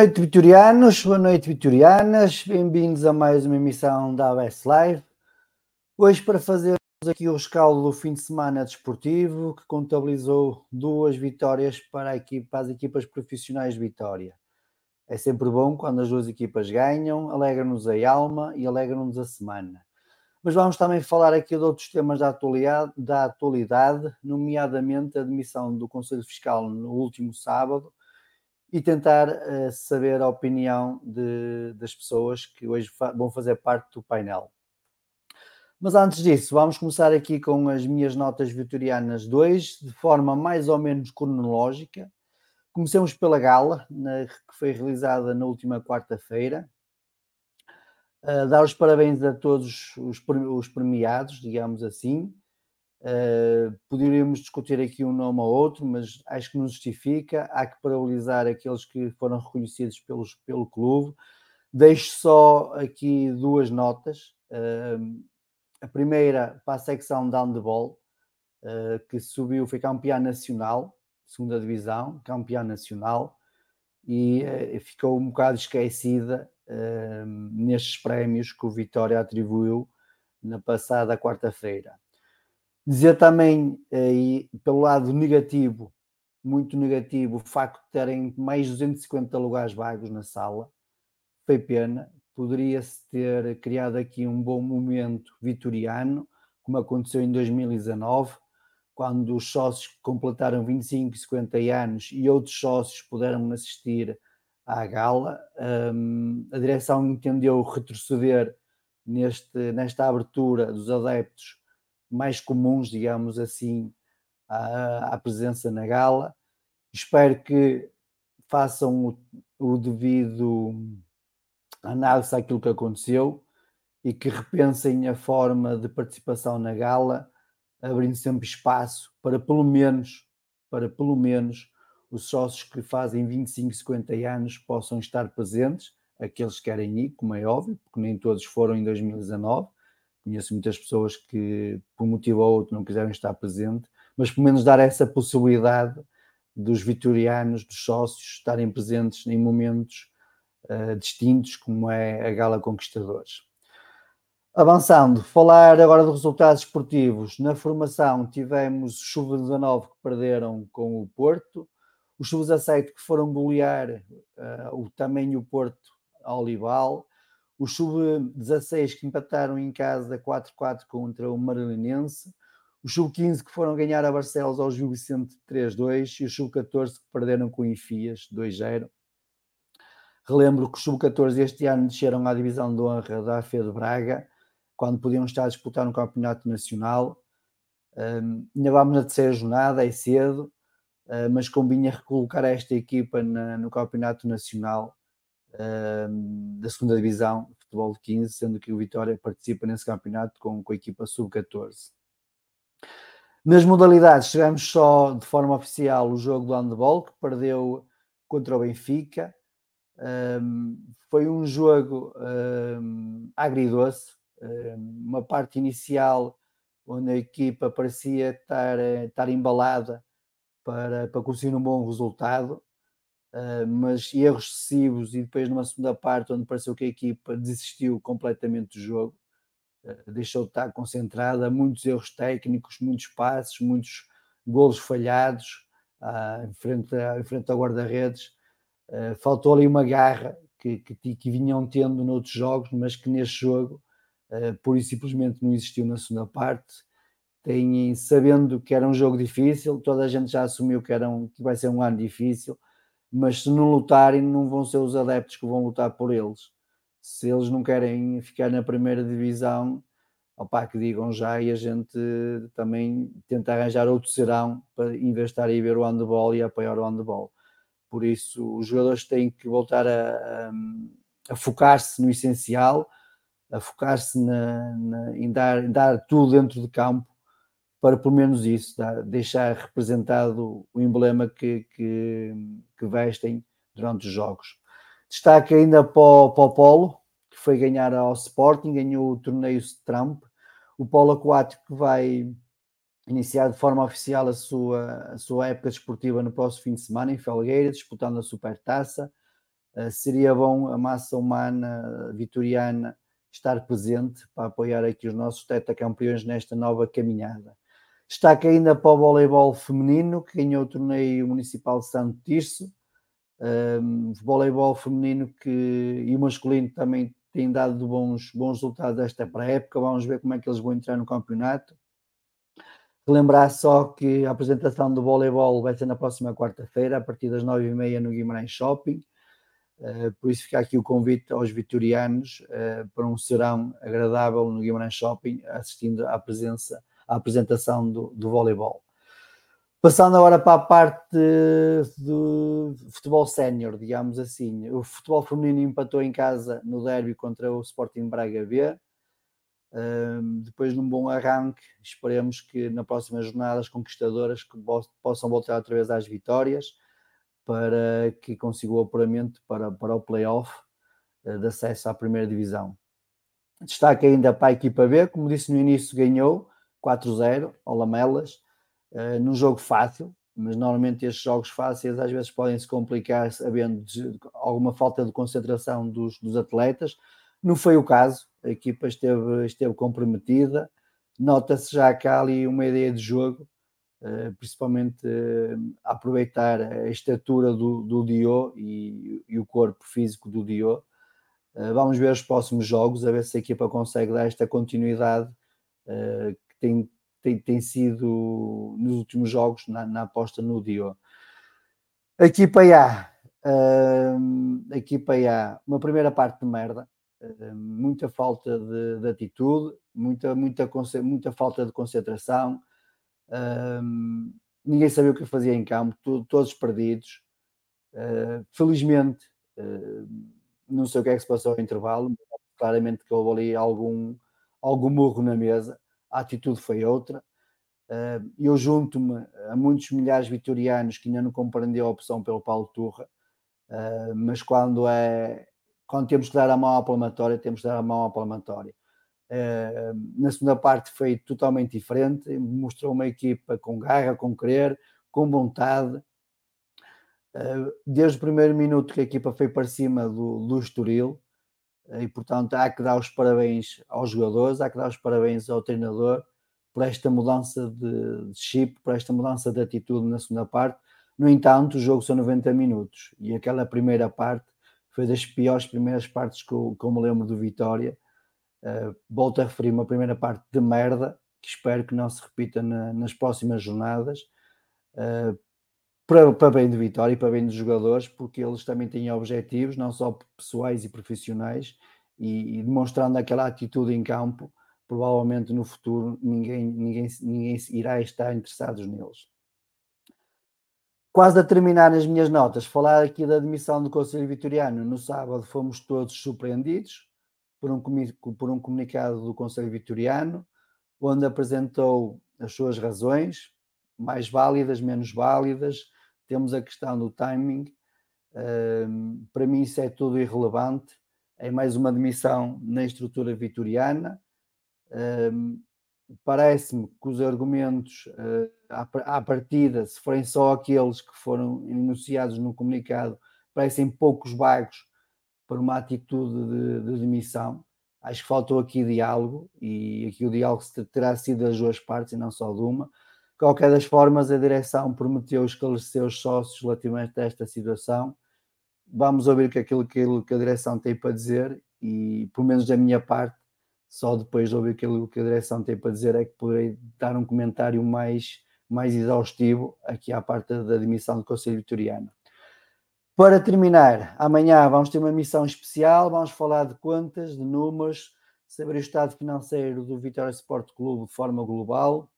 Noite, vitorianos, boa noite, vitorianas, bem-vindos a mais uma emissão da ABS Live. Hoje, para fazermos aqui o rescaldo do fim de semana desportivo, que contabilizou duas vitórias para, para as equipas profissionais de Vitória. É sempre bom quando as duas equipas ganham, alegra-nos a alma e alegra-nos a semana. Mas vamos também falar aqui de outros temas da atualidade, da atualidade, nomeadamente a demissão do Conselho Fiscal no último sábado, e tentar uh, saber a opinião de, das pessoas que hoje fa vão fazer parte do painel. Mas antes disso, vamos começar aqui com as minhas notas vitorianas 2, de forma mais ou menos cronológica. Comecemos pela gala, na, que foi realizada na última quarta-feira. Uh, dar os parabéns a todos os, os premiados, digamos assim. Uh, poderíamos discutir aqui um nome ou outro, mas acho que não justifica. Há que paralisar aqueles que foram reconhecidos pelos, pelo clube. Deixo só aqui duas notas. Uh, a primeira para a secção handball, uh, que subiu, foi campeã nacional, segunda divisão, campeã nacional, e ficou um bocado esquecida nestes prémios que o Vitória atribuiu na passada quarta-feira. Dizer também, aí, pelo lado negativo, muito negativo, o facto de terem mais de 250 lugares vagos na sala. Foi pena. Poderia-se ter criado aqui um bom momento vitoriano, como aconteceu em 2019, quando os sócios completaram 25 e 50 anos e outros sócios puderam assistir à gala. Um, a direção entendeu retroceder neste, nesta abertura dos adeptos mais comuns, digamos assim, à, à presença na gala. Espero que façam o, o devido análise àquilo que aconteceu e que repensem a forma de participação na gala, abrindo sempre espaço para pelo menos, para pelo menos os sócios que fazem 25, 50 anos possam estar presentes, aqueles que querem ir, como é óbvio, porque nem todos foram em 2019. Conheço muitas pessoas que, por um motivo ou outro, não quiseram estar presente, mas pelo menos dar essa possibilidade dos vitorianos, dos sócios, estarem presentes em momentos uh, distintos, como é a Gala Conquistadores. Avançando, falar agora dos resultados esportivos. Na formação tivemos os Chuva 19 que perderam com o Porto, os Chuva 17 que foram golear uh, o, também o Porto ao Olival, os Chuva 16 que empataram em casa 4-4 contra o Marilinense, os Sub-15 que foram ganhar a Barcelos ao Gil Vicente 3-2 e os Sub-14 que perderam com o Infias 2-0. Relembro que os Sub-14 este ano desceram à divisão de honra da AFE de Braga, quando podiam estar a disputar um campeonato nacional. Um, ainda vamos na terceira jornada, é cedo, uh, mas convinha recolocar esta equipa na, no campeonato nacional da segunda divisão de futebol de 15, sendo que o Vitória participa nesse campeonato com, com a equipa sub-14. Nas modalidades, tivemos só de forma oficial o jogo do handball, que perdeu contra o Benfica. Foi um jogo um, agridoce, um, uma parte inicial onde a equipa parecia estar, estar embalada para, para conseguir um bom resultado, uh, mas erros excessivos e depois numa segunda parte onde pareceu que a equipa desistiu completamente do jogo eh, deixou de estar concentrada, muitos erros técnicos, muitos passos, muitos golos falhados ah, em, frente a, em frente ao guarda-redes. Uh, faltou ali uma garra que, que, que, vinham tendo noutros jogos, mas que neste jogo, uh, pura e simplesmente não existiu na segunda parte. Tem, sabendo que era um jogo difícil, toda a gente já assumiu que, era um, que vai ser um ano difícil, mas se não lutarem, não vão ser os adeptos que vão lutar por eles se eles não querem ficar na primeira divisão, opá, que digam já e a gente também tenta arranjar outro serão para investir e ver o handball e apoiar o handball. Por isso, os jogadores têm que voltar a, a, a focar-se no essencial, a focar-se em dar, em dar tudo dentro de campo para pelo menos isso, dar, deixar representado o emblema que, que, que vestem durante os jogos. Destaque ainda para o, para o Polo, que foi ganhar ao Sporting, ganhou o torneio Trump. O Polo Aquático vai iniciar de forma oficial a sua, a sua época desportiva no próximo fim de semana em Felgueira, disputando a Supertaça. Uh, seria bom a massa humana vitoriana estar presente para apoiar aqui os nossos tetacampeões nesta nova caminhada. Destaque ainda para o voleibol feminino, que ganhou o torneio municipal de Santo Tirso, um, voleibol feminino que, e masculino também tem dado bons, bons resultados esta pré-época. Vamos ver como é que eles vão entrar no campeonato. Lembrar só que a apresentação do voleibol vai ser na próxima quarta-feira, a partir das nove e meia no Guimarães Shopping. Uh, por isso fica aqui o convite aos vitorianos uh, para um serão agradável no Guimarães Shopping, assistindo à presença, à apresentação do, do voleibol. Passando agora para a parte do futebol sénior, digamos assim. O futebol feminino empatou em casa no derby contra o Sporting Braga B. Um, depois de um bom arranque, esperemos que na próxima jornada as conquistadoras possam voltar outra vez às vitórias para que consigam o apuramento para, para o playoff uh, de acesso à primeira divisão. Destaque ainda para a equipa B, como disse no início, ganhou 4-0 ao Lamelas uh, num jogo fácil, mas normalmente estes jogos fáceis às vezes podem se complicar havendo alguma falta de concentração dos, dos atletas. Não foi o caso, a equipa esteve, esteve comprometida, nota-se já há ali uma ideia de jogo, uh, principalmente uh, aproveitar a estatura do, do Dio e, e, o corpo físico do Dio. Uh, vamos ver os próximos jogos, a ver se a equipa consegue dar esta continuidade tem tem, tem sido nos últimos jogos na, na aposta no Dio. A equipa A, uh, a uma primeira parte de merda, uh, muita falta de, de, atitude, muita, muita, muita falta de concentração, uh, ninguém sabia o que fazia em campo, todos perdidos. Uh, felizmente, uh, não sei o que é que se passou ao intervalo, claramente que houve ali algum, algum murro na mesa, a atitude foi outra. Eu junto-me a muitos milhares vitorianos que ainda não compreendiam a opção pelo Paulo Turra, mas quando é quando temos que dar a mão à palmatória, temos que dar a mão à palmatória. Na segunda parte foi totalmente diferente, mostrou uma equipa com garra, com querer, com vontade. Desde o primeiro minuto que a equipa foi para cima do, do Estoril, e portanto há que dar os parabéns aos jogadores, há que dar os parabéns ao treinador por esta mudança de, chip, por esta mudança de atitude na segunda parte. No entanto, o jogo são 90 minutos e aquela primeira parte foi das piores primeiras partes que eu, que eu me lembro do Vitória. Uh, volto a referir uma primeira parte de merda, que espero que não se repita na, nas próximas jornadas, uh, para, para bem do Vitória e para bem dos jogadores, porque eles também têm objetivos, não só pessoais e profissionais, e, e demonstrando aquela atitude em campo, provavelmente no futuro ninguém, ninguém, ninguém irá estar interessados neles quase a terminar as minhas notas, falar aqui da admissão do Conselho Vitoriano. No sábado fomos todos surpreendidos por um, por um comunicado do Conselho Vitoriano, onde apresentou as suas razões, mais válidas, menos válidas. Temos a questão do timing. Um, para mim, isso é tudo irrelevante. É mais uma admissão na estrutura vitoriana. Um, Parece-me que os argumentos uh, à, partida, se forem só aqueles que foram enunciados no comunicado, parecem poucos vagos para uma atitude de, de demissão. Acho que faltou aqui diálogo e aqui o diálogo terá sido das duas partes e não só de uma. Qualquer das formas, a direção prometeu esclarecer os sócios relativamente a esta situação. Vamos ouvir que aquilo, aquilo que a direção tem para dizer e, pelo menos da minha parte, só depois de ouvir aquilo que a direção tem para dizer é que poderei dar um comentário mais mais exaustivo aqui à parte da admissão do Conselho Vitoriano. Para terminar, amanhã vamos ter uma missão especial, vamos falar de contas, de números, saber o estado financeiro do Vitória Sport Clube de forma global,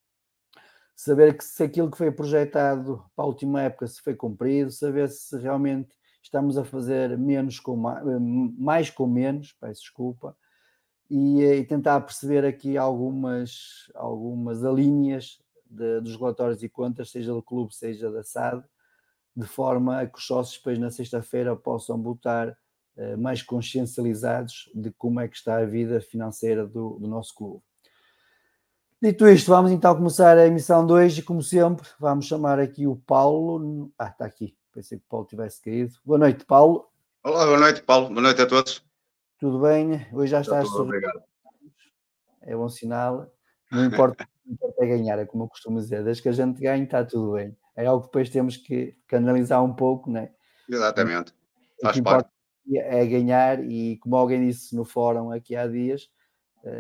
saber que se aquilo que foi projetado para a última época se foi cumprido, saber se realmente estamos a fazer menos com mais, mais com menos, peço desculpa, e, e tentar perceber aqui algumas, algumas alíneas de, dos relatórios e contas, seja do clube, seja da SAD, de forma a que os sócios depois na sexta-feira possam votar uh, mais consciencializados de como é que está a vida financeira do, do nosso clube. Dito isto, vamos então começar a emissão de hoje e, como sempre, vamos chamar aqui o Paulo. Ah, está aqui, pensei que o Paulo tivesse caído. Boa noite, Paulo. Olá, boa noite, Paulo. Boa noite a todos. Tudo bem? Hoje já estás sobre. É bom sinal. Não importa importa é ganhar, é como eu costumo dizer, desde que a gente ganhe está tudo bem. É algo que depois temos que, analisar um pouco, né? Exatamente. Faz o que parte. é ganhar e como alguém disse no fórum aqui há dias,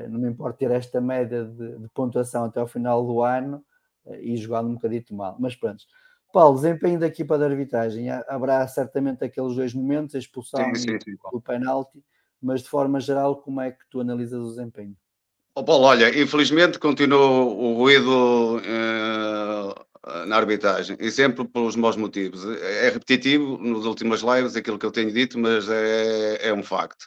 não me importa ter esta média de, de pontuação até ao final do ano eh, e jogando um bocadito mal. Mas pronto. Paulo, desempenho da equipa da arbitragem. Haverá certamente aqueles dois momentos, a expulsão sim, sim, sim. do penalti, mas de forma geral, como é que tu analisas o desempenho? Oh, Paulo, olha, infelizmente continua o ruído uh, na arbitragem, e sempre pelos maus motivos. É repetitivo nos últimos lives aquilo que eu tenho dito, mas é, é um facto.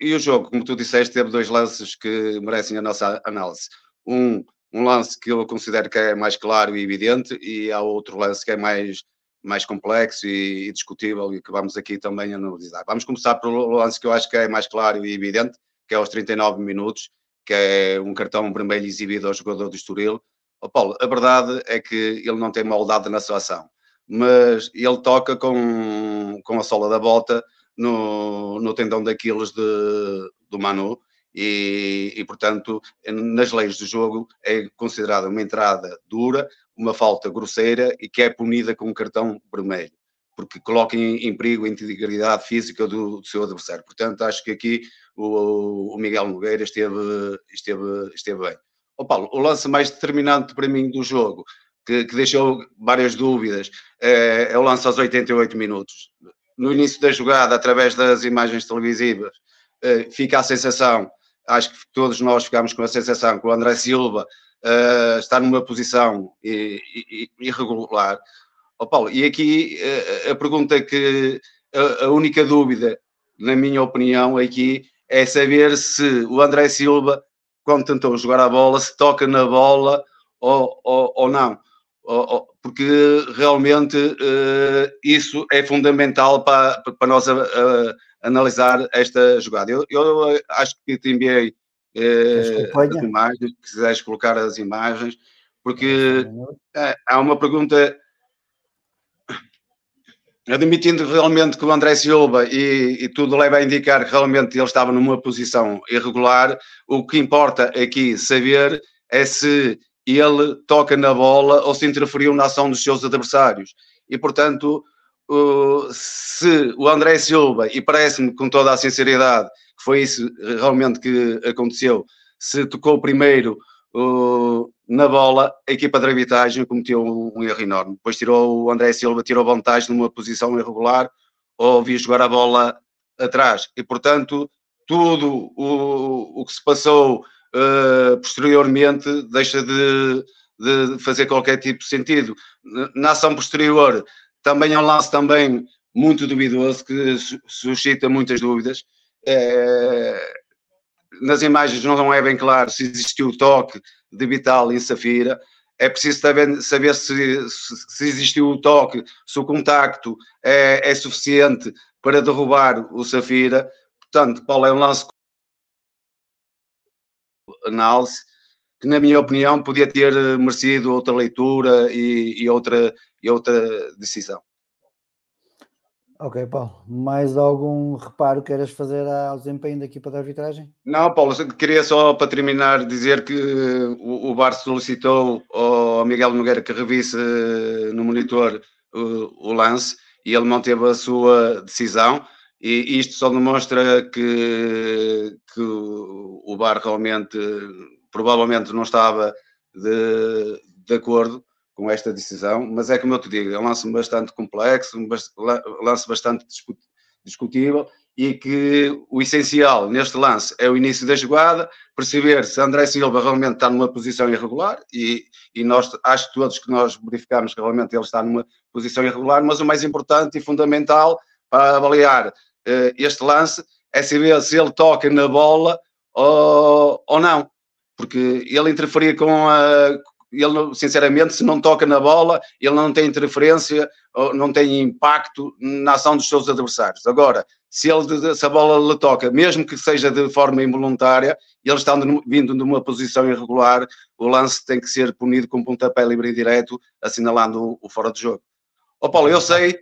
E o jogo, como tu disseste, teve dois lances que merecem a nossa análise. Um, um lance que eu considero que é mais claro e evidente, e há outro lance que é mais, mais complexo e, e discutível e que vamos aqui também analisar. Vamos começar pelo lance que eu acho que é mais claro e evidente, que é aos 39 minutos, que é um cartão vermelho exibido ao jogador do Estoril. Oh, Paulo, a verdade é que ele não tem maldade na sua ação, mas ele toca com, com a sola da bota no, no tendão daqueles de, do Manu e, e, portanto, nas leis do jogo é considerada uma entrada dura, uma falta grosseira e que é punida com um cartão vermelho porque coloca em, em, perigo a integridade física do, do, seu adversário. Portanto, acho que aqui o, o Miguel Nogueira esteve, esteve, esteve bem. Oh, Paulo, o lance mais determinante para mim do jogo, que, que deixou várias dúvidas, é, é, o lance aos 88 minutos. No início da jogada, através das imagens televisivas, é, fica a sensação, acho que todos nós ficamos com a sensação que o André Silva é, está numa posição irregular Oh, Paulo, e aqui a, a pergunta que a, única dúvida, na minha opinião, aqui é saber se o André Silva, quando tentou jogar a bola, se toca na bola ou, ou, ou não. Ou, porque realmente uh, isso é fundamental para, para nós a, a, analisar esta jogada. Eu, eu acho que te enviei uh, as imagens, se quiseres colocar as imagens, porque uh, há uma pergunta. Admitindo realmente que o André Silva e, e, tudo leva a indicar que realmente ele estava numa posição irregular, o que importa aqui saber é se ele toca na bola ou se interferiu na ação dos seus adversários. E, portanto, se o André Silva, e parece-me com toda a sinceridade que foi isso realmente que aconteceu, se tocou primeiro na bola, a equipa de arbitragem cometeu um, um, erro enorme. Depois tirou o André Silva, tirou vantagem numa posição irregular ou viu jogar a bola atrás. E, portanto, tudo o, o que se passou uh, posteriormente deixa de, de, fazer qualquer tipo de sentido. Na ação posterior também é um lance também muito duvidoso que suscita muitas dúvidas. É, nas imagens não é bem claro se existiu o toque de Vital em Safira. É preciso saber, saber se, se, existiu o toque, se o contacto é, é suficiente para derrubar o Safira. Portanto, Paulo, é um lance análise que, na minha opinião, podia ter merecido outra leitura e, e outra, e outra decisão. Ok, Paulo. Mais algum reparo queiras fazer ao desempenho da equipa de arbitragem? Não, Paulo, queria só para terminar dizer que o, o Bar solicitou ao Miguel Nogueira que revisse no monitor o, o lance e ele manteve a sua decisão. E isto só demonstra que, que o Bar realmente, provavelmente, não estava de, de acordo com esta decisão, mas é como eu te digo, é um lance bastante complexo, um lance bastante discutível e que o essencial neste lance é o início da jogada, perceber se André Silva realmente está numa posição irregular e, e nós, acho todos que nós verificamos que realmente ele está numa posição irregular, mas o mais importante e fundamental para avaliar este lance é saber se ele toca na bola ou, ou não, porque ele interferia com a. Ele, sinceramente, se não toca na bola, ele não tem interferência, não tem impacto na ação dos seus adversários. Agora, se, ele, se a bola lhe toca, mesmo que seja de forma involuntária, ele estando vindo de uma posição irregular, o lance tem que ser punido com pontapé livre e direto, assinalando o, o fora de jogo. Ó oh, Paulo, eu sei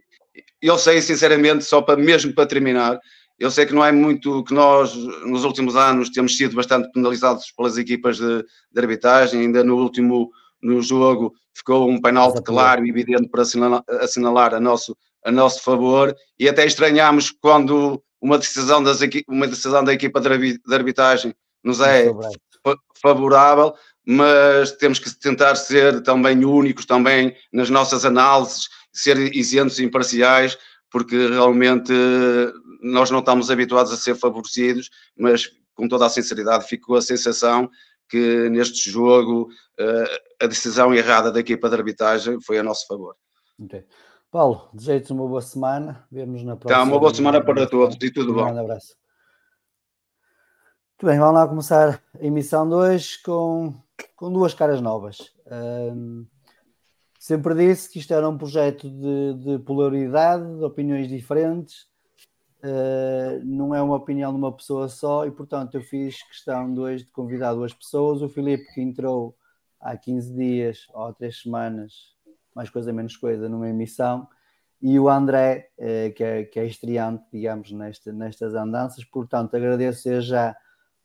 eu sei sinceramente, só para mesmo para terminar, eu sei que não é muito que nós nos últimos anos temos sido bastante penalizados pelas equipas de, de arbitragem, ainda no último no jogo ficou um penalti claro e evidente para assinalar, assinalar a, nosso, a nosso favor. E até estranhamos quando uma decisão, das, uma decisão da equipa de arbitragem nos é favorável, mas temos que tentar ser também únicos também nas nossas análises ser isentos e imparciais, porque realmente nós não estamos habituados a ser favorecidos, mas com toda a sinceridade ficou a sensação que neste jogo eh, a decisão errada da equipa de arbitragem foi a nosso favor. Okay. Paulo, desejo-te uma boa semana, vemos na próxima. Tá, uma boa semana para todos e tudo bom. Um abraço. Muito bem, vamos lá começar a emissão 2 com, com duas caras novas. Um, Sempre disse que isto era um projeto de, de polaridade, de opiniões diferentes, uh, não é uma opinião de uma pessoa só, e portanto eu fiz questão de hoje de convidar duas pessoas. O Filipe, que entrou há 15 dias ou há 3 semanas, mais coisa menos coisa, numa emissão, e o André, uh, que, é, que é estreante, digamos, nesta, nestas andanças. Portanto, agradeço já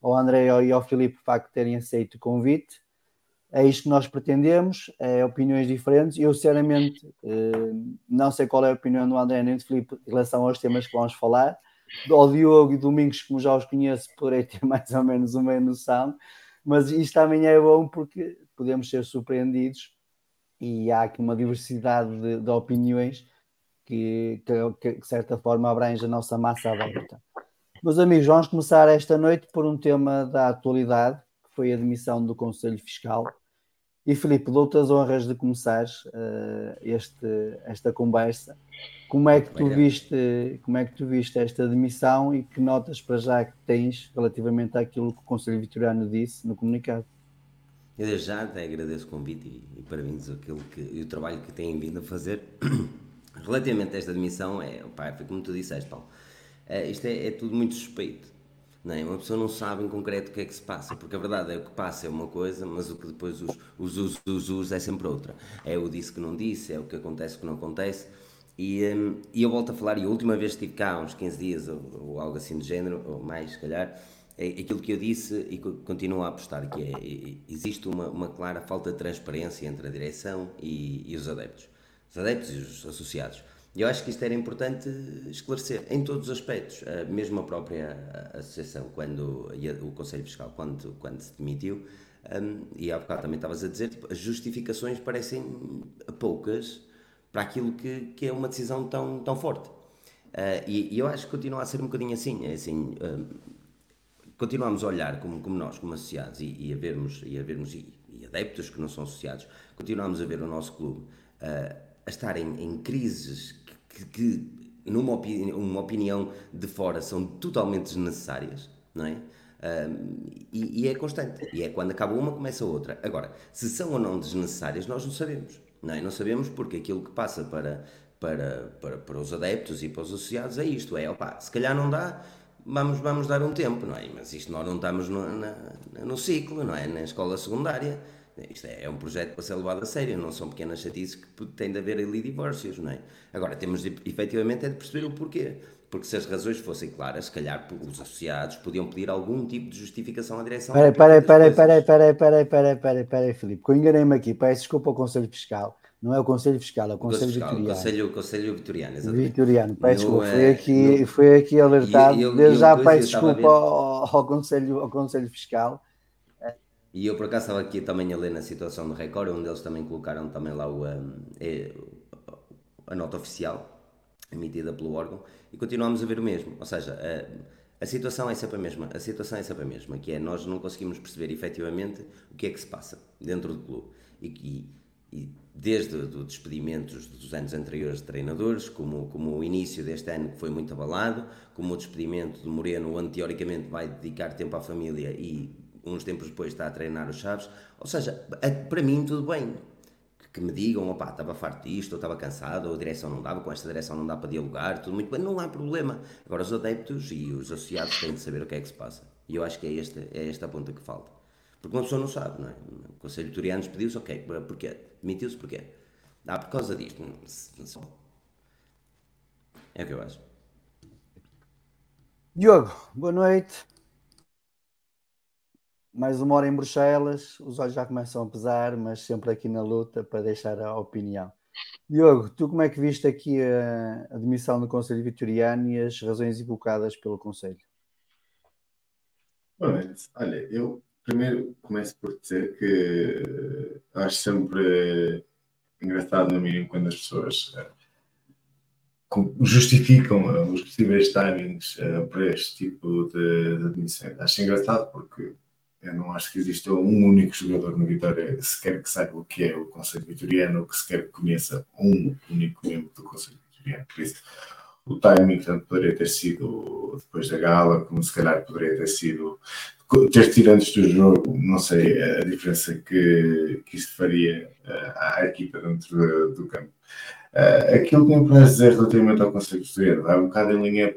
ao André e ao Filipe para terem aceito o convite é isto que nós pretendemos, é opiniões diferentes. Eu, sinceramente, eh, não sei qual é a opinião do André nem do Filipe em relação aos temas que vamos falar. Ao Diogo e Domingos, como já os conheço, poderei ter mais ou menos uma noção, mas isto também é bom porque podemos ser surpreendidos e há aqui uma diversidade de, de opiniões que, que, que, de certa forma, abrange a nossa massa aberta. Meus amigos, vamos começar esta noite por um tema da atualidade foi a demissão do Conselho Fiscal E Filipe, dou-te as honras de começar uh, este, esta conversa. Como é que tu viste, como é que tu viste esta demissão e que notas para já que tens relativamente àquilo que o Conselho Vitoriano disse no comunicado? Eu desde já até agradeço o convite e, e parabéns aquilo que, e o trabalho que têm vindo a fazer. Relativamente a esta demissão, é, pá, foi como tu disseste, Paulo, é, isto é, é tudo muito suspeito não é? Uma pessoa não sabe em concreto o que é que se passa, porque a verdade é o que passa é uma coisa, mas o que depois os, os usos os, os é sempre outra. É o disse que não disse, é o que acontece que não acontece. E, um, e eu volto a falar, e a última vez que estive cá, uns 15 dias ou, ou, algo assim do género, ou mais, se calhar, é aquilo que eu disse e continuo a apostar, que é, existe uma, uma clara falta de transparência entre a direção e, e os adeptos. Os adeptos e os associados. E eu acho que isto era importante esclarecer em todos os aspectos, mesmo a própria associação, quando o Conselho Fiscal, quando, quando se demitiu, um, e há bocado também estavas a dizer, tipo, as justificações parecem poucas para aquilo que, que é uma decisão tão, tão forte. Uh, e, e, eu acho que continua a ser um bocadinho assim, é assim um, continuamos a olhar como, como nós, como associados, e, e a vermos, e, a vermos e, e, adeptos que não são associados, continuamos a ver o nosso clube uh, a estar em, em crises que, que numa opini uma opinião de fora, são totalmente desnecessárias, não é? E, e, é constante. E é quando acaba uma, começa outra. Agora, se são ou não desnecessárias, nós não sabemos. Não, é? não sabemos porque aquilo que passa para, para, para, para os adeptos e para os associados é isto: é opa, se calhar não dá, vamos, vamos dar um tempo, não é? Mas isto nós não estamos no, na, no ciclo, não é? Na escola secundária. Isto é, é, um projeto para ser levado a sério, não são pequenas chatices que tem de haver ali divórcios, não é? Agora, temos de, efetivamente é de perceber o porquê. Porque se as razões fossem claras, se calhar os associados podiam pedir algum tipo de justificação à direção. Peraí, peraí, peraí, peraí, peraí, peraí, peraí, peraí, peraí, Filipe, que eu enganei-me aqui, peço desculpa ao Conselho Fiscal. Não é o Conselho Fiscal, é o Conselho Fiscal, Vitoriano. Conselho, Conselho Vitoriano, exatamente. Vitoriano, peço desculpa, foi é, aqui, no, foi aqui alertado. Eu, já peço desculpa ao, ao, Conselho, ao Conselho Fiscal e eu por acaso estava aqui também a ler na situação do Record, onde eles também colocaram também lá o, um, é, a nota oficial emitida pelo órgão e continuamos a ver o mesmo. Ou seja, a, a situação é sempre a mesma. A situação é sempre a mesma, que é nós não conseguimos perceber efetivamente o que é que se passa dentro do clube. E, e, e desde o despedimento dos anos anteriores de treinadores, como, como o início deste ano que foi muito abalado, como o despedimento de Moreno, onde teoricamente vai dedicar tempo à família e uns tempos depois está a treinar os Chaves. Ou seja, para mim tudo bem. Que me digam, opá, estava farto disto, ou estava cansado, ou a direção não dava, com esta direção não dá para dialogar, tudo muito bem, não há problema. Agora os adeptos e os associados têm de saber o que é que se passa. E eu acho que é esta, é esta a ponta que falta. Porque uma pessoa não sabe, não é? O Conselho Torianos pediu-se, ok, porquê? Demitiu-se porquê? Ah, por causa disto. É o que eu acho. Diogo, boa noite mais uma hora em Bruxelas, os olhos já começam a pesar, mas sempre aqui na luta para deixar a opinião. Diogo, tu como é que viste aqui a, a demissão do Conselho Vitoriano e as razões evocadas pelo Conselho? Olha, eu primeiro começo por dizer que acho sempre engraçado no mínimo quando as pessoas eh, justificam eh, os possíveis timings para este tipo de, demissão. Acho engraçado porque eu não acho que exista um único jogador no Vitória sequer que saiba o que é o Conselho Vitoriano ou que sequer conheça um único membro do Conselho Vitoriano. Por isso, o timing tanto poderia ter sido depois da gala, como se calhar poderia ter sido ter tido antes do jogo, não sei a diferença que, que isso faria uh, à equipa dentro do, do campo. Uh, aquilo que me parece dizer relativamente ao Conselho Vitoriano vai um bocado em linha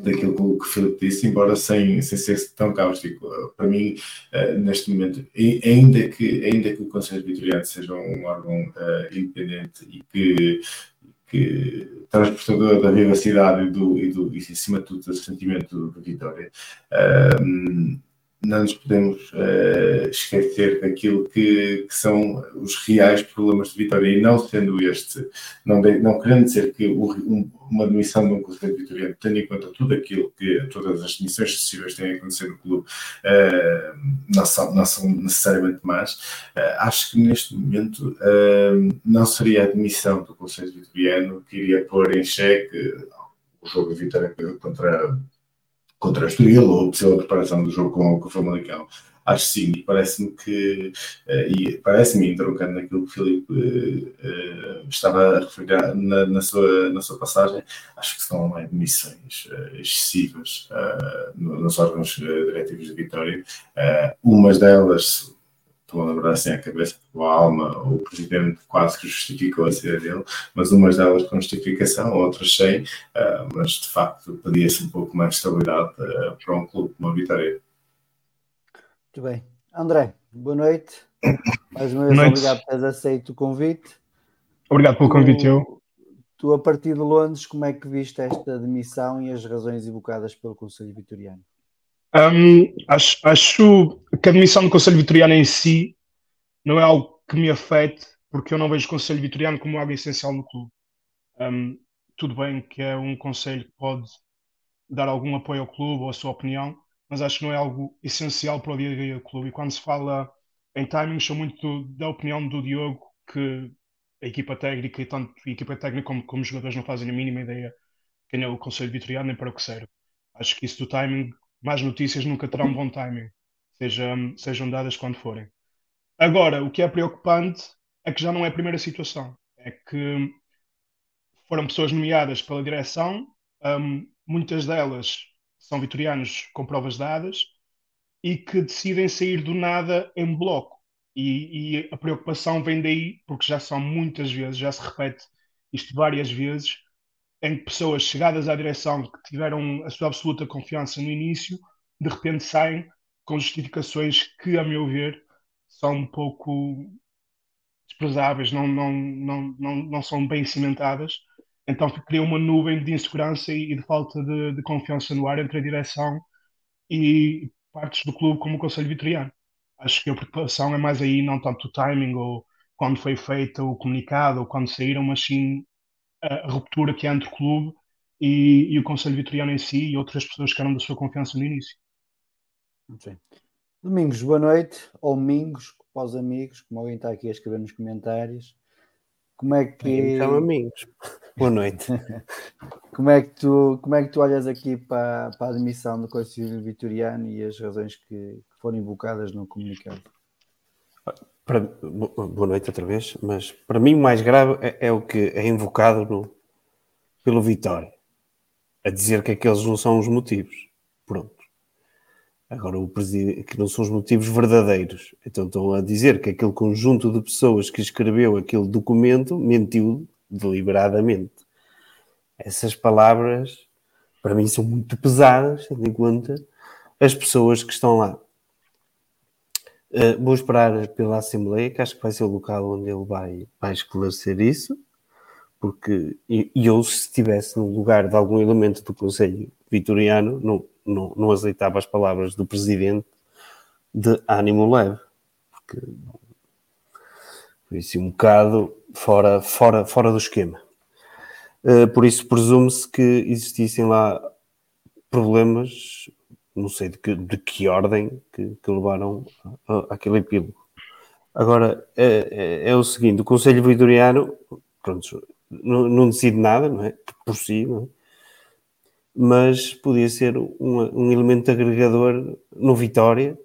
daquilo que o Filipe disse, embora sem, sem ser tão cáustico. Para mim, uh, neste momento, ainda que, ainda que o Conselho Vitoriano seja um órgão uh, independente e que, que transportador da vivacidade e, do, e, do, e acima de tudo, do sentimento de vitória, uh, não nos podemos uh, esquecer daquilo que, que, são os reais problemas de Vitória. E não sendo este, não, de, não querendo dizer que o, um, uma demissão de um conselho vitoriano tenha em conta tudo aquilo que todas as demissões sucessivas têm acontecido no clube uh, não, são, não são necessariamente más, uh, acho que neste momento não seria a demissão do conselho vitoriano que iria pôr em xeque o jogo de Vitória contra contra a Estoril ou a possível preparação do jogo com, com o Famalicão. acho sim, e parece-me que, uh, e parece-me, entroncando naquilo que o Filipe uh, estava a referir na, na, sua, na sua passagem, acho que são admissões excessivas nos órgãos diretivos de Vitória. umas delas estou a lembrar assim à cabeça, o Alma, o presidente quase que justificou a saída dele, mas umas delas com justificação, outras sem, uh, mas de facto pedia-se um pouco mais de estabilidade uh, para um clube como a Vitória. Muito bem. André, boa noite. Mais uma vez, obrigado por teres aceito o convite. Obrigado pelo convite, tu, eu. Tu, a partir de Londres, como é que viste esta demissão e as razões evocadas pelo Conselho Vitoriano? Um, acho, acho que a admissão do Conselho Vitoriano em si não é algo que me afete, porque eu não vejo o Conselho Vitoriano como algo essencial no clube. Um, tudo bem que é um conselho que pode dar algum apoio ao clube ou a sua opinião, mas acho que não é algo essencial para o dia a dia do clube. E quando se fala em timing, sou muito da opinião do Diogo que a equipa técnica, e tanto a equipa técnica como, como os jogadores, não fazem a mínima ideia quem é o Conselho Vitoriano nem para o que serve. Acho que isso do timing más notícias nunca terão bom timing, sejam, sejam dadas quando forem. Agora, o que é preocupante é que já não é a primeira situação. É que foram pessoas nomeadas pela direção, um, muitas delas são vitorianos com provas dadas e que decidem sair do nada em bloco. E, e, a preocupação vem daí, porque já são muitas vezes, já se repete isto várias vezes, em que pessoas chegadas à direção que tiveram a sua absoluta confiança no início, de repente saem com justificações que, a meu ver, são um pouco desprezáveis, não, não, não, não, não são bem cimentadas. Então cria uma nuvem de insegurança e de falta de, de confiança no ar entre a direção e partes do clube como o Conselho Vitoriano. Acho que a preocupação é mais aí, não tanto o timing ou quando foi feito o comunicado ou quando saíram, mas sim a ruptura que há entre o clube e, e, o Conselho Vitoriano em si e outras pessoas que eram da sua confiança no início. Sim. Domingos, boa noite, ou Domingos, para os amigos, como alguém está aqui a escrever nos comentários. Como é que. São amigos. Boa noite. como, é que tu, como é que tu olhas aqui para, para a admissão do Conselho Vitoriano e as razões que, que foram invocadas no comunicado? Para, boa noite outra vez, mas para mim o mais grave é, é o que é invocado no, pelo Vitória, a dizer que aqueles não são os motivos. Pronto. Agora, o presidente, que não são os motivos verdadeiros. Então estão a dizer que aquele conjunto de pessoas que escreveu aquele documento mentiu deliberadamente. Essas palavras, para mim, são muito pesadas, tendo em conta as pessoas que estão lá. Uh, vou esperar pela Assembleia, que acho que vai ser o local onde ele vai, vai esclarecer isso, porque e, eu, se estivesse no lugar de algum elemento do Conselho Vitoriano, não, não, não aceitava as palavras do Presidente de ânimo leve, porque foi assim um bocado fora, fora, fora do esquema. Uh, por isso, presume-se que existissem lá problemas não sei de que, de que ordem que, que levaram àquele epílogo. Agora, é, é, é, o seguinte, o Conselho Vitoriano, pronto, não, não, decide nada, não é? Por si, não é? Mas podia ser um, um elemento agregador no Vitória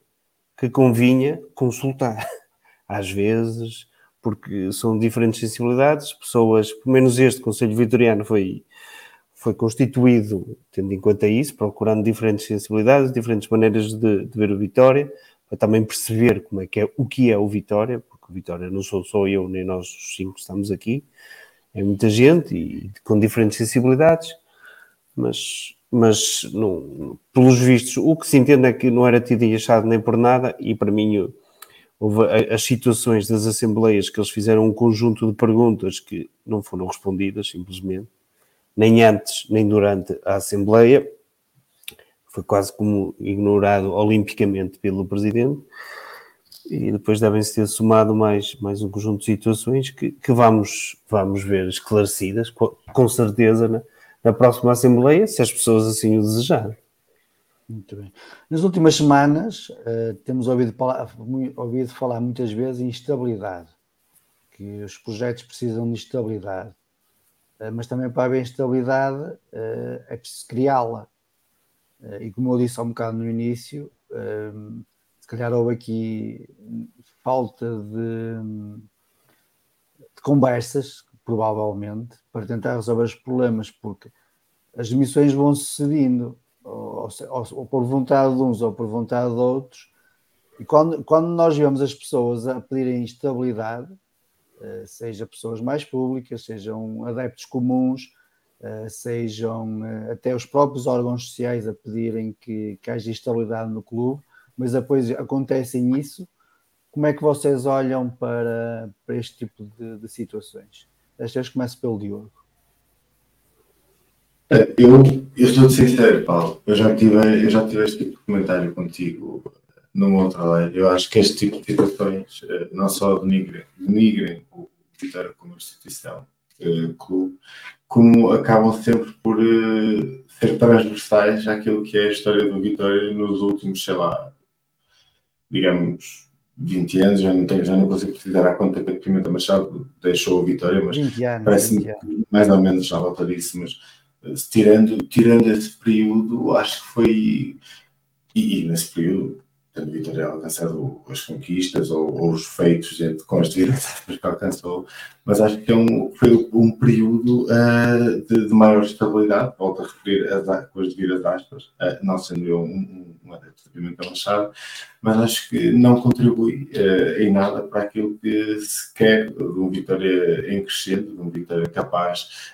que convinha consultar. Às vezes, porque são diferentes sensibilidades, pessoas, pelo menos este Conselho Vitoriano foi foi constituído, tendo em conta isso, procurando diferentes sensibilidades, diferentes maneiras de, de, ver o Vitória, para também perceber como é que é, o que é o Vitória, porque o Vitória não sou só eu nem nós os cinco estamos aqui, é muita gente e com diferentes sensibilidades, mas, mas não, pelos vistos, o que se entende é que não era tido e achado nem por nada, e para mim houve as situações das assembleias que eles fizeram um conjunto de perguntas que não foram respondidas, simplesmente, nem antes nem durante a Assembleia, foi quase como ignorado olimpicamente pelo Presidente, e depois devem-se ter somado mais, mais um conjunto de situações que, que vamos, vamos ver esclarecidas, com, certeza, na, na próxima Assembleia, se as pessoas assim o desejarem. Muito bem. Nas últimas semanas uh, temos ouvido ouvido falar muitas vezes em estabilidade, que os projetos precisam de estabilidade. Eh, mas também para haver estabilidade eh, é preciso criá-la. Eh, e como eu disse há um bocado no início, se calhar houve aqui falta de, de conversas, provavelmente, para tentar resolver os problemas, porque as missões vão sucedendo, ou, ou, ou, por vontade de uns ou por vontade de outros, e quando, quando nós vemos as pessoas a pedirem estabilidade, eh, seja pessoas mais públicas, sejam adeptos comuns, eh, sejam eh, até os próprios órgãos sociais a pedirem que, que haja estabilidade no clube, mas depois acontecem isso, como é que vocês olham para, para este tipo de, de situações? Desta vez começo pelo Diogo. Eu, eu estou sincero, Paulo. Eu já, tive, eu já tive este tipo de comentário contigo numa outra lei. Eu acho que este tipo de situações eh, não só denigrem, denigrem o Vitória como instituição, eh, clube, como acabam sempre por uh, ser transversais àquilo que é a história do Vitória nos últimos, sei lá, digamos, 20 anos, já não, tenho, já não consigo precisar a conta que Pimenta Machado deixou a Vitória, mas parece-me mais ou menos já volta disso, mas tirando, tirando esse período, acho que foi, e, e nesse período, tendo Vitória alcançado as conquistas ou, ou os feitos as devidas que alcançou, mas acho que é um, foi um período uh, de, de, maior estabilidade, volto a referir as, com as devidas aspas, uh, não sendo eu um, um, um adepto de Machado, mas acho que não contribui uh, em nada para aquilo que se quer de um Vitória em crescendo, de um Vitória capaz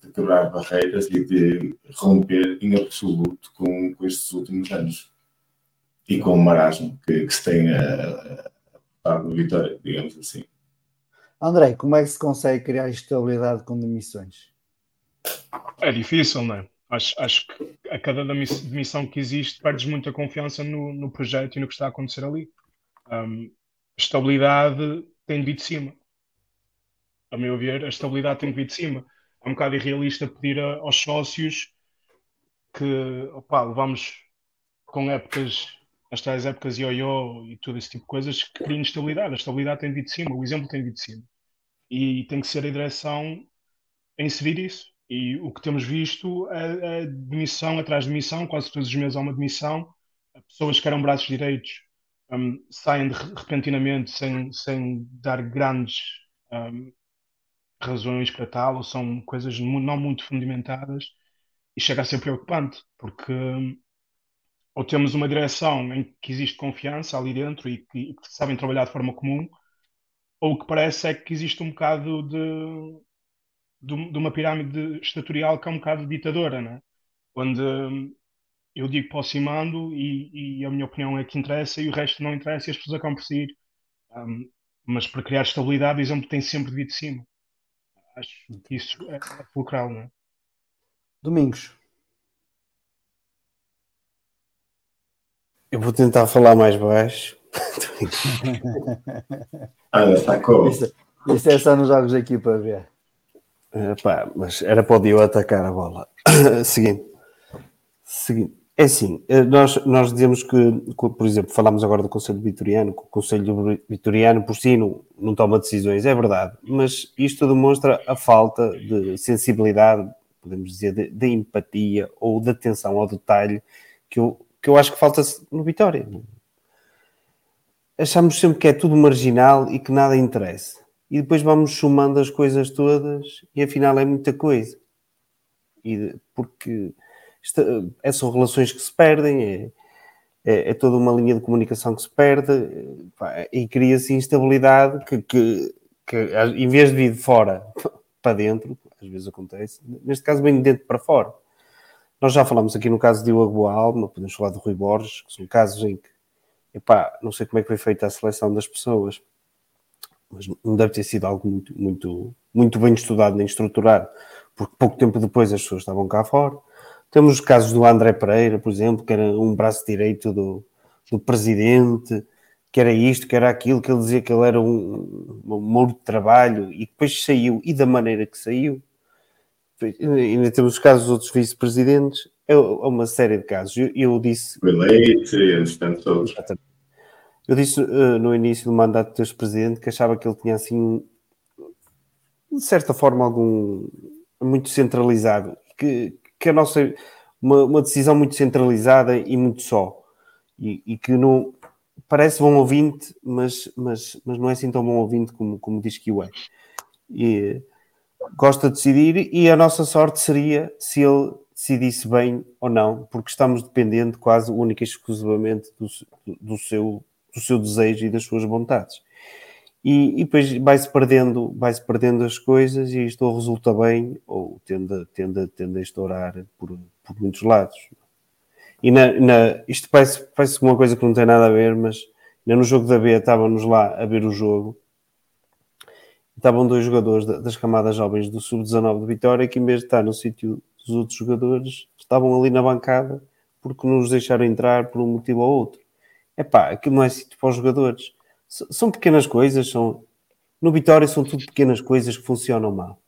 de quebrar barreiras e de romper em absoluto com, com estes últimos anos e com o marasmo que, que se tem a, a, no Vitória, digamos assim. André, como é que se consegue criar estabilidade com demissões? É difícil, não é? Acho, acho que a cada demissão que existe perdes muita confiança no, no projeto e no que está a acontecer ali. Um, estabilidade tem de vir de cima. A meu ver, a estabilidade tem de vir de cima. É um bocado irrealista pedir a, aos sócios que opa, levamos com épocas as tais épocas ioiô e todo esse tipo de coisas que criam estabilidade. A estabilidade tem vir de cima, o exemplo tem vir de cima. E tem que ser a direção a inserir isso. E o que temos visto é, é demissão atrás de demissão, quase todos os meses há uma demissão. Pessoas que eram braços direitos um, saem de, repentinamente sem, sem dar grandes um, razões para tal, ou são coisas não muito fundamentadas, e chega a ser preocupante, porque ou temos uma direção em que existe confiança ali dentro e que, que sabem trabalhar de forma comum, ou o que parece é que existe um bocado de, de, de uma pirâmide estatorial que é um bocado ditadora, né? onde hum, eu digo posso ir mando e, e, a minha opinião é que interessa e o resto não interessa e as pessoas acabam por seguir. Um, mas para criar estabilidade, o exemplo tem sempre de vir de cima. Acho que isso é, é fulcral, não é? Domingos. Eu vou tentar falar mais baixo. ah, sacou. Isso, isso é só nos jogos aqui para ver. Epá, mas era para o Dio atacar a bola. Seguinte. Seguinte. É assim, eh, nós, nós dizemos que, por exemplo, falamos agora do Conselho Vitoriano, que o Conselho Vitoriano por si não, não toma decisões, é verdade, mas isto demonstra a falta de sensibilidade, podemos dizer, de, de empatia ou de atenção ao detalhe que o, que eu acho que falta no Vitória. Achamos sempre que é tudo marginal e que nada interessa. E depois vamos somando as coisas todas e afinal é muita coisa. E porque isto, é, são relações que se perdem, é, é, é, toda uma linha de comunicação que se perde e cria-se instabilidade que, que, que, em vez de vir de fora para dentro, às vezes acontece, neste caso vem de dentro para fora. Nós já falamos aqui no caso de Diogo Boalma, podemos falar do Rui Borges, que são casos em que, epá, não sei como é que foi feita a seleção das pessoas, mas não deve ter sido algo muito, muito, muito bem estudado nem estruturado, porque pouco tempo depois as pessoas estavam cá fora. Temos os casos do André Pereira, por exemplo, que era um braço direito do, do presidente, que era isto, que era aquilo, que ele dizia que ele era um, um de trabalho e depois saiu, e da maneira que saiu, ainda temos os casos dos outros vice-presidentes, é uma série de casos. Eu, eu disse. Eu disse uh, no início do mandato deste presidente que achava que ele tinha assim, de certa forma, algum muito centralizado, que, que a nossa uma, uma decisão muito centralizada e muito só, e, e que não parece bom ouvinte, mas, mas, mas não é assim tão bom ouvinte como, como diz que o é. E, gosta de decidir e a nossa sorte seria se ele decidisse bem ou não, porque estamos dependendo quase única e exclusivamente do, do, seu, do seu desejo e das suas vontades. E, e depois vai-se perdendo, vai-se perdendo as coisas e isto ou resulta bem ou tende, tende, tende a estourar por, por muitos lados. E na, na, isto parece, parece uma coisa que não tem nada a ver, mas no jogo da B estávamos lá a ver o jogo estavam dois jogadores das camadas jovens do Sub-19 de Vitória que, em vez de estar no sítio dos outros jogadores, estavam ali na bancada porque não os deixaram entrar por um motivo ou outro. É pá, aquilo não é sítio para os jogadores. São pequenas coisas, são... no Vitória são tudo pequenas coisas que funcionam mal.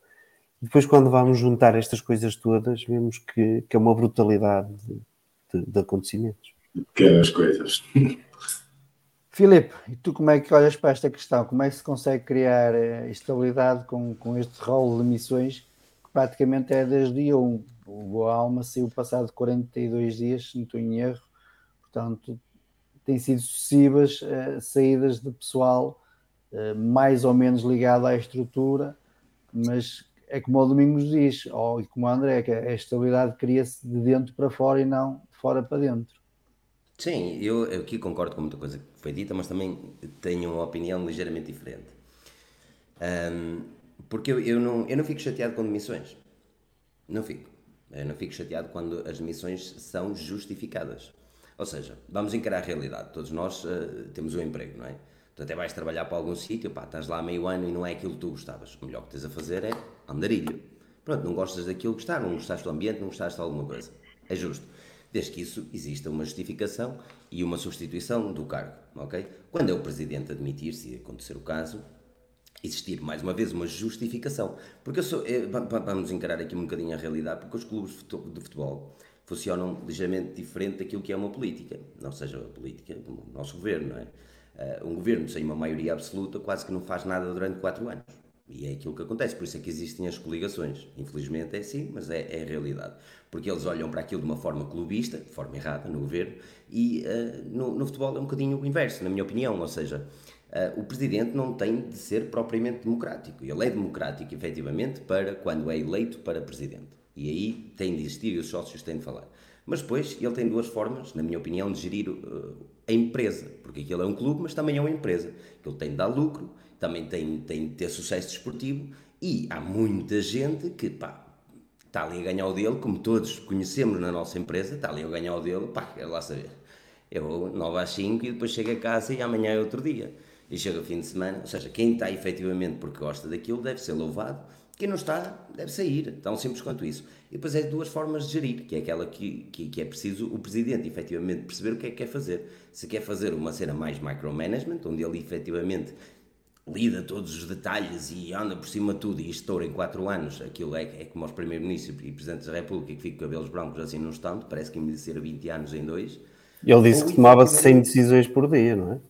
Depois, quando vamos juntar estas coisas todas, vemos que, que é uma brutalidade de, de, de acontecimentos. Pequenas coisas. Filipe, e tu como é que olhas para esta questão? Como é que se consegue criar eh, estabilidade com, com este rol de missões que praticamente é desde dia 1? O Boa Alma saiu passado 42 dias, se não estou em erro, portanto, tem sido sucessivas uh, saídas de pessoal uh, mais ou menos ligado à estrutura, mas é como o Domingos diz, ou como o André, que a estabilidade cria-se de dentro para fora e não de fora para dentro. Sim, eu, aqui concordo com muita coisa que foi dita, mas também tenho uma opinião ligeiramente diferente. Um, porque eu, eu, não, eu não fico chateado com demissões. Não fico. Eu não fico chateado quando as demissões são justificadas. Ou seja, vamos encarar a realidade. Todos nós uh, temos um emprego, não é? Tu até vais trabalhar para algum sítio, pá, estás lá meio ano e não é aquilo que tu gostavas. O melhor que tens a fazer é andarilho. Pronto, não gostas daquilo que está, não gostaste do ambiente, não gostaste de alguma coisa. É justo desde que isso exista uma justificação e uma substituição do cargo, ok? Quando é o Presidente admitir, se acontecer o caso, existir mais uma vez uma justificação. Porque eu sou, é, vamos encarar aqui um bocadinho a realidade, porque os clubes de futebol funcionam ligeiramente diferente daquilo que é uma política, não seja a política do nosso governo, não é? Uh, um governo sem uma maioria absoluta quase que não faz nada durante quatro anos. E é aquilo que acontece, por isso é que existem as coligações. Infelizmente é assim, mas é, é a realidade. Porque eles olham para aquilo de uma forma clubista, de forma errada, no governo, e uh, no, no, futebol é um bocadinho o inverso, na minha opinião. Ou seja, uh, o presidente não tem de ser propriamente democrático. Ele é democrático, efetivamente, para quando é eleito para presidente. E aí tem de existir e os sócios têm de falar. Mas depois ele tem duas formas, na minha opinião, de gerir uh, a empresa. Porque aquilo é um clube, mas também é uma empresa. Ele tem de dar lucro também tem, tem de ter sucesso desportivo e há muita gente que, pá, está ali a ganhar o dele, como todos conhecemos na nossa empresa, está ali a ganhar o dele, pá, quero lá saber. Eu 9 às 5 e depois chego a casa e amanhã é outro dia. E chega o fim de semana, ou seja, quem está efetivamente porque gosta daquilo deve ser louvado, quem não está deve sair, tão simples quanto isso. E depois é duas formas de gerir, que é aquela que, que, que, é preciso o presidente efetivamente perceber o que é que quer fazer. Se quer fazer uma cena mais micromanagement, onde ele efetivamente lida todos os detalhes e anda por cima de tudo e estoura em 4 anos, aquilo é, é como os primeiros-ministros e presidentes da República que ficam com cabelos brancos assim num instante, parece que envelhecer 20 anos em dois. Ele disse ou, que tomava 100 decisões por dia, não é?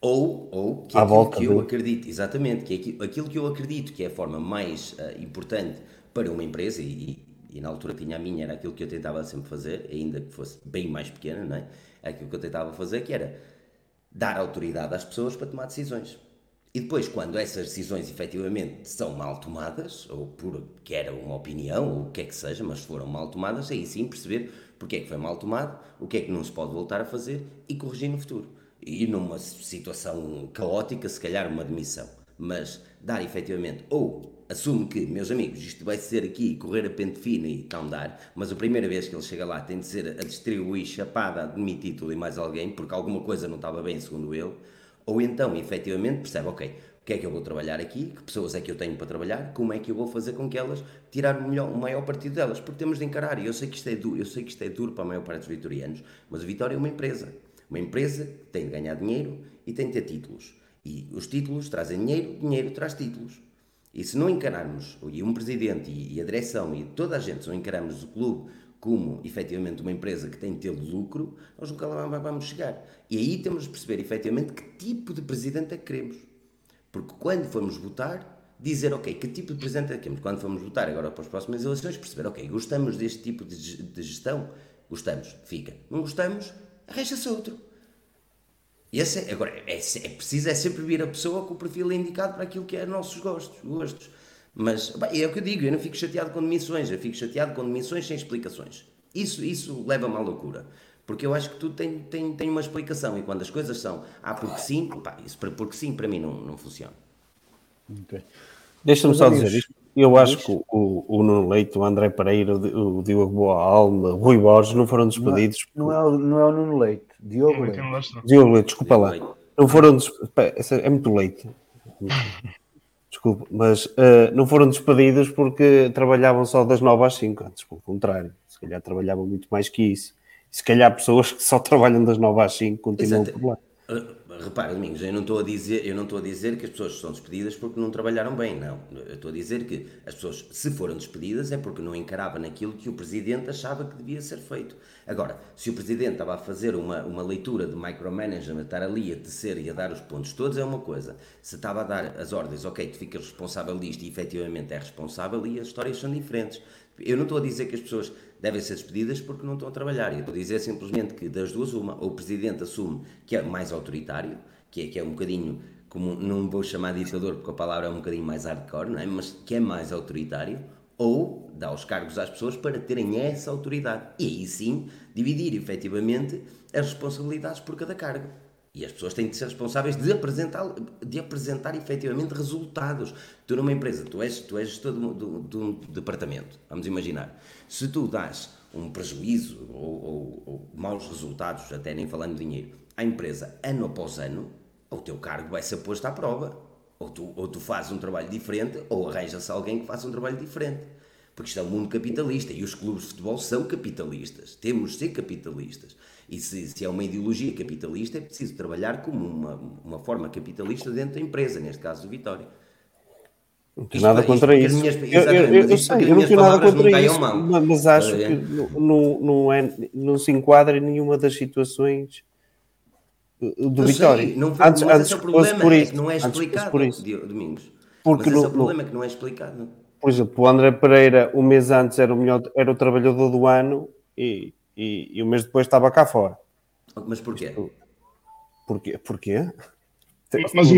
Ou, ou que é aquilo que eu acredito, exatamente, que é aquilo, aquilo que eu acredito que é a forma mais uh, importante para uma empresa, e, e, na altura tinha a minha, era aquilo que eu tentava sempre fazer, ainda que fosse bem mais pequena, não é? Aquilo que eu tentava fazer, que era dar autoridade às pessoas para tomar decisões. E depois, quando essas decisões efetivamente são mal tomadas, ou porque era uma opinião, ou o que é que seja, mas foram mal tomadas, aí sim perceber porque é que foi mal tomado, o que é que não se pode voltar a fazer e corrigir no futuro. E numa situação caótica, se calhar uma demissão. Mas dar efetivamente ou assume que, meus amigos, isto vai ser aqui correr a pente fino e tal dar, mas a primeira vez que ele chega lá tem de ser a distribuir chapada, a demitir tudo e mais alguém, porque alguma coisa não estava bem, segundo ele, ou então, efetivamente, percebe, ok, o que é que eu vou trabalhar aqui, que pessoas é que eu tenho para trabalhar, como é que eu vou fazer com que elas tirar o, melhor, o maior partido delas, porque temos de encarar, e eu sei que isto é duro, eu sei que isto é duro para a maior parte dos vitorianos, mas a Vitória é uma empresa, uma empresa que tem de ganhar dinheiro e tem de ter títulos. E os títulos trazem dinheiro, dinheiro traz títulos. E se não encararmos, e um presidente e, a direção e toda a gente, se não encararmos o clube como efetivamente uma empresa que tem de ter lucro, nós nunca lá vamos chegar. E aí temos de perceber efetivamente que tipo de presidente é que queremos. Porque quando formos votar, dizer, ok, que tipo de presidente é que queremos. Quando formos votar agora para as próximas eleições, perceber, ok, gostamos deste tipo de, gestão? Gostamos, fica. Não gostamos, arranja-se outro. Esse é, agora, é, é preciso é sempre vir a pessoa com o perfil indicado para aquilo que é nossos gostos, gostos. Mas bem, é o que eu digo, eu não fico chateado com demissões, eu fico chateado com demissões sem explicações. Isso, isso leva-me à loucura. Porque eu acho que tudo tem, tem, tem uma explicação e quando as coisas são ah, porque sim, pá, isso porque sim para mim não, não funciona. Okay. Deixa-me só dizer isto. Eu acho que o, o Nuno Leite, o André Pereira, o Diogo Boa Alma, o Rui Borges não foram despedidos. Não é, não é, não é o Nuno Leite, Diogo Leite. Diogo Leite, desculpa lá. Não foram despedidos. É muito leite. Desculpa, mas uh, não foram despedidos porque trabalhavam só das 9 às 5. Antes, pelo contrário, se calhar trabalhavam muito mais que isso. E se calhar pessoas que só trabalham das 9 às 5 continuam Exato. por lá. Repara, Domingos, eu não estou a dizer, eu não estou a dizer que as pessoas são despedidas porque não trabalharam bem, não. Eu estou a dizer que as pessoas, se foram despedidas, é porque não encaravam naquilo que o presidente achava que devia ser feito. Agora, se o presidente estava a fazer uma, uma leitura de micromanagement, estar ali a tecer e a dar os pontos todos, é uma coisa. Se estava a dar as ordens, ok, tu ficas responsável disto e efetivamente é responsável, e as histórias são diferentes. Eu não estou a dizer que as pessoas devem ser despedidas porque não estão a trabalhar. Eu estou a dizer simplesmente que das duas, uma, ou o presidente assume que é mais autoritário, que é, que é um bocadinho, como não vou chamar de ditador porque a palavra é um bocadinho mais hardcore, não é? mas que é mais autoritário, ou dá os cargos às pessoas para terem essa autoridade. E aí sim, dividir efetivamente as responsabilidades por cada cargo. E as pessoas têm de ser responsáveis de apresentar, de apresentar efetivamente resultados. Tu numa empresa, tu és, tu és gestor de, um departamento, vamos imaginar. Se tu dás um prejuízo ou, ou, ou, maus resultados, até nem falando de dinheiro, à empresa ano após ano, o teu cargo vai ser posto à prova. Ou tu, ou tu fazes um trabalho diferente, ou arranja-se alguém que faça um trabalho diferente. Porque isto é um mundo capitalista e os clubes de futebol são capitalistas. Temos de ser capitalistas. E se, se, é uma ideologia capitalista, é preciso trabalhar como uma, uma forma capitalista dentro da empresa, neste caso do Vitória. Não tenho nada contra isso. Minhas, eu, eu, eu, eu sei, eu não tenho nada contra isso, mas acho é. que não, não, é, não se enquadra em nenhuma das situações do Vitória. Sei, não, antes, mas antes é o problema, por isso, é que não é explicado, por isso. Domingos. Porque mas esse é o problema, que não é explicado. Por exemplo, o André Pereira, um mês antes, era o, melhor, era o trabalhador do ano e e, e um mês depois estava cá fora. Mas porquê? Porquê? Porquê? Mas, mas,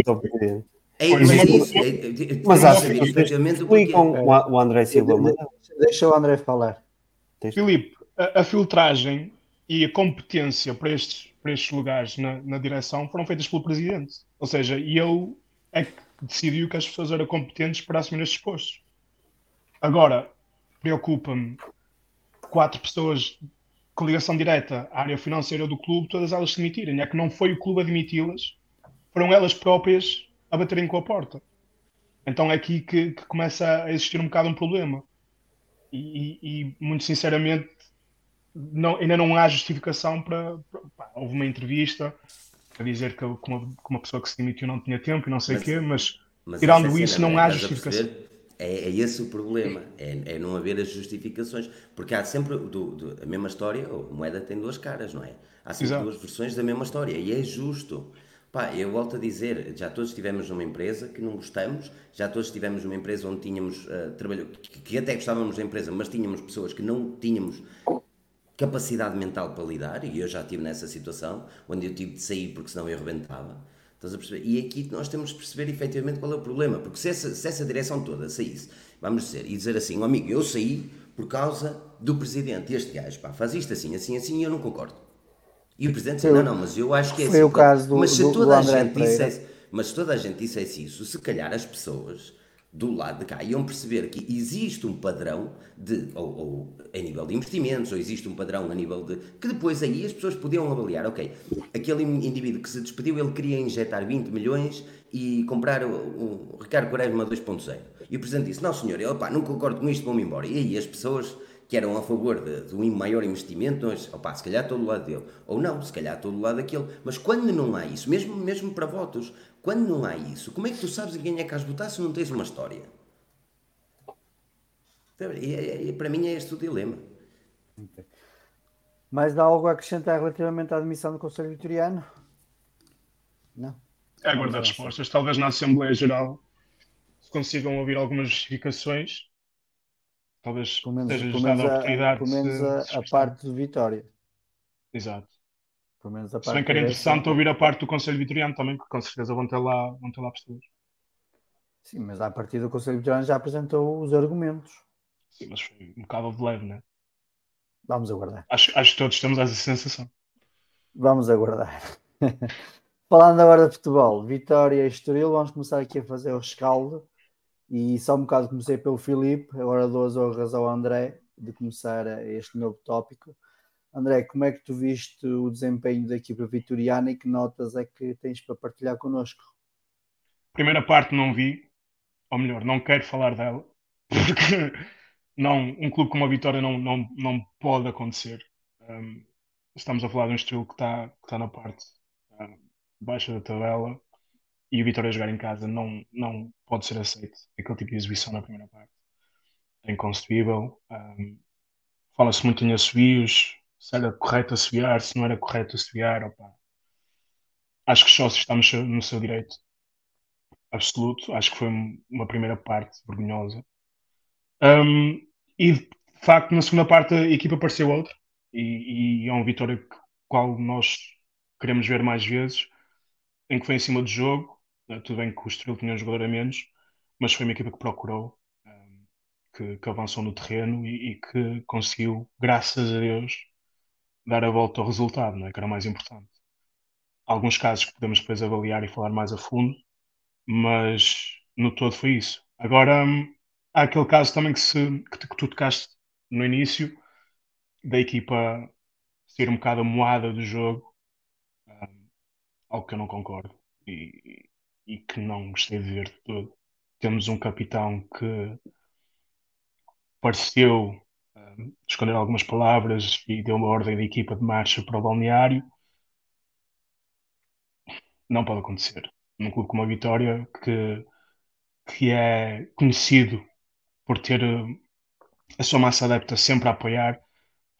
é, mas, é isso, é, é, mas acho que explicam o, o André Silva. Deixa o André falar. Filipe, a, a, filtragem e a competência para estes, para estes lugares na, na direção foram feitas pelo presidente. Ou seja, ele é que decidiu que as pessoas eram competentes para assumir estes postos. Agora, preocupa-me quatro pessoas ligação direta à área financeira do clube, todas elas se demitirem. É que não foi o clube a demiti-las, foram elas próprias a baterem com a porta. Então é aqui que, que começa a existir um bocado um problema. E, e, e muito sinceramente, não, ainda não há justificação para. para pá, houve uma entrevista a dizer que, que, uma, que, uma, pessoa que se demitiu não tinha tempo e não sei o quê, mas, mas tirando isso, não há justificação. É, é esse o problema, é, é, não haver as justificações. Porque há sempre do, do, a mesma história, a moeda tem duas caras, não é? Há sempre Exato. duas versões da mesma história e é justo. Pá, eu volto a dizer, já todos estivemos numa empresa que não gostamos, já todos estivemos numa empresa onde tínhamos uh, trabalho, que, que, até gostávamos da empresa, mas tínhamos pessoas que não tínhamos capacidade mental para lidar, e eu já estive nessa situação, onde eu tive de sair porque senão eu arrebentava. Estás a perceber? E aqui nós temos de perceber efetivamente qual é o problema, porque se essa, se essa direção toda saísse, vamos dizer, e dizer assim, oh, amigo, eu saí por causa do presidente, este gajo, pá, faz isto assim, assim, assim, e eu não concordo. E o presidente disse, não, não, mas eu acho que é Foi assim. o caso do, mas se do, toda do a gente dissesse, mas se toda a gente dissesse isso, se calhar as pessoas do lado de cá iam perceber que existe um padrão de, ou, ou a nível de investimentos, ou existe um padrão a nível de. que depois aí as pessoas podiam avaliar, ok, aquele indivíduo que se despediu, ele queria injetar 20 milhões e comprar o, o Ricardo Quaresma 2.0. E o Presidente disse: Não, senhor, eu opa, não concordo com isto, vou-me embora. E aí as pessoas que eram a favor de, de um maior investimento, nós, opa, se calhar estou do lado dele, ou não, se calhar estou do lado daquele. Mas quando não há isso, mesmo, mesmo para votos, quando não há isso, como é que tu sabes em quem é que has votar se não tens uma história? E, e, para mim é este o dilema. Mais há algo a acrescentar relativamente à admissão do Conselho Vitoriano? Não. É aguardar respostas. Talvez na Assembleia Geral se consigam ouvir algumas justificações. Talvez pelo menos, seja pelo menos a, oportunidade pelo menos a, a parte do Vitória. Exato. Pelo menos a Se parte bem que era interessante ouvir a parte do Conselho Vitoriano também, que com certeza vão ter lá, vão ter lá pessoas. Sim, mas a partir do Conselho Vitoriano já apresentou os argumentos. Sim, mas foi um bocado de leve, né? Vamos aguardar. Acho, acho que todos temos essa sensação. Vamos aguardar. Falando agora de futebol, Vitória e Estoril, vamos começar aqui a fazer o rescaldo. E só um bocado comecei pelo Filipe, agora dou as honras ao André de começar este novo tópico. André, como é que tu viste o desempenho da equipa vitoriana e que notas é que tens para partilhar connosco? Primeira parte não vi, ou melhor, não quero falar dela, porque não, um clube como a Vitória não, não, não pode acontecer. Um, estamos a falar de um estilo que está que tá na parte baixa da tabela e o Vitória jogar em casa não, não pode ser aceito. Aquele tipo de exibição na primeira parte é inconcebível. Um, Fala-se muito em assobios, se era correto assobiar, se não era correto assobiar. Opa. Acho que só está no seu, no seu direito absoluto. Acho que foi uma primeira parte vergonhosa. Um, e de facto, na segunda parte, a equipa pareceu outra. E, e é uma vitória que, qual nós queremos ver mais vezes, em que foi em cima do jogo. Uh, tudo bem que o Estoril tinha um jogador a menos, mas foi uma equipa que procurou, um, que, que, avançou no terreno e, e, que conseguiu, graças a Deus, dar a volta ao resultado, não é? que era o mais importante. Alguns casos que podemos depois avaliar e falar mais a fundo, mas no todo foi isso. Agora, hum, há aquele caso também que, se, que, que tu tocaste no início, da equipa ser um bocado moada do jogo, um, algo que eu não concordo e, e, que não gostei de ver de todo. Temos um capitão que pareceu esconder algumas palavras e deu uma ordem da equipa de marcha para o balneário. Não pode acontecer. Num clube como a Vitória, que, que é conhecido por ter a sua massa adepta sempre a apoiar,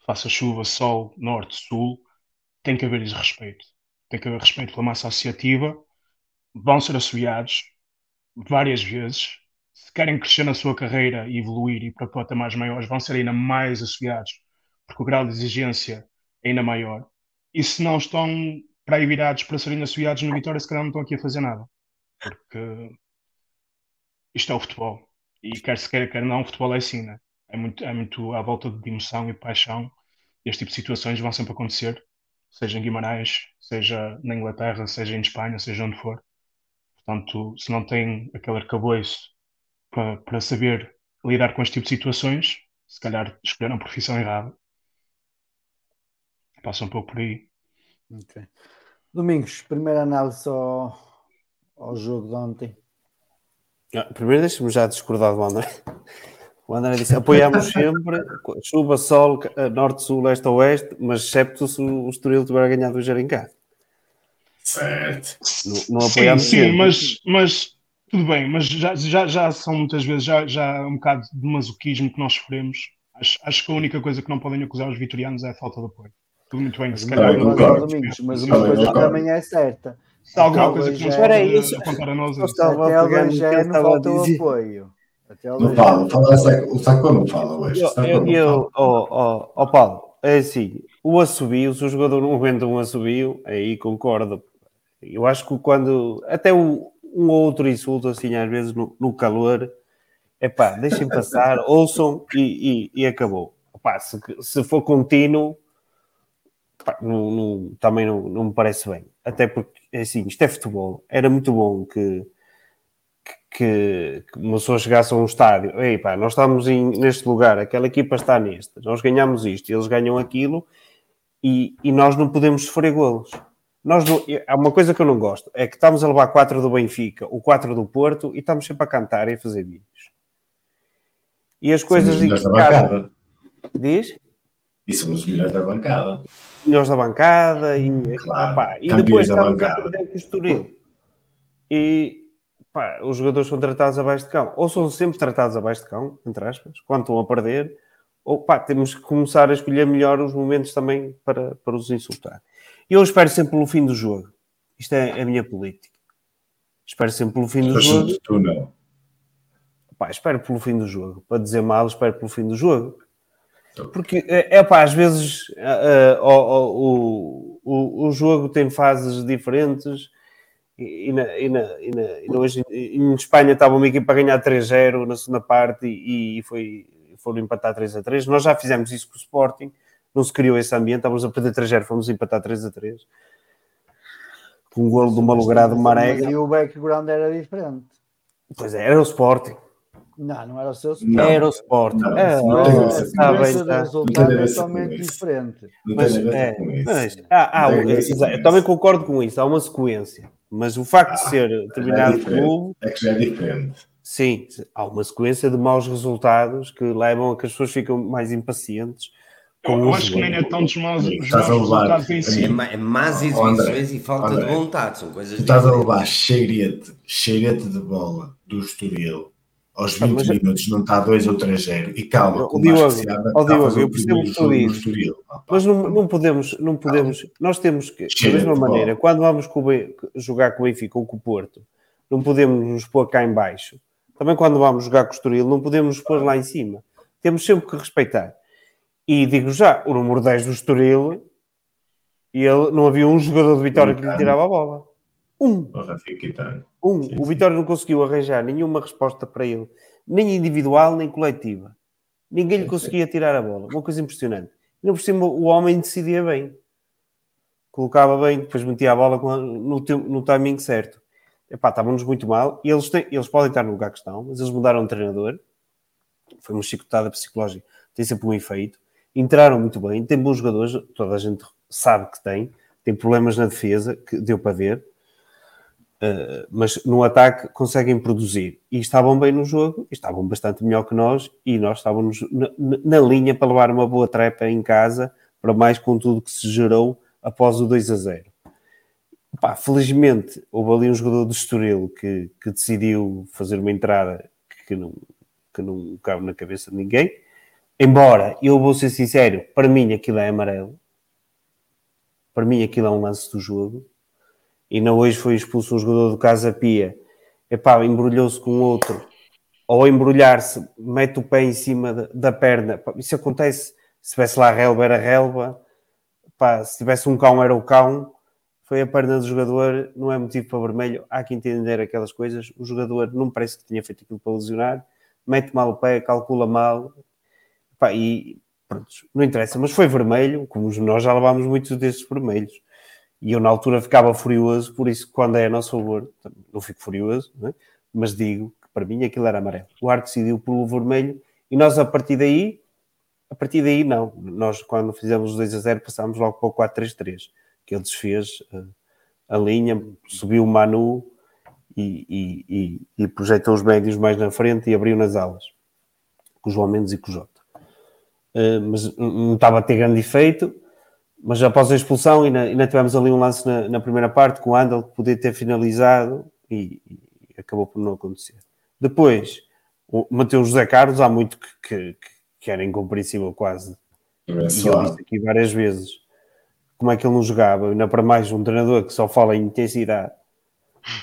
faça chuva, sol, norte, sul, tem que haver respeito. Tem que haver respeito pela massa associativa. Vão ser assobiados várias vezes. Se querem crescer na sua carreira e evoluir e para patamares maiores, vão ser ainda mais assobiados, porque o grau de exigência é ainda maior. E se não estão para aí virados para serem assobiados no Vitória, se calhar não estão aqui a fazer nada. Porque isto é o futebol. E quer se queira, quer não, o futebol é assim, né? É muito, é muito à volta de emoção e paixão. Este tipo de situações vão sempre acontecer, seja em Guimarães, seja na Inglaterra, seja em Espanha, seja onde for. Portanto, se não tem aquele arcabouço para, para saber lidar com este tipo de situações, se calhar escolheram a profissão errada. Passa um pouco por aí. Okay. Domingos, primeira análise ao, ao jogo de ontem. Ah, primeiro deixa-me já discordar do André. O André disse: apoiamos sempre, chuva, sol, norte, sul, leste, oeste, mas excepto se o Estoril tiver ganhado o em casa. Certo. Não, não apoiamos sim, sempre. sim, mas, mas tudo bem, mas já, já, já são muitas vezes já, já um bocado de masoquismo que nós sofremos. Acho, acho que a única coisa que não podem acusar os vitorianos é a falta de apoio. Tudo muito bem, se calhar. mas, concordo. Domingos, mas uma coisa também é certa. Se há alguma Até coisa que nos é- pode Espera aí, isso- apontar a nós, é Até a no que 2 ele não falta o apoio. Até Não 2 fala, fala o Saco não fala hoje. Eu, eu, não ó, ó, ó, Paulo, é assim, o assobio, se o jogador não aguenta um assobio, aí concordo. Eu acho que quando, até o- um ou outro insulto, assim, às vezes no, no calor, é pá, deixem passar, ouçam e, e, e acabou. Epá, se, se for contínuo, pá, não- não- também não, não me parece bem. Até porque, é assim, isto é futebol. Era muito bom que, que, que uma pessoa chegasse a um estádio, ei pá, nós estamos em- neste lugar, aquela equipa está neste, nós ganhamos isto, eles ganham aquilo e, e nós não podemos sofrer golos. Nós não, há uma coisa que eu não gosto, é que estamos a levar 4 do Benfica, o 4 do Porto e estamos sempre a cantar e a fazer vídeos. E as coisas Somos melhores da bancada. diz? E somos os melhores da bancada. melhores da bancada e, Claro, pá, e depois estamos a perder com o Estoril. E pá, os jogadores são tratados abaixo de cão. Ou são sempre tratados abaixo de cão, entre aspas, quando estão a perder, ou pá, temos que começar a escolher melhor os momentos também para, para os insultar. E eu espero sempre pelo fim do jogo. Isto é a minha política. Espero sempre pelo fim do Mas jogo. tu não. Pá, espero pelo fim do jogo. Para dizer mal, espero pelo fim do jogo. Porque é, é pá, às vezes uh, o, o, o jogo tem fases diferentes e, na, e, na, e, na, e hoje em Espanha estava uma equipa a ganhar 3-0 na segunda parte e, e foi, foram empatar 3-3. Nós já fizemos isso com o Sporting, não se criou esse ambiente, estávamos a perder 3-0, fomos empatar 3-3 com um golo do malogrado Marega. E o background era diferente. Pois é, era o Sporting. Não, não era o seu Sporting. Era o Sporting. Não, é, não tem a ver está bem, está. O resultado é totalmente diferente. Não Mas, a é, com isso. mas há- há- Não a eu também concordo com isso, há uma sequência. Mas o facto de ser Já é determinado diferente. clube, É que já é diferente. sim, há uma sequência de maus resultados que levam a que as pessoas ficam mais impacientes Eu o acho que nem é tão dos maus, Estás a levar- si. É, ma- é más exibições e falta André, de vontade, são coisas Tu estás a levar cheirete, cheirete de bola do Estoril aos 20 Ah, minutos, não está 2 ou 3-0 e calma, com mais a Diogo, eu o percebo o primeiro que tu dizes. Ah, Mas não, não podemos, não podemos, nós temos que, da mesma de bola. maneira, quando vamos com o jogar com o Benfica ou com o Porto, não podemos nos pôr cá em baixo. Também quando vamos jogar com o Estoril, não podemos nos pôr lá em cima. Temos sempre que respeitar. E digo já, o número 10 do Estoril, ele, não havia um jogador de Vitória que lhe tirava a bola. Um. Um. Sim, o. Vitória não conseguiu arranjar nenhuma resposta para ele, nem individual, nem coletiva. Ninguém lhe conseguia tirar a bola. Uma coisa impressionante. E por cima, o homem decidia bem. Colocava bem, depois metia a bola no, no timing certo. Epá, estávamos muito mal. E eles, têm- eles podem estar no lugar que estão, mas eles mudaram de treinador. Foi uma chicotada psicológica. Tem sempre um efeito. Entraram muito bem. Tem bons jogadores. Toda a gente sabe que tem. Tem problemas na defesa, que deu para ver mas no ataque conseguem produzir e estavam bem no jogo, estavam bastante melhor que nós e nós estávamos na, na- na linha para levar uma boa trepa em casa para mais com tudo que se gerou após o 2 a 0. Pá, felizmente houve ali um jogador do Estoril que, que decidiu fazer uma entrada que não, que não cabe na cabeça de ninguém, embora eu vou ser sincero, para mim aquilo é amarelo, para mim aquilo é um lance do jogo, e não hoje foi expulso um jogador do Casa Pia, epá, embrulhou-se com outro, ou embrulhar-se, mete o pé em cima da, da perna, Pá, isso acontece, se tivesse lá relva era relva, Pá, se tivesse um cão era o cão, foi a perna do jogador, não é motivo para vermelho, há que entender aquelas coisas, o jogador não parece que tinha feito aquilo para lesionar, mete mal o pé, calcula mal, Pá, e pronto, não interessa, mas foi vermelho, como nós já levámos muitos desses vermelhos. E eu na altura ficava furioso, por isso quando é a nosso favor, não fico furioso, não é? mas digo que para mim aquilo era amarelo. O Arte decidiu pelo vermelho e nós a partir daí, a partir daí não. Nós quando fizemos os 2 a 0 passámos logo para o 4-3-3, que ele desfez eh, a linha, subiu o Manu e, e, e, e projetou os médios mais na frente e abriu nas alas, com o João Mendes e com o Jota. Uh, mas não estava a ter grande efeito. Mas após a expulsão, ainda, ainda tivemos ali um lance na, na primeira parte com o Andel que podia ter finalizado e, e acabou por não acontecer. Depois, o Mateus José Carlos, há muito que, que, que era incompreensível quase. É eu suave. disse aqui várias vezes como é que ele não jogava, ainda para mais um treinador que só fala em intensidade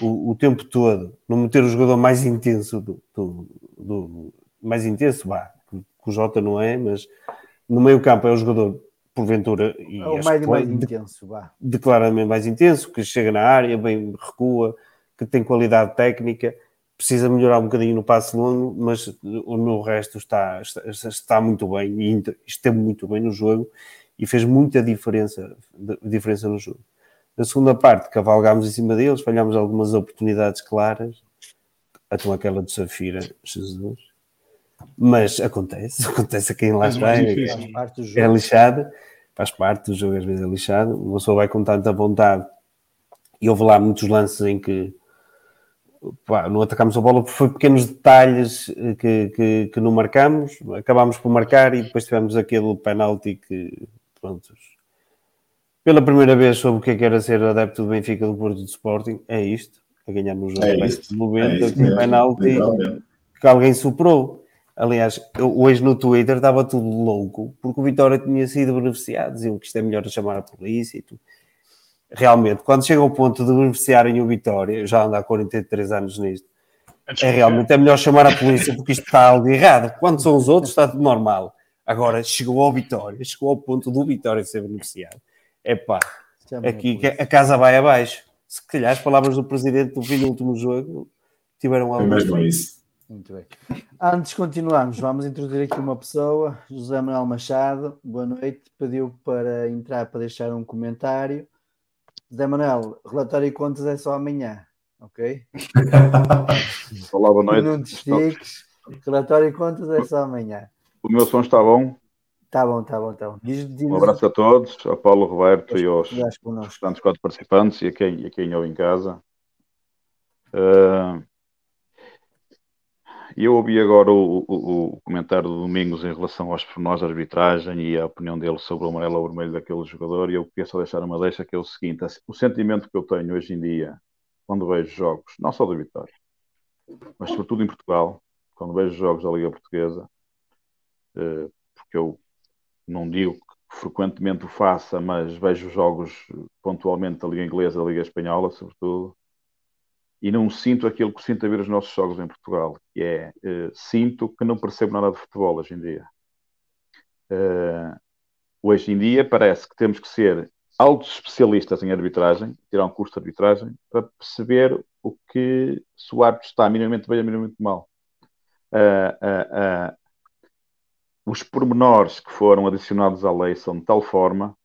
o, o tempo todo, não meter o jogador mais intenso do, do, do- mais intenso, vá, que o Jota não é, mas no meio campo é o jogador porventura e É o médio que mais de- intenso, vá. declaradamente mais intenso, que chega na área, bem recua, que tem qualidade técnica, precisa melhorar um bocadinho no passe longo, mas o no resto está, está, está muito bem e esteve muito bem no jogo e fez muita diferença, diferença no jogo. Na segunda parte, cavalgámos em cima deles, falhámos algumas oportunidades claras, até aquela de Safira, Jesus. Mas acontece, acontece a quem lá está. é- difícil. Faz parte do é jogo. lixado, faz parte do jogo, às vezes é lixado. Uma pessoa vai com tanta vontade e houve lá muitos lances em que pá, não atacámos a bola, porque foi pequenos detalhes eh, que, que, que não marcamos, acabámos por marcar e depois tivemos aquele penalti que, pronto, pela primeira vez soube o que é que era ser adepto do Benfica do Porto do Sporting, é isto, a ganhar no jogo É isto, que É 90, isso com um mesmo, penalti que alguém superou. Aliás, eu, hoje no Twitter estava tudo louco, porque o Vitória tinha sido beneficiado, diziam que isto é melhor chamar a polícia e tudo. Realmente, quando chega ao ponto de beneficiarem o Vitória, eu já ando há 43 anos nisto, é realmente é melhor chamar a polícia porque isto está algo errado. Quando são os outros, está tudo normal. Agora chegou ao Vitória, chegou ao ponto do Vitória ser beneficiado. É pá, aqui a casa vai abaixo. Se calhar as palavras do presidente do fim do último jogo tiveram É algo. mesmo isso. Muito bem. Antes de continuarmos, vamos introduzir aqui uma pessoa, José Manuel Machado. Boa noite. Pediu para entrar para deixar um comentário. José Manuel, relatório e contas é só amanhã, ok? Olá, boa noite. Não te estiques. Relatório e contas é só amanhã. O meu som está bom. Tá bom, tá bom, tá bom. Diz, diz, Um abraço a todos, ao Paulo Roberto e aos restantes quatro participantes e a quem, e a quem ouve em casa. Ah, eu ouvi agora o, o- o comentário do Domingos em relação aos pormenores da arbitragem e a opinião dele sobre o amarelo ou vermelho daquele jogador, e eu queria só deixar uma deixa que é o seguinte: o sentimento que eu tenho hoje em dia, quando vejo jogos, não só da Vitória, mas sobretudo em Portugal, quando vejo jogos da Liga Portuguesa, eh, porque eu não digo que frequentemente o faça, mas vejo jogos pontualmente da Liga Inglesa, da Liga Espanhola, sobretudo, e não sinto aquilo que sinto a ver os nossos jogos em Portugal, que é, eh, sinto que não percebo nada de futebol hoje em dia. Eh, hoje em dia parece que temos que ser altos especialistas em arbitragem, tirar um curso de arbitragem, para perceber o que se o árbitro está minimamente bem ou minimamente mal. Ah, os pormenores que foram adicionados à lei são de tal forma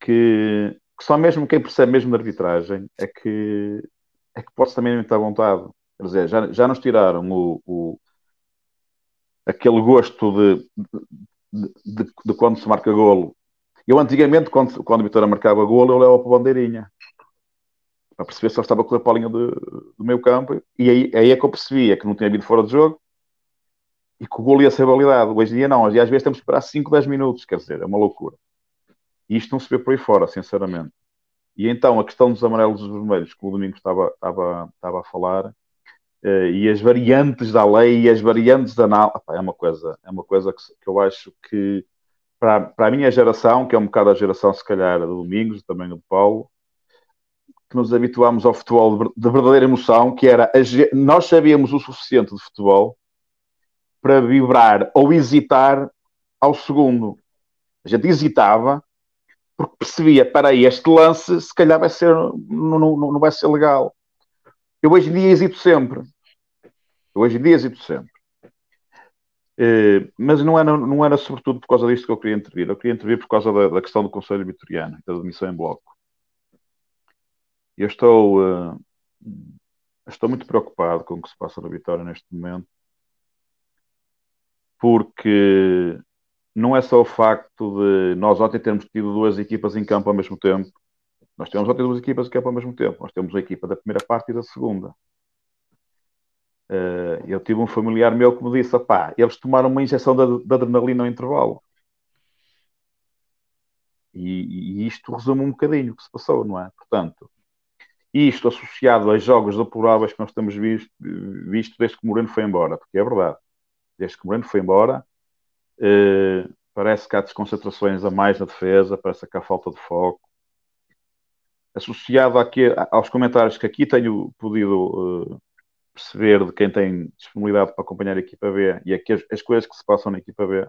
que, que só mesmo quem percebe mesmo de arbitragem é que, é que pode também estar à vontade. Quer dizer, já, já nos tiraram o, o- aquele gosto de, de, de- de quando se marca golo. Eu antigamente, quando, quando a Vitória marcava golo, eu levava para a bandeirinha. Para perceber se ele estava a correr para a linha de- do meu campo. E aí, aí é que eu percebia que não tinha havido fora de jogo e que o golo ia ser validado. Hoje em dia não, e às vezes temos que esperar 5, 10 minutos, quer dizer, é uma loucura. E isto não se vê por aí fora, sinceramente. E então a questão dos amarelos e dos vermelhos, que o Domingo estava, estava, estava a falar, eh, e as variantes da lei e as variantes da análise, é uma coisa, é uma coisa que, que eu acho que para, para a minha geração, que é um bocado a geração se calhar do Domingos, também do Paulo, que nos habituámos ao futebol de ver- de verdadeira emoção, que era nós sabíamos o suficiente de futebol para vibrar ou hesitar ao segundo. A gente hesitava porque percebia, para aí, este lance se calhar vai ser, não, não, não vai ser legal. Eu hoje em dia hesito sempre. Eu hoje em dia hesito sempre. Eh, mas não era, não era sobretudo por causa disto que eu queria intervir. Eu queria intervir por causa da, da questão do Conselho Vitoriano, da demissão em bloco. Eu estou, eh, estou muito preocupado com o que se passa na Vitória neste momento, porque não é só o facto de nós ontem termos tido duas equipas em campo ao mesmo tempo. Nós temos ontem duas equipas em campo ao mesmo tempo. Nós temos a equipa da primeira parte e da segunda. Eh, eu tive um familiar meu que me disse: pá, eles tomaram uma injeção de, adrenalina ao intervalo. E, e isto resume um bocadinho o que se passou, não é? Portanto, isto associado a jogos deploráveis que nós temos visto, visto desde que Moreno foi embora, porque é verdade, desde que Moreno foi embora, eh, parece que há desconcentrações a mais na defesa, parece que há falta de foco. Associado aqui, aos comentários que aqui tenho podido eh, perceber de quem tem disponibilidade para acompanhar a equipa B e aqui as, as coisas que se passam na equipa B,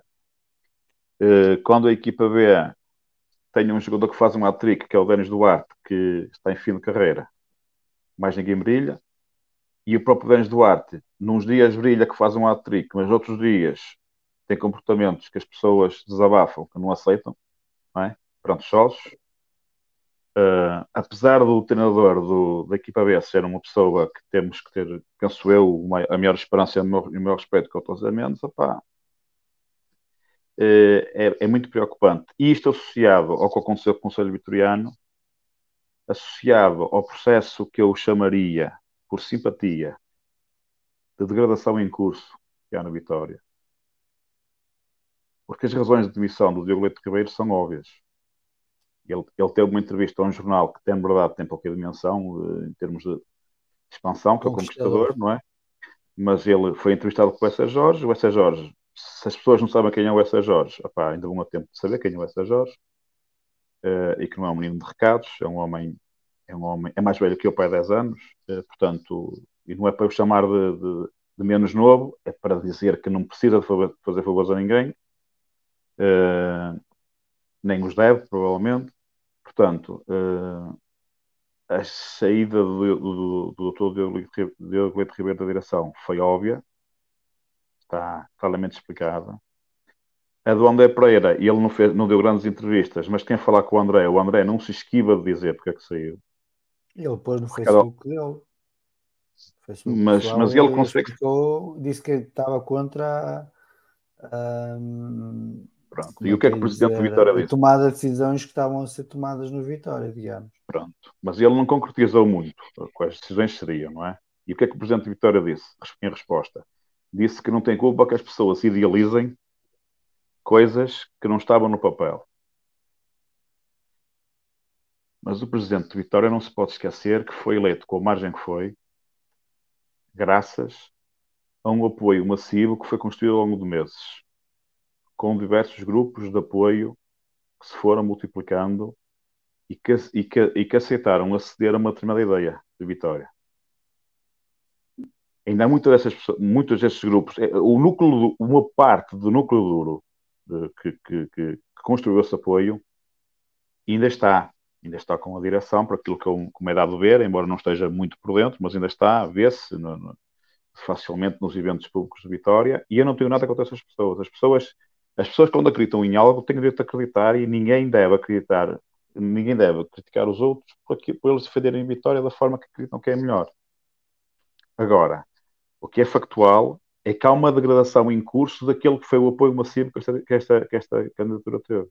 eh, quando a equipa B tem um jogador que faz um hat-trick, que é o Denis Duarte, que está em fim de carreira, mais ninguém brilha, e o próprio Denis Duarte, nos dias brilha que faz um hat-trick, mas outros dias tem comportamentos que as pessoas desabafam, que não aceitam, não é? Pronto, sós. Uh, apesar do treinador do, da equipa B ser uma pessoa que temos que ter, penso eu, uma, a maior esperança e o meu, meu respeito com o José Mendes, opá, é, é, muito preocupante. E isto associado ao que aconteceu com o Conselho Vitoriano, associado ao processo que eu chamaria, por simpatia, de degradação em curso que há na Vitória. Porque as razões de demissão do Diogo Leite Ribeiro são óbvias. Ele, ele teve uma entrevista a um jornal que tem, verdade, tem pouca dimensão em termos de expansão, que é o Conquistador, não é? Mas ele foi entrevistado com o S. Jorge. O S. Jorge se as pessoas não sabem quem é o Essa Jorge, opá, ainda vão a tempo de saber quem é o Essa Jorge, uh, e que não é um menino de recados, é um homem, é um homem, é mais velho que eu, pai 10 anos, uh, portanto, e não é para eu chamar de, de, de, menos novo, é para dizer que não precisa de fazer favores a ninguém, uh, nem os deve, provavelmente. Portanto, uh, a saída do, do, do doutor Diogo Leite Ribeiro da direção foi óbvia, está claramente explicada. A do André Pereira, ele não, fez, não deu grandes entrevistas, mas quem falar com o André, o André não se esquiva de dizer porque é que saiu. Ele pôs no Facebook dele. Facebook mas, mas ele consegue. Explicou, disse que estava contra. Um, Pronto. E o que é que o presidente do Vitória disse? Tomada de decisões que estavam a ser tomadas no Vitória, digamos. Pronto. Mas ele não concretizou muito quais decisões seriam, não é? E o que é que o presidente do Vitória disse em resposta? Disse que não tem culpa que as pessoas idealizem coisas que não estavam no papel. Mas o presidente de Vitória não se pode esquecer que foi eleito com a margem que foi, graças a um apoio massivo que foi construído ao longo de meses, com diversos grupos de apoio que se foram multiplicando e que, e que, e que aceitaram aceder a uma determinada ideia de Vitória. Ainda há muitas dessas muitos desses grupos, é, o núcleo, uma parte do núcleo duro de, que, que, que, construiu esse apoio ainda está ainda está com a direção, por aquilo que eu, como é dado ver, embora não esteja muito por dentro, mas ainda está, vê-se facilmente nos eventos públicos de Vitória, e eu não tenho nada contra essas pessoas. As pessoas, as pessoas quando acreditam em algo, têm o direito de acreditar e ninguém deve acreditar, ninguém deve criticar os outros por, aqui, por eles defenderem Vitória da forma que acreditam que é melhor. Agora, o que é factual é que há uma degradação em curso daquele que foi o apoio massivo que esta, que esta, que esta candidatura teve.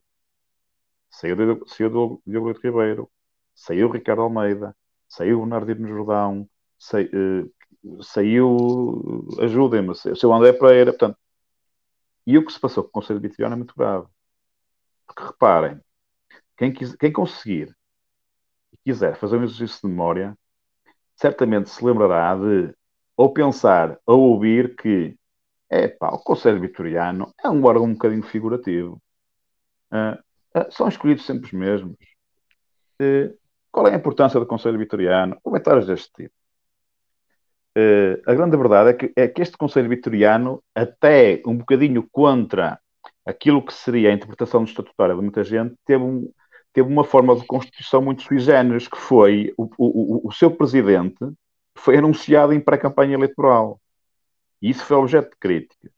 Saiu, saiu Diogo Ribeiro, saiu Ricardo Almeida, saiu Bernardino Jordão, uh, saiu, ajudem-me, saiu André Pereira, portanto, e o que se passou com o Conselho de é muito grave. Porque reparem, quem, quis, quem conseguir e quiser fazer um exercício de memória, certamente se lembrará de ou pensar ou ouvir que é o Conselho Vitoriano é um órgão um bocadinho figurativo. Uh, uh, são escolhidos sempre os mesmos. Uh, qual é a importância do Conselho Vitoriano? Comentários deste tipo. A grande verdade é que, é que este Conselho Vitoriano, até um bocadinho contra aquilo que seria a interpretação do estatutário de muita gente, teve, um, teve uma forma de constituição muito sui generis, que foi o, o, o seu presidente foi anunciado em pré-campanha eleitoral. E isso foi objeto de críticas.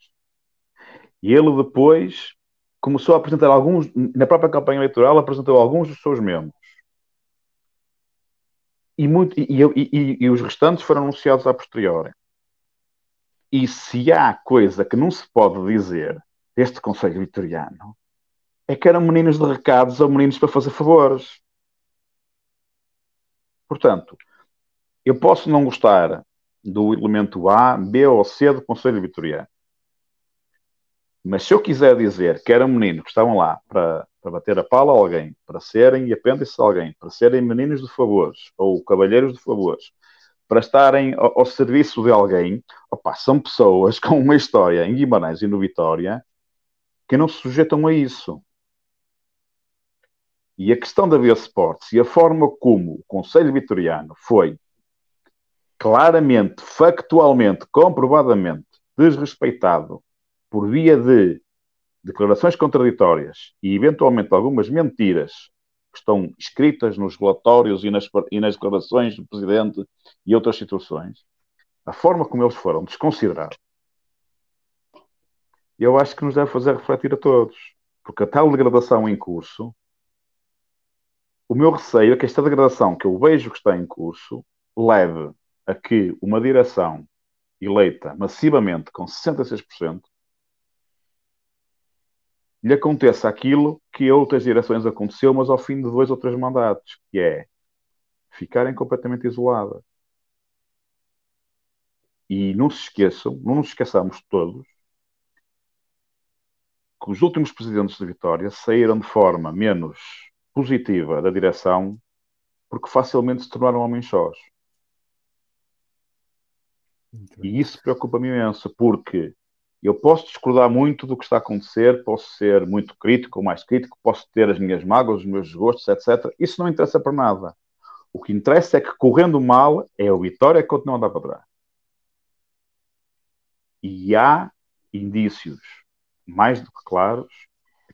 E ele depois começou a apresentar alguns, na própria campanha eleitoral, apresentou alguns dos seus membros. E, muito, e, e, e os restantes foram anunciados a posteriori. E se há coisa que não se pode dizer deste Conselho Vitoriano, é que eram meninos de recados ou meninos para fazer favores. Portanto, eu posso não gostar do elemento A, B ou C do Conselho Vitoriano. Mas se eu quiser dizer que eram meninos que estavam lá para, para bater a pala a alguém, para serem apêndices a alguém, para serem meninos de favores ou cavalheiros de favores, para estarem ao, ao serviço de alguém, opa, são pessoas com uma história em Guimarães e no Vitória que não se sujeitam a isso. E a questão da Via Sports e a forma como o Conselho Vitoriano foi claramente, factualmente, comprovadamente desrespeitado por via de declarações contraditórias e eventualmente algumas mentiras que estão escritas nos relatórios e nas, e nas declarações do Presidente e outras situações, a forma como eles foram desconsiderados, eu acho que nos deve fazer refletir a todos. Porque a tal degradação em curso, o meu receio é que esta degradação que eu vejo que está em curso leve a que uma direção eleita massivamente com 66% lhe aconteça aquilo que a outras direções aconteceu, mas ao fim de dois ou três mandatos, que é ficarem completamente isoladas. E não se esqueçam, não nos esqueçamos todos, que os últimos presidentes de Vitória saíram de forma menos positiva da direção porque facilmente se tornaram homens sós. E isso preocupa-me imenso, porque eu posso discordar muito do que está a acontecer, posso ser muito crítico ou mais crítico, posso ter as minhas mágoas, os meus desgostos, etc. Isso não interessa para nada. O que interessa é que, correndo mal, é o Vitória que continua a andar para trás. E há indícios mais do que claros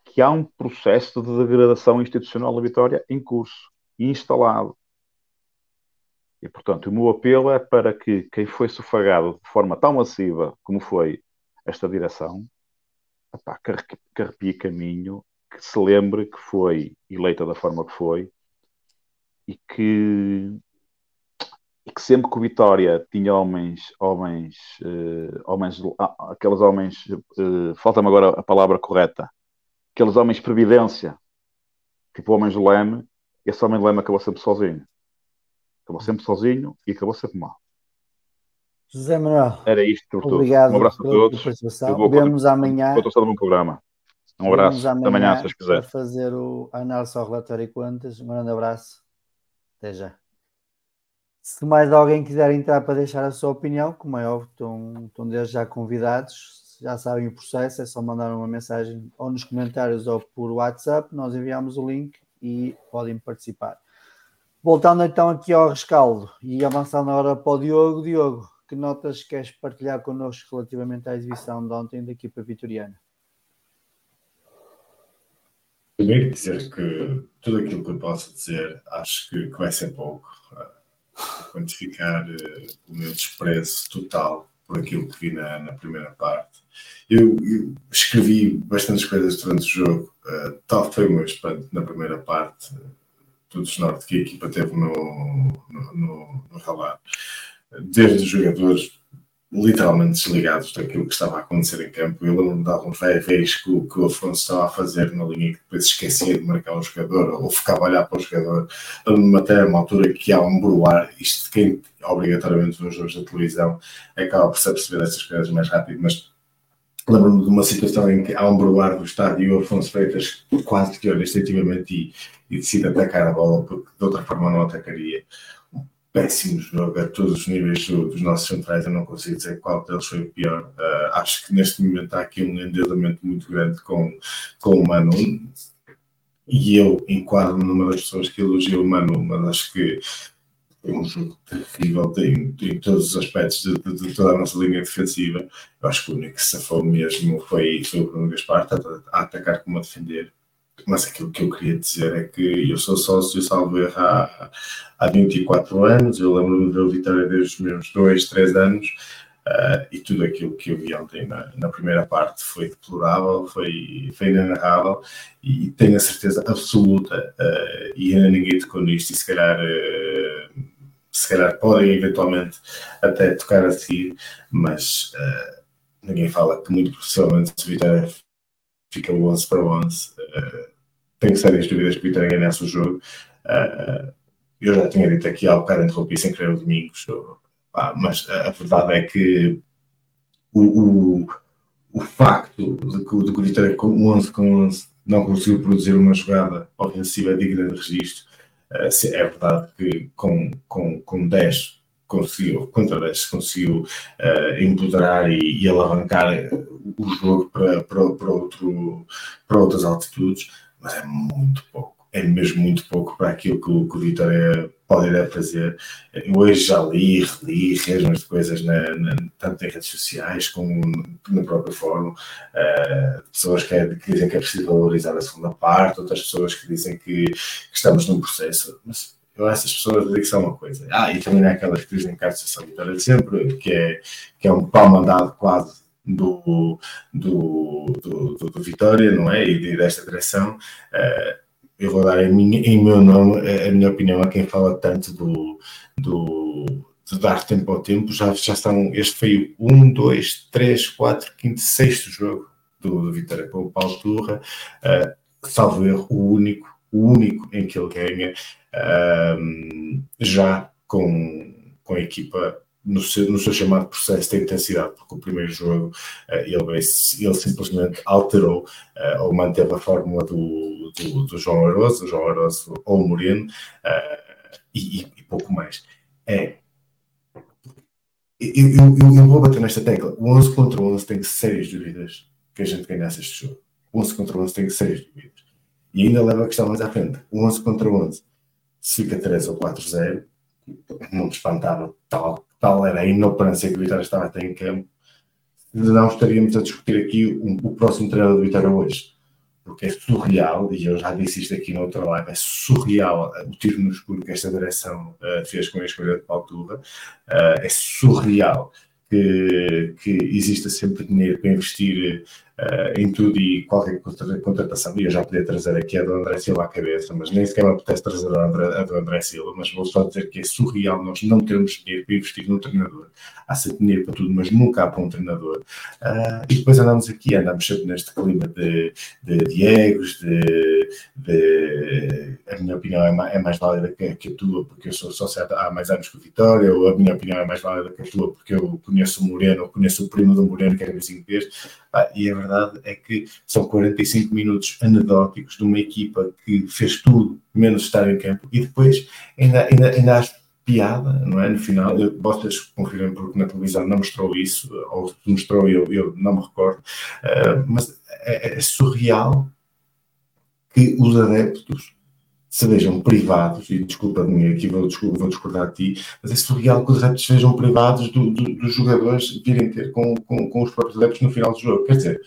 que há um processo de degradação institucional da Vitória em curso, instalado. E, portanto, o meu apelo é para que quem foi sufragado de forma tão massiva como foi esta direção, epá, que arrepie caminho, que se lembre que foi eleita da forma que foi e que, e que sempre que o Vitória tinha homens, homens, uh, homens uh, aqueles homens, uh, falta-me agora a palavra correta, aqueles homens previdência, tipo homens do leme, esse homem do leme acabou sempre sozinho. Acabou sempre sozinho e acabou sempre mal. José Manuel, era isto por obrigado Um abraço a todos. Vemos amanhã. Estou no programa. Um abraço. Até amanhã, se quiser. Para fazer o análise ao relatório e contas. Um grande abraço. Até já. Se mais alguém quiser entrar para deixar a sua opinião, como é óbvio, estão, estão desde já convidados, já sabem o processo, é só mandar uma mensagem ou nos comentários ou por WhatsApp, nós enviamos o link e podem participar. Voltando então aqui ao rescaldo e avançando agora para o Diogo. Diogo, que notas queres partilhar connosco relativamente à exibição de ontem da equipa vitoriana? Primeiro dizer que tudo aquilo que eu posso dizer acho que, que vai ser pouco. Uh, quantificar uh, o meu desprezo total por aquilo que vi na, na primeira parte. Eu, eu, escrevi bastantes coisas durante o jogo, uh, tal foi o meu espanto na primeira parte do desnorte que a equipa teve no, no, no, no relato. Desde jogadores literalmente desligados daquilo que estava a acontecer em campo. Eu lembro-me de alguns vez que, que o Afonso estava a fazer na linha que depois esquecia de marcar um jogador ou ficava a olhar para o jogador. Lembro-me até uma altura que há um bruar, isto de quem obrigatoriamente vê os jogos da televisão acaba por se perceber essas coisas mais rápido, mas lembro-me de uma situação em que há um bruar do estádio e o Afonso Freitas quase que olha instintivamente e, e decide atacar a bola porque de outra forma não atacaria péssimo jogo a todos os níveis dos nossos centrais. Eu não consigo dizer qual deles foi o pior. Uh, acho que neste momento há aqui um endeudamento muito grande com, com o Manu. E eu enquadro-me numa das pessoas que elogia o Manu, mas acho que é um jogo terrível em, em todos os aspectos de, de, de, toda a nossa linha defensiva. Eu acho que o único que safou mesmo foi, foi o Bruno Gaspar, a atacar como a defender mas aquilo que eu queria dizer é que eu sou sócio, salvo erro, há, há 24 anos, eu lembro-me o Vitória desde os meus 2, 3 anos, uh, e tudo aquilo que eu vi ontem na, na primeira parte foi deplorável, foi, foi inenarrável, e tenho a certeza absoluta, uh, e ainda ninguém tocou nisto, e se calhar. Uh, se calhar podem eventualmente até tocar a seguir, mas ninguém fala que muito possivelmente se Vitória fica 11 para 11, tenho sérias dúvidas que o Vitória ganhasse o jogo. Uh, eu já tinha dito aqui há bocado, interrompi sem querer o Domingos, mas a verdade é que o, o, o facto de que, de que o Vitória com 11 com 11 não conseguiu produzir uma jogada ofensiva digna de registro, uh, é verdade que com, com, com 10 conseguiu, contra 10 conseguiu uh, empoderar e, e, alavancar o jogo para, para, para, outro, para outras altitudes mas é muito pouco. É mesmo muito pouco para aquilo que o, que o Vitória pode ir a fazer. Eu hoje já li, reli, rejo coisas, na, na, tanto em redes sociais como no próprio fórum. Uh, pessoas que, é, que, dizem que é preciso valorizar a segunda parte, outras pessoas que dizem que, que estamos num processo. Mas eu essas pessoas digo que são uma coisa. Ah, e também há aquelas que dizem que a Associação Vitória de sempre, que é, que é um pau mandado quase do, do, do, do, Vitória, não é? E desta direção. Uh, eu vou dar em, minha, em meu nome a, minha opinião a quem fala tanto do, do, de dar tempo ao tempo. Já, já estão, este foi o 1, 2, 3, 4, 5, sexto jogo do, do Vitória com o Paulo Turra. Uh, salvo erro, o único, o único em que ele ganha, uh, já com, com a equipa no seu, no seu chamado processo de intensidade, porque o primeiro jogo uh, ele, ele simplesmente alterou uh, ou manteve a fórmula do, do, do João Aroso, João Aroso ou Moreno uh, e, e, pouco mais. É, eu, eu, eu, vou bater nesta tecla. O 11 contra 11 tem sérias dúvidas que a gente ganhasse este jogo. O 11 contra 11 tem sérias dúvidas. E ainda leva a questão mais à frente. O 11 contra 11, se fica 3 ou 4-0, não me espantava tal tal era a inoperância que o Vitória estava a ter em campo, não estaríamos a discutir aqui o, o próximo treinador do Vitória hoje. porque é surreal, e eu já disse isto aqui no outro live, é surreal o tiro no escuro que esta direção uh, fez com a escolha de Paulo uh, é surreal que, que exista sempre dinheiro para investir uh, em tudo e qualquer contratação. E eu já podia trazer aqui a do André Silva à cabeça, mas nem sequer me apetece trazer a, André, a do André Silva. Mas vou só dizer que é surreal nós não termos dinheiro para investir num treinador. Há sempre dinheiro para tudo, mas nunca há para um treinador. Uh, e depois andamos aqui, andamos sempre neste clima de, de Diegos, de, de, A minha opinião é mais, é mais válida que, que, a tua, porque eu sou sócio há mais anos que o Vitória, ou a minha opinião é mais válida que a tua, porque eu conheço o Moreno, ou conheço o primo do Moreno, que é vizinho deste. Ah, e a verdade é que são 45 minutos anedóticos de uma equipa que fez tudo menos estar em campo e depois ainda, ainda, ainda há piada, não é? No final, eu, vocês confirmem porque na televisão não mostrou isso, ou mostrou eu, eu não me recordo, uh, mas é, é surreal que os adeptos sejam privados, e desculpa-me aqui, vou, vou discordar de ti, mas é surreal que os adeptos sejam privados do, do, dos jogadores virem ter com, com, com, os próprios adeptos no final do jogo. Quer dizer,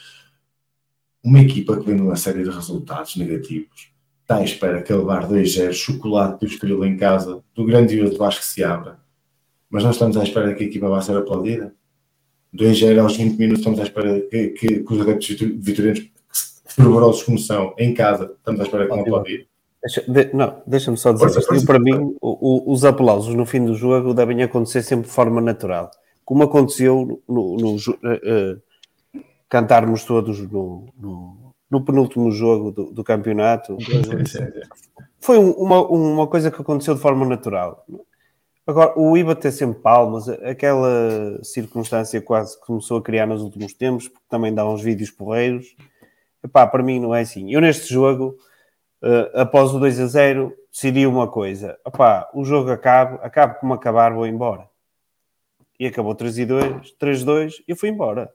uma equipa que vem numa série de resultados negativos está à espera que ele levar 2-0 chocolate do Estoril em casa do grandioso Vasco se abra. Mas nós estamos à espera que a equipa vá ser aplaudida. 2-0 aos 20 minutos estamos à espera que, que, que os adeptos vitorianos fervorosos como são, em casa, estamos à espera que não aplaudir. Deixa, de, não, deixa-me só dizer isto. Eu, para mim, o, o, os aplausos no fim do jogo devem acontecer sempre de forma natural. Como aconteceu no, no uh, cantarmos todos no, no, no, penúltimo jogo do, do campeonato. Foi uma, uma coisa que aconteceu de forma natural. Agora, o IBA ter sempre palmas, aquela circunstância quase que começou a criar nos últimos tempos, porque também dá uns vídeos porreiros. Epá, para mim não é assim. Eu neste jogo uh, após o 2 a 0, decidi uma coisa: opá, o jogo acaba, acaba como acabar, vou embora. E acabou 3 e 2, 3 a 2, e eu fui embora.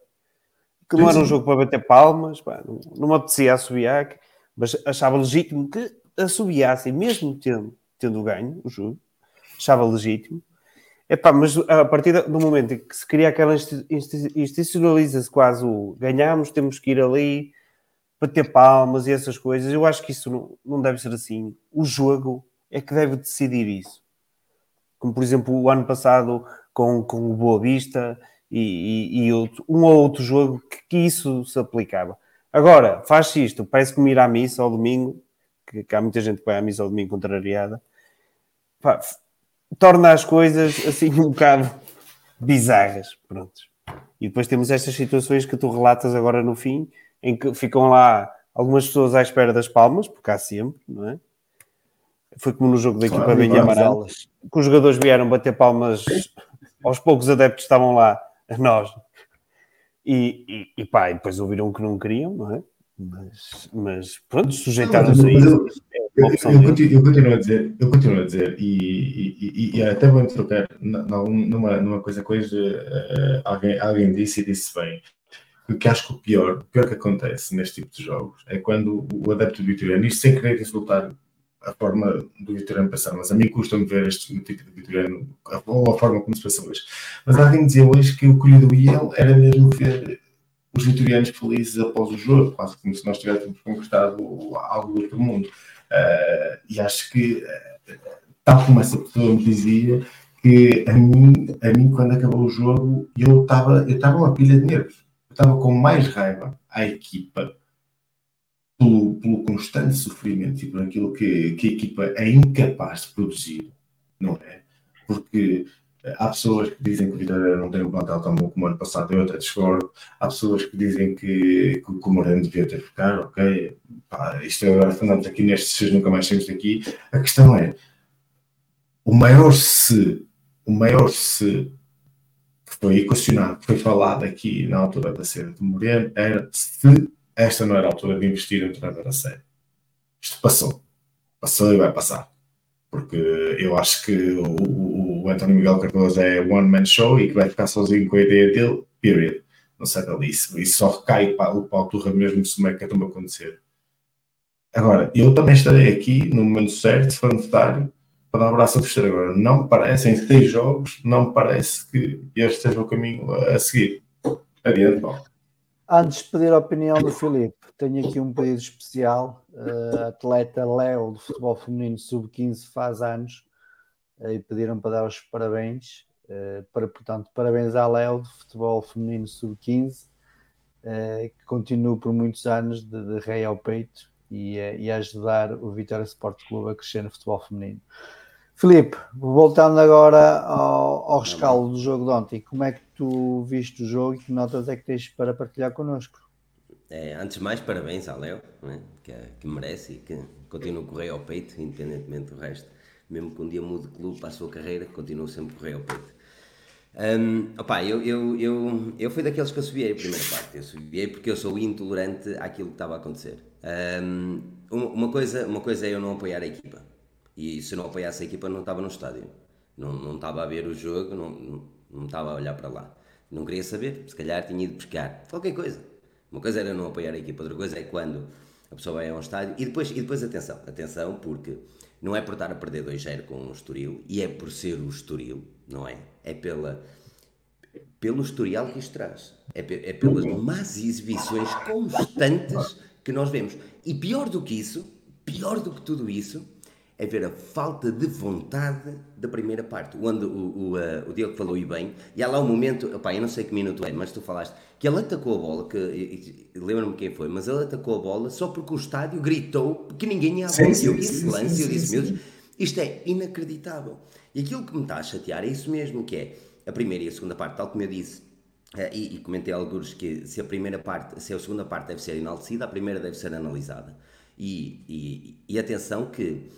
Que não era um jogo para bater palmas, pá, não, não me apetecia assobiar, mas achava legítimo que assobiassem, mesmo tendo, tendo ganho o jogo, achava legítimo. Epá, mas a partir do momento em que se cria aquela institucionaliza-se quase o ganhamos, temos que ir ali, bater palmas e essas coisas. Eu acho que isso não, não deve ser assim. O jogo é que deve decidir isso. Como, por exemplo, o ano passado com, com o Boa Vista e, e, e outro, um ou outro jogo que, que, isso se aplicava. Agora, faz-se isto, parece que me ir à missa ao domingo, que, que, há muita gente que vai à missa ao domingo contrariada, pá, torna as coisas assim um bocado bizarras. Pronto. E depois temos estas situações que tu relatas agora no fim, em que ficam lá algumas pessoas à espera das palmas, porque há sempre, não é? Foi como no jogo da equipa claro, bem Amarante, que os jogadores vieram bater palmas aos poucos adeptos estavam lá, a nós. E, e, e pá, e depois ouviram que não queriam, não é? Mas, mas pronto, sujeitaram-se a isso. Eu, eu, continuo, eu, continuo, a dizer, eu continuo a dizer, e, e, e até vou trocar numa, numa coisa que hoje uh, alguém, alguém disse e disse bem que acho que o pior, o pior que acontece neste tipo de jogos é quando o adepto vitoriano, isto sem querer insultar a forma do vitoriano passar, mas a mim custa-me ver este tipo de vitoriano, ou a forma como se passa hoje. Mas alguém dizia hoje que o colhido do IEL era mesmo ver os vitorianos felizes após o jogo, quase como se nós tivéssemos conquistado algo do outro mundo. Uh, e acho que, uh, tal como essa pessoa me dizia, que a mim, a mim quando acabou o jogo, eu estava eu uma pilha de nervos estava com mais raiva à equipa pelo, pelo constante sofrimento e por aquilo que, que a equipa é incapaz de produzir, não é? Porque há pessoas que dizem que o Vitória não tem um plantel tão bom como o ano passado, eu até discordo. Há pessoas que dizem que, que, o Moreno devia ter ficado, ok? Pá, isto é agora andamos aqui nestes nunca mais saímos daqui. A questão é, o maior se, o maior se foi equacionado, foi falado aqui na altura da cena de Moreno, era se esta não era a altura de investir em treinador a sério. Isto passou. Passou e vai passar. Porque eu acho que o, o António Miguel Cardoso é one-man show e que vai ficar sozinho com a ideia dele, period. Não sai dali. Isso, isso só recai para o pau turra mesmo se o Mecatumba acontecer. Agora, eu também estarei aqui no momento certo, se for necessário, para dar um abraço a torcer agora. Não me parece, em seis jogos, não me parece que este seja o caminho a seguir. Adiante, Paulo. Antes de pedir a opinião do Filipe, tenho aqui um pedido especial. Uh, atleta Léo do futebol feminino sub-15 faz anos uh, e pediram para dar os parabéns. Uh, para, portanto, parabéns à Léo do futebol feminino sub-15, que continua por muitos anos de, de rei ao peito e, e ajudar o Vitória Sport Clube a crescer no futebol feminino. Filipe, voltando agora ao, ao rescaldo do jogo de ontem, como é que tu viste o jogo e que notas é que tens para partilhar connosco? É, antes de mais, parabéns ao Léo, né? que, que, merece e que continua a correr ao peito, independentemente do resto. Mesmo que um dia mude de clube para a sua carreira, continua sempre a correr ao peito. Um, opa, eu, eu, eu, eu fui daqueles que assobiei a primeira parte. Eu assobiei porque eu sou intolerante àquilo que estava a acontecer. Um, uma, coisa, uma coisa é eu não apoiar a equipa. E se não apoiasse a equipa, não estava no estádio. Não, não estava a ver o jogo, não, não, não estava a olhar para lá. Não queria saber, se calhar tinha ido pescar. Qualquer coisa. Uma coisa era não apoiar a equipa, outra coisa é quando a pessoa vai a um estádio. E depois, e depois atenção, atenção, porque não é por estar a perder 2-0 com o Estoril, e é por ser o Estoril, não é? É pela, pelo historial que isto traz. É, é pelas más exibições constantes que nós vemos. E pior do que isso, pior do que tudo isso, é ver a falta de vontade da primeira parte, onde o, o, uh, o Diogo falou e bem, e há lá um momento, opa, eu não sei que minuto é, mas tu falaste, que ele atacou a bola, que lembro-me quem foi, mas ele atacou a bola só porque o estádio gritou que ninguém ia à bola. Sim, eu vi esse lance e eu disse, meu Deus, isto é inacreditável. E aquilo que me está a chatear é isso mesmo, que é a primeira e a segunda parte, tal como eu disse, uh, e, e, comentei alguns que se a primeira parte, se a segunda parte deve ser enaltecida, a primeira deve ser analisada. E, e, e atenção que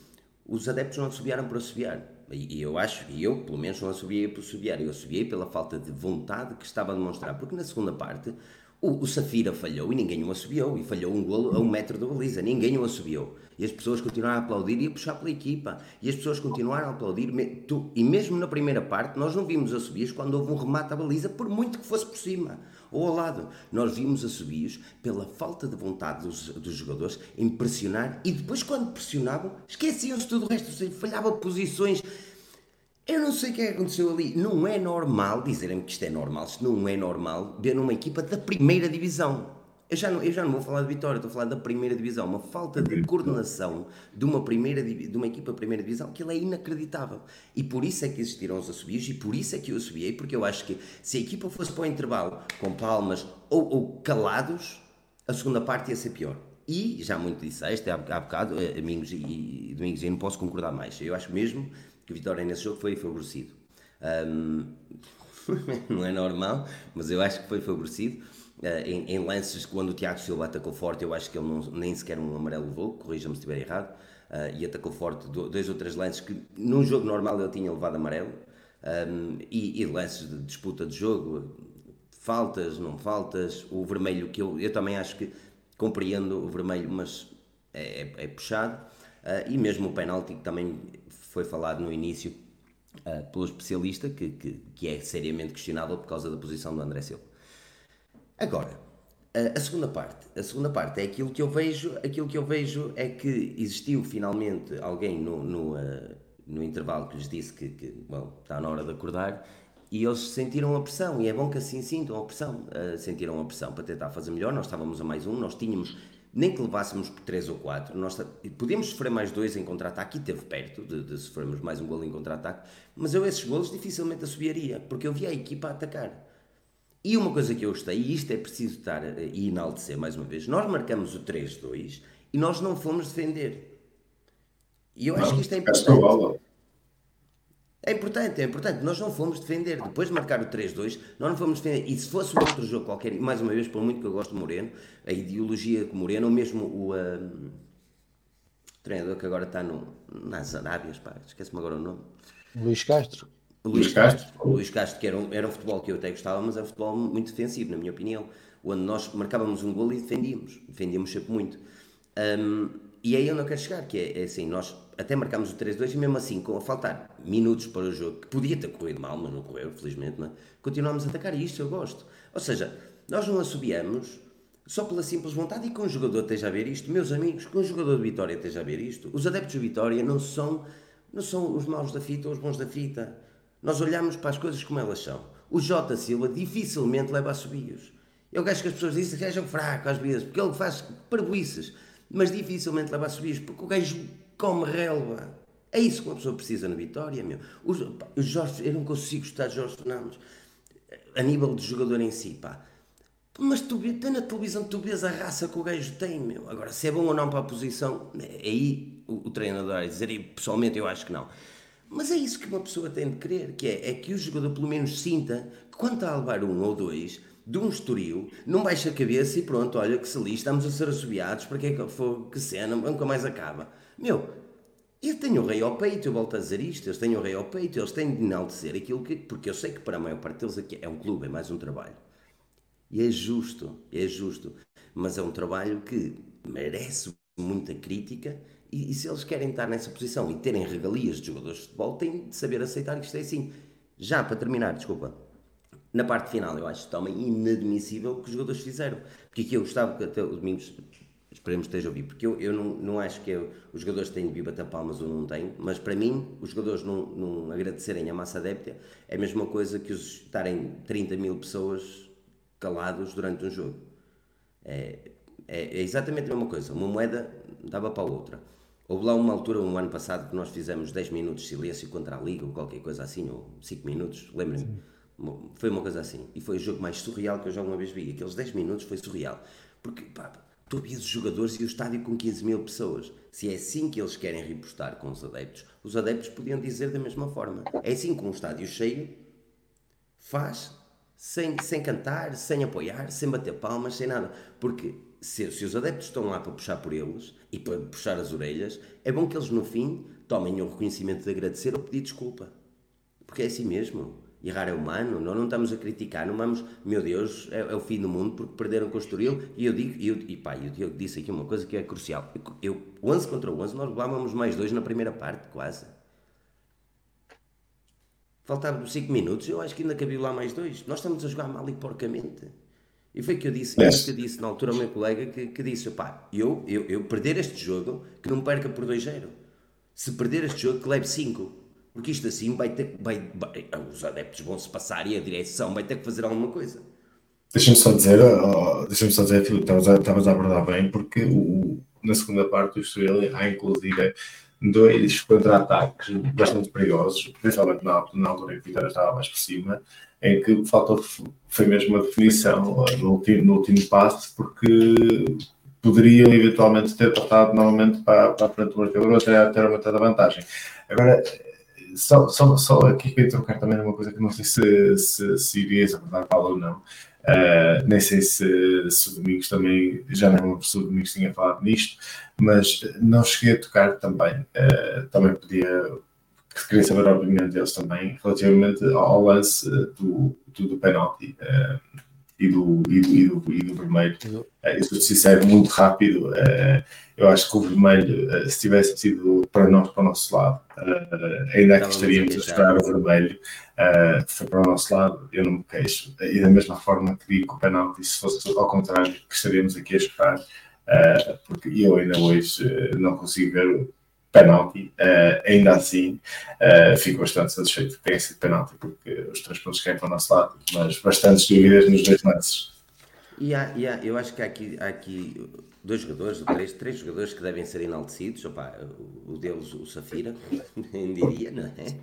os adeptos não assobiaram por assobiar. E eu acho, e eu pelo menos não assobiei por assobiar, eu assobiei pela falta de vontade que estava a demonstrar, porque na segunda parte o, o Safira falhou e ninguém o assobiou, e falhou um golo a um metro da baliza, ninguém o assobiou. E as pessoas continuaram a aplaudir e a puxar pela equipa, e as pessoas continuaram a aplaudir, e mesmo na primeira parte nós não vimos assobios quando houve um remate à baliza, por muito que fosse por cima ou ao lado. Nós vimos assobios pela falta de vontade dos, dos jogadores em pressionar e depois, quando pressionavam, esqueciam-se tudo o resto, falhava posições. Eu não sei o que é que aconteceu ali. Não é normal, dizerem que isto é normal, isto não é normal, ver numa equipa da primeira divisão. Eu já, não, eu já não vou falar de Vitória, estou a falar da primeira divisão. Uma falta de coordenação de uma, primeira, de uma equipa primeira divisão que é inacreditável. E por isso é que existiram os assobios e por isso é que eu assobiei, porque eu acho que se a equipa fosse para o intervalo com palmas ou, ou calados, a segunda parte ia ser pior. E já muito disseste há, há bocado, eh, amigos e, e domingos, eu não posso concordar mais. Eu acho mesmo que o Vitória nesse jogo foi favorecido. Um, não é normal, mas eu acho que foi favorecido. Uh, em, em, lances quando o Tiago Silva atacou forte, eu acho que ele não, nem sequer um amarelo levou, corrija-me se estiver errado, uh, e atacou forte dois ou três lances que num jogo normal ele tinha levado amarelo, um, e, e, lances de disputa de jogo, faltas, não faltas, o vermelho que eu, eu também acho que compreendo o vermelho, mas é, é, é puxado, uh, e mesmo o penalti que também foi falado no início pelo especialista, que, que, que é seriamente questionável por causa da posição do André Silva. Agora, a, segunda parte, a segunda parte é aquilo que eu vejo, aquilo que eu vejo é que existiu finalmente alguém no, no, uh, no intervalo que lhes disse que, que bom, está na hora de acordar e eles sentiram a pressão, e é bom que assim sintam a pressão, uh, sentiram a pressão para tentar fazer melhor, nós estávamos a mais um, nós tínhamos, nem que levássemos por 3 ou 4, nós podíamos sofrer mais dois em contra-ataque, e teve perto de, de sofrermos mais um golo em contra-ataque, mas eu esses golos dificilmente assobiaria, porque eu via a equipa a atacar. E uma coisa que eu gostei, e isto é preciso estar e enaltecer mais uma vez, nós marcamos o 3-2 e nós não fomos defender. E eu não, acho que isto é importante. É importante, é importante. Nós não fomos defender. Depois de marcar o 3-2, nós não fomos defender. E se fosse um outro jogo qualquer, mais uma vez, por muito que eu gosto de Moreno, a ideologia que Moreno, ou mesmo o um, treinador que agora está no, nas Arábias, esquece-me agora o nome. Luís Castro. Luís Castro. Luís Castro, que era um, era um futebol que eu até gostava, mas era um futebol muito defensivo, na minha opinião. Onde nós marcávamos um gol e defendíamos. Defendíamos sempre muito. Um, e aí eu não quero chegar, que é, é assim, nós até marcámos o 3-2 e mesmo assim, com a faltar minutos para o jogo, que podia ter corrido mal, mas não correu, felizmente, não é? continuámos a atacar e isto eu gosto. Ou seja, nós não assobiamos só pela simples vontade e com o jogador esteja a ver isto, meus amigos, com o jogador de Vitória esteja a ver isto, os adeptos de Vitória não são, não são os maus da fita ou os bons da fita nós olhamos para as coisas como elas são. O J. Silva dificilmente leva a subios. É o gajo que as pessoas dizem que é um fraco às vezes, porque ele faz parboices, mas dificilmente leva a subir, porque o gajo come relva. É isso que uma pessoa precisa na vitória, meu. Jorge, eu não consigo gostar de Jorge Fernandes a nível de jogador em si, pá. Mas tu, tu na televisão tu vês a raça que o gajo tem, meu. Agora, se é bom ou não para a posição, é aí o, o treinador vai dizer, e pessoalmente eu acho que não. Mas é isso que uma pessoa tem de querer, que é, é que o jogador pelo menos sinta que quando está a levar um ou dois, de um estoril, não baixa a cabeça e pronto, olha que se lixa, estamos a ser assobiados, para que é que for, que cena, nunca mais acaba. Meu, eu tenho o rei ao peito, eu volto a dizer isto, eles têm o rei ao peito, eles têm de enaltecer aquilo que. Porque eu sei que para a maior parte deles aqui é um clube, é mais um trabalho. E é justo, é justo. Mas é um trabalho que merece muita crítica e, e se eles querem estar nessa posição e terem regalias de jogadores de futebol, têm de saber aceitar que isto é assim. Já para terminar, desculpa. Na parte final, eu acho também inadmissível o que os jogadores fizeram. Porque aqui eu gostava que até o Domingos Esperemos que esteja a ouvir, porque eu, eu não, não acho que eu, os jogadores têm de vir bater palmas ou não têm, mas para mim, os jogadores não, não agradecerem a massa adepta é a mesma coisa que os estarem 30 mil pessoas calados durante um jogo. É, é, é, exatamente a mesma coisa. Uma moeda dava para a outra. Houve lá uma altura, um ano passado, que nós fizemos 10 minutos de silêncio contra a Liga ou qualquer coisa assim, ou 5 minutos, lembrem-me. Foi uma coisa assim. E foi o jogo mais surreal que eu já uma vez vi. Aqueles 10 minutos foi surreal. Porque, pá, tu vias os jogadores e o estádio com 15 mil pessoas. Se é assim que eles querem repostar com os adeptos, os adeptos podiam dizer da mesma forma. É assim com um estádio cheio, faz sem, sem cantar, sem apoiar, sem bater palmas, sem nada. Porque se, se os adeptos estão lá para puxar por eles e para puxar as orelhas, é bom que eles no fim tomem o reconhecimento de agradecer ou pedir desculpa. Porque é assim mesmo. Errar é humano, nós não estamos a criticar, não vamos, meu Deus, é, é o fim do mundo porque perderam com o Estoril. E eu digo, eu, e pá, eu, eu disse aqui uma coisa que é crucial. Eu, 11 contra 11, nós levávamos mais dois na primeira parte, quase. Faltavam 5 minutos, eu acho que ainda cabia lá mais dois. Nós estamos a jogar mal e porcamente. E foi que eu disse, yes. que eu disse na altura ao meu colega que, que disse: pá, eu, eu, eu perder este jogo, que não perca por 2-0. Se perder este jogo, que leve 5. Porque isto assim vai ter vai, vai, os adeptos vão se passar e a direção vai ter que fazer alguma coisa. Deixa-me só dizer, oh, deixa-me só dizer, Filipe, estavas a abordar bem, porque o, na segunda parte do Estoril há inclusive dois contra-ataques bastante perigosos, principalmente na, na altura em que o Vitória estava mais por cima, em que faltou, foi mesmo uma definição no último, no último passe, porque poderiam eventualmente ter passado novamente para, para a frente do marcador até ter aumentado a vantagem. Agora, só, só, só aqui queria trocar também uma coisa que não sei se, se, se irias abordar, Paulo, ou não. Uh, nem sei se, se o Domingos também, já não lembro se o Domingos tinha falado nisto, mas não cheguei a tocar também. Uh, também podia, queria saber a opinião deles também, relativamente ao lance do, do, do penalti. Uh, e do, e do, e do, e do vermelho. Uh, eu sou sincero, muito rápido. Uh, eu acho que o vermelho, se tivesse sido para nós, para o nosso lado, ainda que estaríamos a esperar o vermelho, foi para o nosso lado, eu não me queixo. E da mesma forma que digo que o penalti, se fosse ao contrário, que estaríamos aqui a esperar, porque eu ainda hoje não consigo ver penalti, uh, ainda assim uh, fico bastante satisfeito que tenha sido penalti, porque os três pontos caem para o nosso lado, mas bastantes dúvidas nos dois lances. E há, e há, eu acho que há aqui, há aqui dois jogadores, três, três jogadores que devem ser enaltecidos. Opa, o deles, o Safira, nem diria, não é?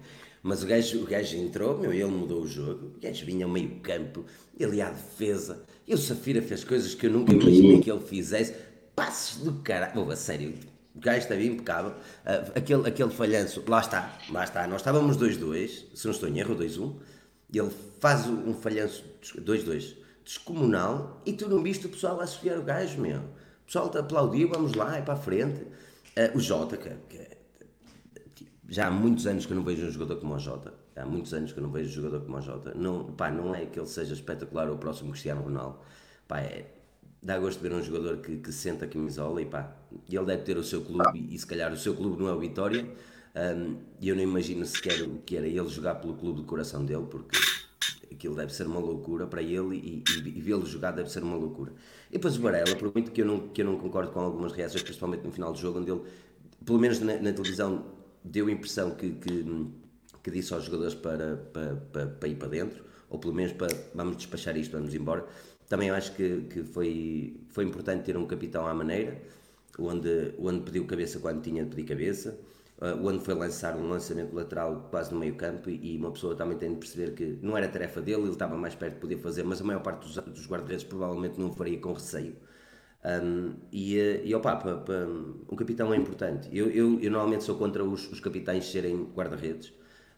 Mas o gajo, o gajo entrou, meu, ele mudou o jogo, o gajo vinha ao meio campo, ele à defesa, e o Safira fez coisas que eu nunca imaginei que ele fizesse. Passos do caralho, a sério, o gajo estava impecável. Uh, aquele, aquele falhanço, lá está, lá está. Nós estávamos 2-2, se não estou em erro, 2-1. E ele faz um falhanço 2-2 descomunal e tu não viste o pessoal a associar o gajo, meu. O pessoal te aplaudiu, vamos lá, é para a frente. Uh, o Jota, que, que, já há muitos anos que eu não vejo um jogador como o Jota. Há muitos anos que eu não vejo um jogador como o Jota. Não, pá, não é que ele seja espetacular ou o próximo Cristiano Ronaldo. Pá, é, dá gosto de ver um jogador que, que senta a camisola e pá, ele deve ter o seu clube e, e se calhar o seu clube não é o Vitória. E um, eu não imagino sequer o que era ele jogar pelo clube do coração dele porque aquilo deve ser uma loucura para ele e, e, e vê-lo jogar deve ser uma loucura. E depois o Varela, por muito que eu não, que eu não concordo com algumas reações, principalmente no final do jogo onde ele, pelo menos na, na televisão deu a impressão que, que, que disse aos jogadores para, para, para, para ir para dentro ou pelo menos para vamos despachar isto, vamos embora também acho que, que foi, foi importante ter um capitão à maneira, onde, onde pediu cabeça quando tinha de pedir cabeça, uh, onde foi lançar um lançamento lateral quase no meio campo e, uma pessoa também tem de perceber que não era tarefa dele, ele estava mais perto de poder fazer, mas a maior parte dos, dos guarda-redes provavelmente não faria com receio. Um, e, e opa, pa, pa, um capitão é importante. Eu, eu, eu normalmente sou contra os, os capitães serem guarda-redes,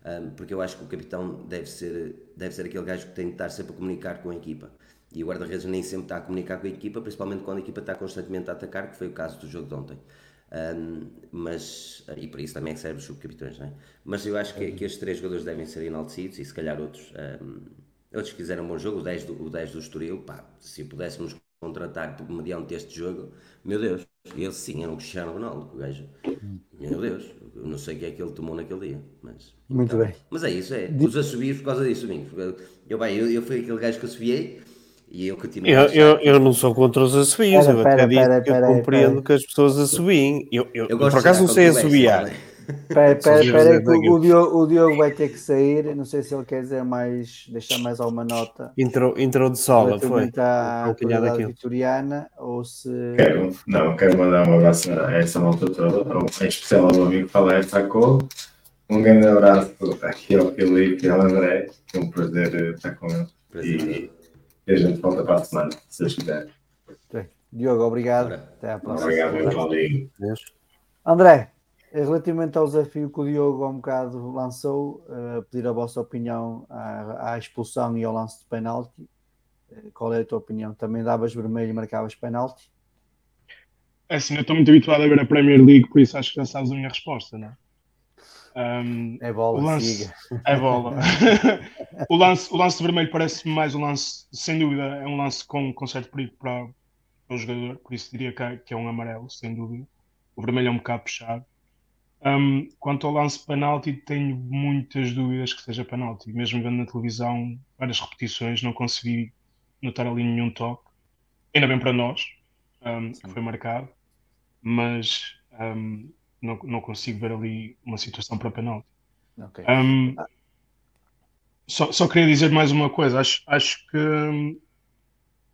um, porque eu acho que o capitão deve ser, deve ser aquele gajo que tem de estar sempre a comunicar com a equipa. E o guarda-redes nem sempre está a comunicar com a equipa, principalmente quando a equipa está constantemente a atacar, que foi o caso do jogo de ontem. Um, mas, e por isso também é serve os subcapitões, não é? Mas eu acho que, que estes três jogadores devem ser enaltecidos e se calhar outros, um, outros que fizeram um bom jogo, o 10 do, o 10 do Estoril, pá, se pudéssemos contratar mediante este jogo, meu Deus, ele sim era um Cristiano Ronaldo, o gajo. Meu Deus, eu não sei o que é que ele tomou naquele dia. Mas, Muito então, bem. Mas é isso, é. Os assobios por causa disso, Domingos. Eu, bem, eu, eu fui aquele gajo que assobiei e eu continuo Eu, a eu, eu não sou contra os assobios, eu até digo pera, que eu pera, compreendo pera. que as pessoas assobiem. Eu, eu, eu por acaso não sei assobiar. Espera, espera, espera, que o, o Diogo, o Diogo vai ter que sair. Não sei se ele quer dizer mais, deixar mais alguma nota Entrou, de sola, foi. à daquilo. vitoriana ou se. Quero, não, quero mandar um abraço a essa malta toda, em especial ao meu amigo Fala Sacou. Um grande abraço aqui ao Filipe e ao André. É um prazer eh, estar com eles. E, e a gente volta para a semana, se vocês quiserem. Diogo, obrigado. Ora. Até à próxima. Obrigado. Deus. André, relativamente ao desafio que o Diogo há um bocado lançou, eh, pedir a vossa opinião à, à expulsão e ao lance de penalti. Eh, Qual é a tua opinião? Também davas vermelho e marcavas penalti? É assim, eu estou muito habituado a ver a Premier League, por isso acho que já sabes a minha resposta, não é? Um, É bola, o lance, siga. é bola. o, lance, o lance de vermelho parece-me mais um lance, sem dúvida, é um lance com, com certo perigo para, para o jogador, por isso diria que é, que é um amarelo, sem dúvida. O vermelho é um bocado puxado. Um, quanto ao lance penalti, tenho muitas dúvidas que seja penalti. Mesmo vendo na televisão várias repetições, não consegui notar ali nenhum toque. Ainda bem para nós, um, que foi marcado, mas um, não, não consigo ver ali uma situação para penalti. Ok. Um, só, só queria dizer mais uma coisa. Acho, acho que hum,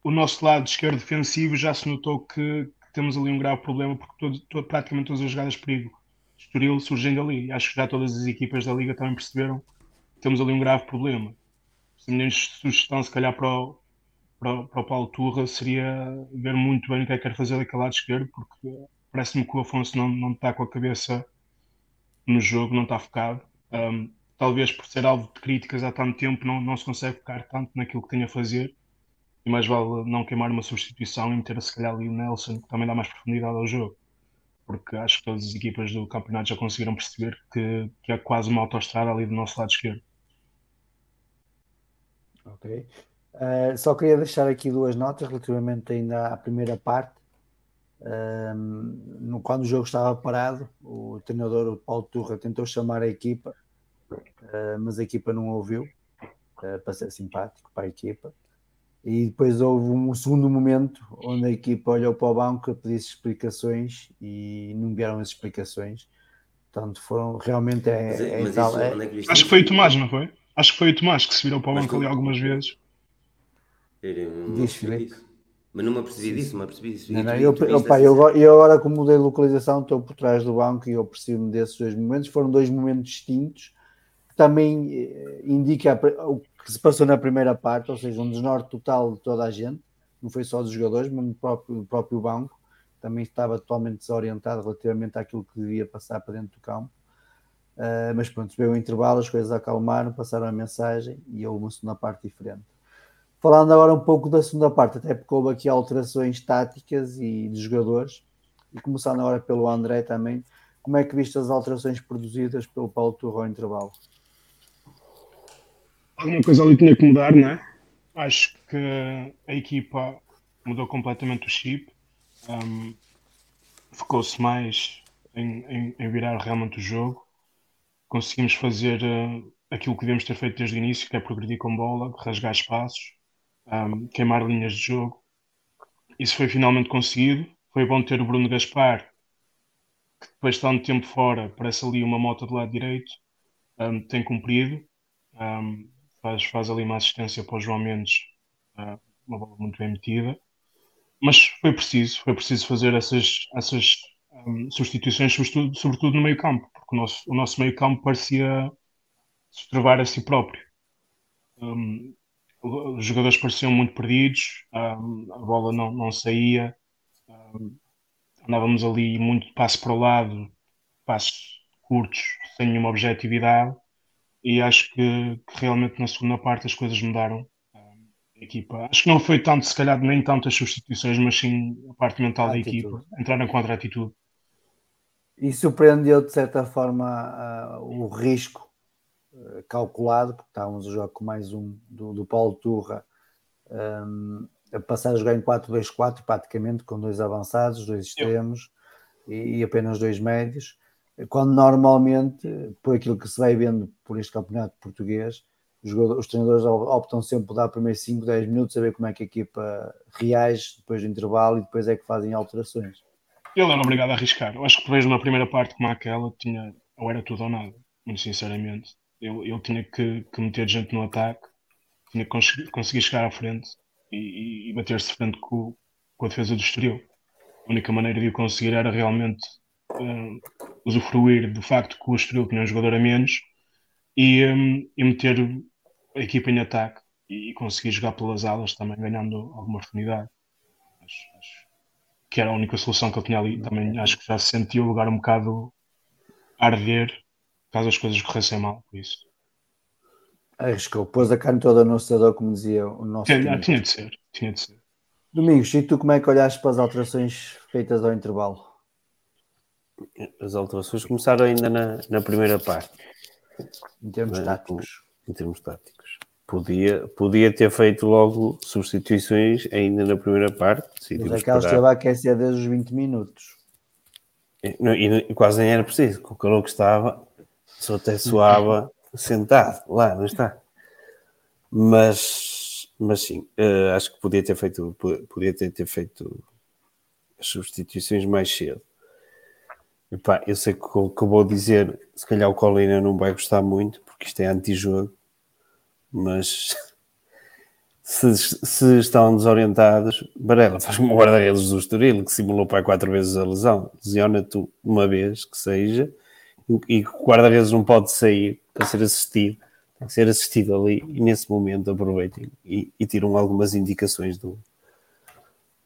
o nosso lado esquerdo defensivo já se notou que, que temos ali um grave problema, porque todo, todo- praticamente todas as jogadas de perigo Estoril surgem dali. Acho que já todas as equipas da Liga também perceberam que temos ali um grave problema. A minha sugestão, se calhar, para o, para, para o Paulo Turra seria ver muito bem o que é que quer fazer daquele lado esquerdo, porque parece-me que o Afonso não, não está com a cabeça no jogo, não está focado. Um, talvez por ser alvo de críticas há tanto tempo, não, não se consegue focar tanto naquilo que tem a fazer. E mais vale não queimar uma substituição e meter se calhar ali o Nelson, que também dá mais profundidade ao jogo. Porque acho que todas as equipas do campeonato já conseguiram perceber que, que é quase uma autoestrada ali do nosso lado esquerdo. Ok. Uh, só queria deixar aqui duas notas relativamente ainda à primeira parte. Um, quando o jogo estava parado, o treinador Paulo Turra tentou chamar a equipa, uh, mas a equipa não ouviu, uh, para ser simpático para a equipa. E depois houve um segundo momento onde a equipa olhou para o banco a pedir explicações e não vieram as explicações. Portanto, foram realmente é, Mas, é mas tal- isso, é- é que Acho que foi o Tomás, não foi? Acho que foi o Tomás que se virou para o Mas banco tu- ali algumas vezes. Diz, Filipe. Mas não me apercebi disso, não me apercebi disso. Não, E não, eu, tu eu, essa eu, agora- como mudei de localização, estou por trás do banco e eu percebo desses dois momentos. Foram dois momentos distintos que também eh, indica o que se passou na primeira parte, ou seja, um desnorte total de toda a gente, não foi só dos jogadores, mas do próprio, próprio banco, também estava totalmente desorientado relativamente àquilo que devia passar para dentro do campo. Ah, mas pronto, veio o intervalo, as coisas acalmaram, passaram a mensagem e houve uma segunda parte diferente. Falando agora um pouco da segunda parte, até porque houve aqui alterações táticas e de jogadores, e começando agora pelo André também, como é que viste as alterações produzidas pelo Paulo Turro ao intervalo? Alguma coisa ali tinha que mudar, não é? Acho que a equipa mudou completamente o chip. Um, Focou-se mais em, em- em virar realmente o jogo. Conseguimos fazer eh, aquilo que devemos ter feito desde o início, que é progredir com bola, rasgar espaços, um, queimar linhas de jogo. Isso foi finalmente conseguido. Foi bom ter o Bruno Gaspar, que depois de tanto tempo fora, parece ali uma moto do lado direito. Um, tem cumprido. Um, faz, faz ali uma assistência para o João Mendes, ah, uma bola muito bem metida. Mas foi preciso, foi preciso fazer essas, essas substituições, sobretudo, sobretudo no meio campo, porque o nosso, o nosso meio campo parecia se trovar a si próprio. Um, os jogadores pareciam muito perdidos, um, a bola não, não saía, um, andávamos ali muito passo para o lado, passos curtos, sem nenhuma objetividade, e acho que, que realmente na segunda parte as coisas mudaram. Um, a equipa, acho que não foi tanto, se calhar, nem tanto as substituições, mas sim a parte mental a da atitude. equipa, entrar na contra-atitude. E surpreendeu de certa forma uh, o risco calculado, porque estávamos a jogar com mais um do, do Paulo Turra, um, a passar a jogar em 4-2-4, praticamente com dois avançados, dois extremos e, e, apenas dois médios, quando normalmente, por aquilo que se vai vendo por este campeonato português, os, os treinadores optam sempre por dar primeiros 5, 10 minutos a ver como é que a equipa reage depois do intervalo e depois é que fazem alterações. Ele era obrigado a arriscar. Eu acho que talvez numa primeira parte como aquela tinha, ou era tudo ou nada, muito sinceramente. Eu, eu tinha que, que meter gente no ataque, tinha que conseguir, chegar à frente e, e, e bater-se frente com, com, a defesa do Estoril. A única maneira de o conseguir era realmente uh, usufruir do facto que o Estoril tinha um jogador a menos e, um, e meter a equipa em ataque e, conseguir jogar pelas alas também ganhando alguma oportunidade. Acho, acho que era a única solução que ele tinha ali. Também acho que já se sentiu o lugar um bocado a arder caso as coisas corressem mal, por isso. Arriscou, pôs a carne toda no assador, como dizia o nosso. Tinha, tinha de ser, tinha de ser. Domingos, e tu como é que olhaste para as alterações feitas ao intervalo? As alterações começaram ainda na, na primeira parte. Em termos táticos. Em termos táticos. Podia, podia ter feito logo substituições ainda na primeira parte. Mas aquelas é esteve a aquecer desde os 20 minutos. E, e, e, quase nem era preciso, com o calor que estava, só até suava sentado lá, não está? Mas, mas sim, uh, acho que podia ter feito, podia ter, ter feito as substituições mais cedo. Epá, eu sei que o que eu vou dizer, se calhar o Colina não vai gostar muito, porque isto é anti-jogo, mas se, se, estão desorientados, Barela faz como guarda-redes do Estoril, que simulou para quatro vezes a lesão, lesiona-te uma vez que seja, e o guarda-redes não pode sair para ser assistido, tem que ser assistido ali, e nesse momento aproveitem e, e tiram algumas indicações do,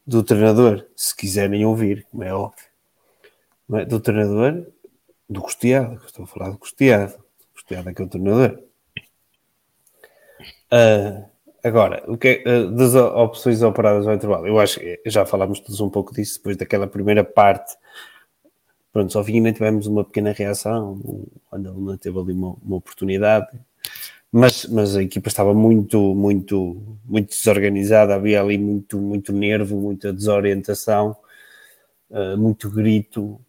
do treinador, se quiserem ouvir, como é óbvio. É? Do treinador, do Costeado, estou a falar do Costeado, Costeado é que é o treinador. Uh, agora, o que é, uh, das opções operadas ao intervalo, eu acho que já falámos todos um pouco disso depois daquela primeira parte Pronto, só vinha tivemos uma pequena reação, ele não teve ali uma, uma, oportunidade, mas, mas a equipa estava muito, muito, muito desorganizada, havia ali muito, muito nervo, muita desorientação, uh, muito grito.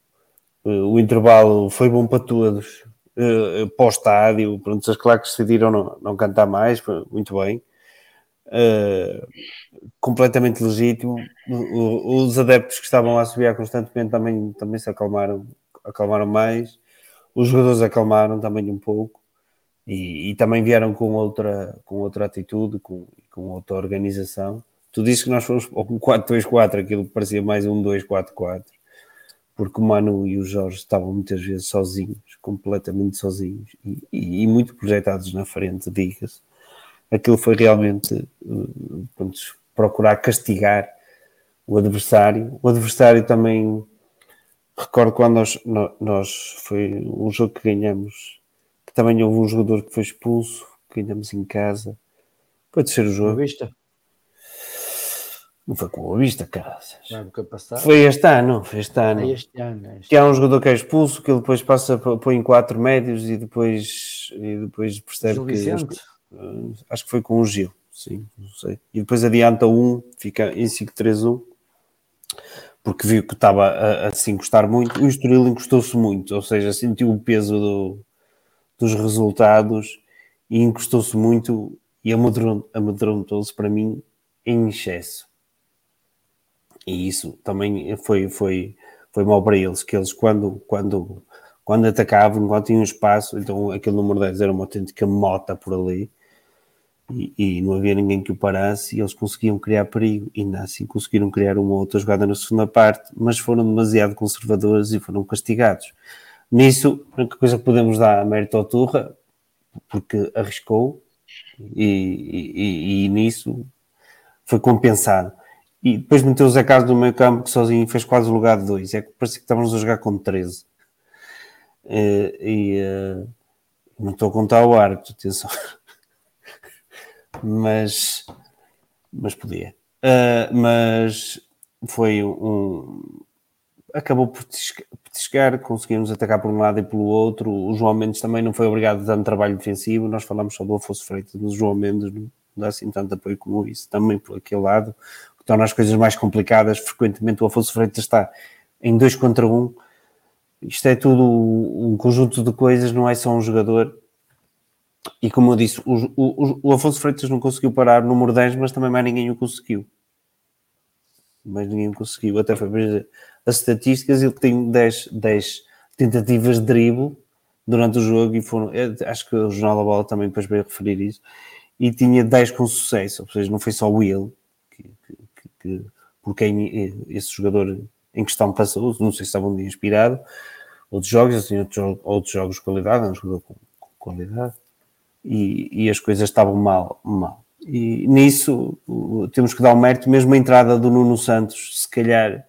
Uh, o intervalo foi bom para todos. Uh, Pós-estádio, pronto, as claques decidiram não, não cantar mais, muito bem. Uh, completamente legítimo. os adeptos que estavam a subir constantemente também, também se acalmaram, acalmaram mais. Os jogadores acalmaram também um pouco e, e também vieram com outra, com outra atitude, com, com outra organização. Tu disse que nós fomos com 4-2-4, aquilo que parecia mais um 2-4-4, porque o Manu e o Jorge estavam muitas vezes sozinhos, completamente sozinhos e, e, e muito projetados na frente, diga-se aquilo foi realmente pronto, procurar castigar o adversário. O adversário também recordo quando nós, nós foi um jogo que ganhamos, que também houve um jogador que foi expulso, que ganhamos em casa. Pode ser o jogo. Vista. Não foi com a vista, cara. Foi este ano, foi este ano. É este ano este que há um jogador que é expulso, que ele depois passa, põe quatro médios e depois, e depois percebe Gil que. Vicente. Uh, acho que foi com o Gil, sim, não sei. E depois adianta um, fica em 5-3-1, porque viu que estava a, a se encostar muito. O Estoril encostou-se muito, ou seja, sentiu o peso do, dos resultados e encostou-se muito e amedrontou-se para mim em excesso. E isso também foi, foi, foi mal para eles, que eles quando, quando, quando atacavam, quando tinham espaço, então aquele número 10 era uma autêntica mota por ali, e, e, não havia ninguém que o parasse e eles conseguiam criar perigo e ainda assim conseguiram criar uma outra jogada na segunda parte, mas foram demasiado conservadores e foram castigados. Nisso, a única coisa que podemos dar a mérito ao Turra, porque arriscou e, e, e nisso foi compensado. E depois meteu o Zé Carlos no meio campo que sozinho fez quase o lugar de dois. É que parecia que estávamos a jogar com 13. E, e uh, não estou a contar o árbitro, atenção. Mas, mas podia. Uh, mas foi um. Acabou por chegar, conseguimos atacar por um lado e pelo outro. O João Mendes também não foi obrigado a um trabalho defensivo. Nós falamos só do Afonso Freitas, mas o João Mendes não dá assim tanto apoio como isso, também por aquele lado, que torna as coisas mais complicadas. Frequentemente o Afonso Freitas está em dois contra um. Isto é tudo um conjunto de coisas, não é só um jogador e como eu disse, o, o, o, Afonso Freitas não conseguiu parar o número 10, mas também mais ninguém o conseguiu. Mais ninguém o conseguiu. Até foi ver as estatísticas, ele tem 10, 10 tentativas de drible durante o jogo e foram, acho que o Jornal da Bola também depois veio referir isso, e tinha 10 com sucesso, ou seja, não foi só o Will, que, que, que, por quem esse jogador em questão passou, não sei se estava um dia inspirado, outros jogos, assim, outros, outros jogos de qualidade, um jogador com, com qualidade, e, e, as coisas estavam mal, mal. E nisso temos que dar o um mérito, mesmo a entrada do Nuno Santos, se calhar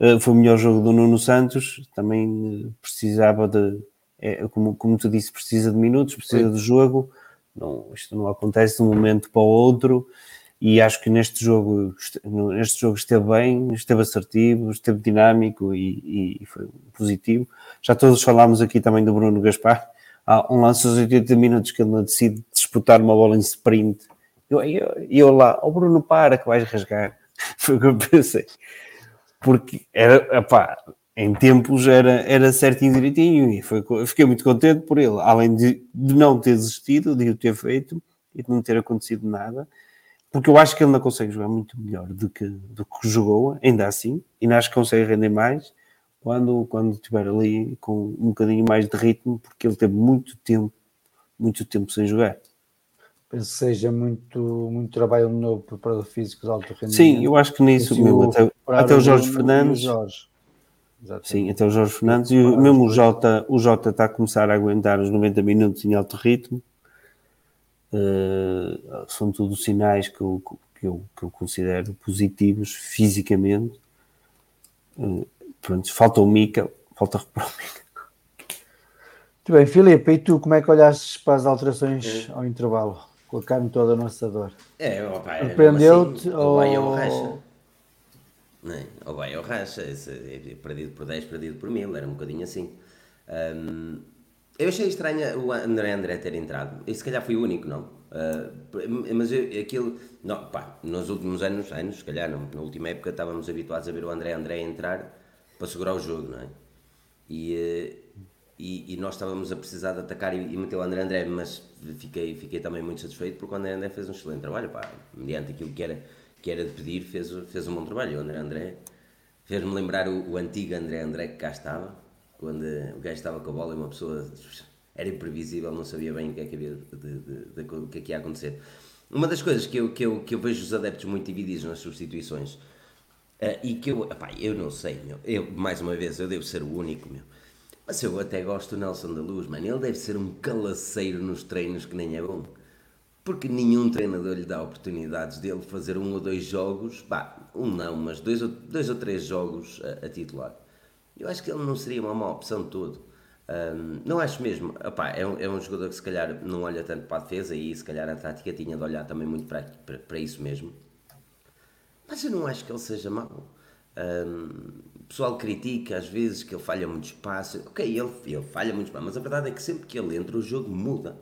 eh, foi o melhor jogo do Nuno Santos, também eh, precisava de, é, como, como tu disse, precisa de minutos, precisa Sim. de jogo, não, isto não acontece de um momento para o outro, e acho que neste jogo, neste jogo esteve bem, esteve assertivo, esteve dinâmico e, e foi positivo. Já todos falámos aqui também do Bruno Gaspar, há um lance aos 80 minutos que ele decide disputar uma bola em sprint. Eu, eu, eu lá, o oh Bruno, para que vais rasgar. Foi o que eu pensei. Porque era, epá, em tempos era, era certinho direitinho e foi, fiquei muito contente por ele, além de, de não ter desistido, de o ter feito e de não ter acontecido nada, porque eu acho que ele não consegue jogar muito melhor do que, do que jogou, ainda assim, e não acho que consegue render mais, quando, quando estiver ali com um bocadinho mais de ritmo, porque ele teve muito tempo, muito tempo sem jogar. Penso que seja muito, muito trabalho no novo preparador físico de alto rendimento. Sim, eu acho que nisso mesmo, até, até o Jorge Fernandes. Jorge. Sim, até o Jorge Fernandes e o, mesmo o Jota, o Jota está a começar a aguentar os 90 minutos em alto ritmo. Uh, são tudo sinais que eu, que eu, que eu considero positivos fisicamente. Uh, pronto, falta o Mica, falta repor o Mica. Muito bem, Filipe, e tu como é que olhaste para as alterações é. ao intervalo? Com a carne toda no assador? É, opa, é Surpreendeu-te assim, ou... vai ou racha? Não é? Ou vai ou racha, é perdido por 10, perdido por mil, era um bocadinho assim. Um, eu achei estranho o André André ter entrado, e se calhar fui o único, não? Uh, mas eu, aquilo, não, pá, nos últimos anos, anos, se calhar não, na última época estávamos habituados a ver o André André entrar para segurar o jogo, não é? E, eh, e, e nós estávamos a precisar de atacar e, e meter o André André, mas fiquei, fiquei também muito satisfeito porque o André André fez um excelente trabalho, pá, mediante aquilo que era, que era de pedir, fez, fez um bom trabalho. O André André fez-me lembrar o, o, antigo André André que cá estava, quando o gajo estava com a bola e uma pessoa era imprevisível, não sabia bem o que é que havia de, de, de, de é ia acontecer. Uma das coisas que eu, que eu, que eu vejo os adeptos muito divididos nas substituições Uh, e que eu, epá, eu não sei, meu. Eu, mais uma vez, eu devo ser o único, meu. Mas eu até gosto do Nelson da Luz, mano. Ele deve ser um calaceiro nos treinos que nem é bom. Porque nenhum treinador lhe dá oportunidades dele fazer um ou dois jogos, pá, um não, mas dois ou, dois ou três jogos a, a titular. Eu acho que ele não seria uma má opção de todo. Um, não acho mesmo. Epá, é, um, é um jogador que se calhar não olha tanto para a defesa e se calhar a tática tinha de olhar também muito para, para, para isso mesmo. Mas eu não acho que ele seja mau. Um, o pessoal critica às vezes que ele falha muito espaço. Ok, ele, ele falha muito espaço, mas a verdade é que sempre que ele entra, o jogo muda.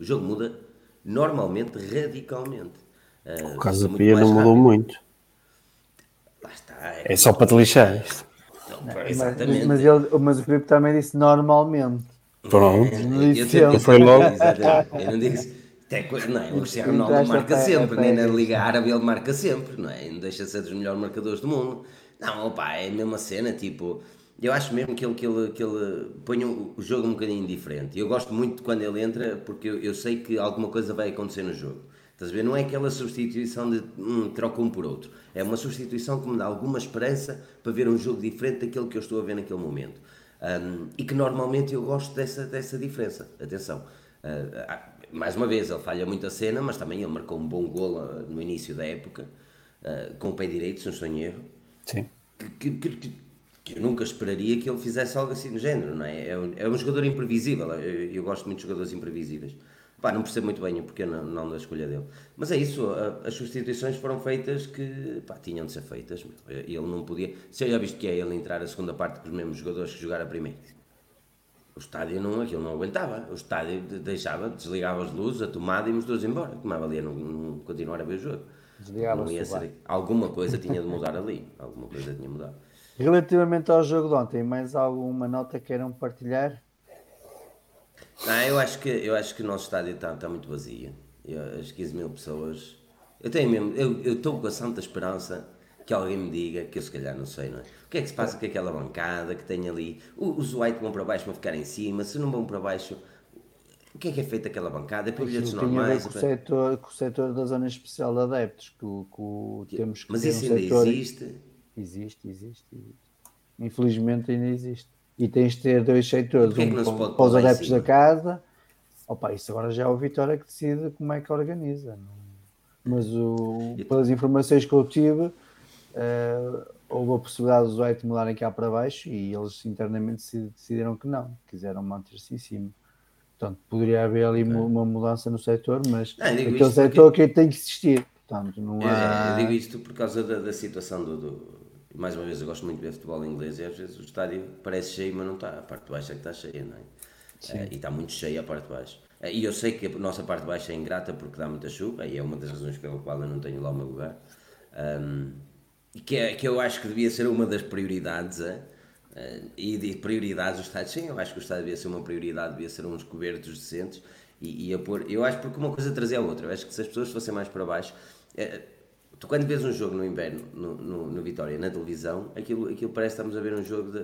O jogo muda normalmente, radicalmente. Uh, o caso da Pia não mudou muito. Lá está. É, é só para te lixar. Não, exatamente. Mas, mas, ele, mas o Filipe também disse normalmente. Pronto. Eu, eu, foi logo. Eu não disse. Até, não é? O Cristiano Ronaldo marca sempre, nem na Liga Árabe ele marca sempre, não é? Não deixa de ser dos melhores marcadores do mundo. Não, opa, é a mesma cena, tipo, eu acho mesmo que ele, que ele, que ele põe o jogo um bocadinho diferente. Eu gosto muito quando ele entra porque eu, eu sei que alguma coisa vai acontecer no jogo. Estás a ver? Não é aquela substituição de hum, troca um por outro. É uma substituição que me dá alguma esperança para ver um jogo diferente daquele que eu estou a ver naquele momento. Um, e que normalmente eu gosto dessa, dessa diferença. Atenção. Uh, mais uma vez, ele falha muito a cena, mas também ele marcou um bom gol uh, no início da época, uh, com o pé direito, se não estou em erro. Sim. Que, que, que, que, eu nunca esperaria que ele fizesse algo assim no género, não é? É um, é um jogador imprevisível. Eu, eu gosto muito de jogadores imprevisíveis. Pá, não percebo muito bem o porquê não, não da escolha dele. Mas é isso, a, as substituições foram feitas que pá, tinham de ser feitas. Ele não podia. Se eu já visto que é ele entrar a segunda parte com os mesmos jogadores que jogaram a primeira. O estádio não, aquilo não aguentava. O estádio deixava, desligava as luzes, a tomada e íamos todos embora. Como valia não, não continuar a ver o jogo. Desligava não ia ser, alguma coisa tinha de mudar ali. Alguma coisa tinha de mudar. Relativamente ao jogo de ontem, mais alguma nota queiram partilhar? Não, eu acho que, eu acho que o nosso estádio está, está muito vazio. Eu, as 15 mil pessoas. Eu tenho mesmo, eu estou com a santa esperança que alguém me diga, que eu se calhar não sei, não é? O que é que se passa com aquela bancada que tem ali? Os white vão para baixo para ficar em cima, se não vão para baixo, o que é que é feito aquela bancada? É para bilhetes normais? Com, o setor, com o setor da zona especial de adeptos, que, que, temos que Mas isso um ainda setor... existe? Existe, existe, existe. Infelizmente ainda existe e tens de ter dois setores, é um para, para os adeptos da casa. Opa, isso agora já é o Vitória que decide como é que organiza. Mas o, pelas informações que eu tive, uh, houve a possibilidade dos oito mudarem cá para baixo e eles internamente decidiram que não, quiseram manter-se em cima. Portanto, poderia haver ali okay. uma mudança no setor, mas não, aquele setor porque... que tem que existir. Portanto, não há... eu, eu, digo isto por causa da, da situação do, do mais uma vez, eu gosto muito de ver futebol inglês e às vezes o estádio parece cheio, mas não está. A parte de baixo é que está cheia, não é? é e está muito cheia a parte de baixo. É, e eu sei que a nossa parte de baixo é ingrata porque dá muita chuva, e é uma das razões pela qual eu não tenho lá o meu lugar. Um, que, é, que eu acho que devia ser uma das prioridades. É? E de prioridades o estádio, sim, eu acho que o estádio devia ser uma prioridade, devia ser uns cobertos decentes. E, e a pôr, eu acho porque uma coisa trazia a outra. Eu acho que se as pessoas fossem mais para baixo. É, tu quando vês um jogo no inverno, no, no, no, Vitória, na televisão, aquilo, aquilo parece que estamos a ver um jogo da,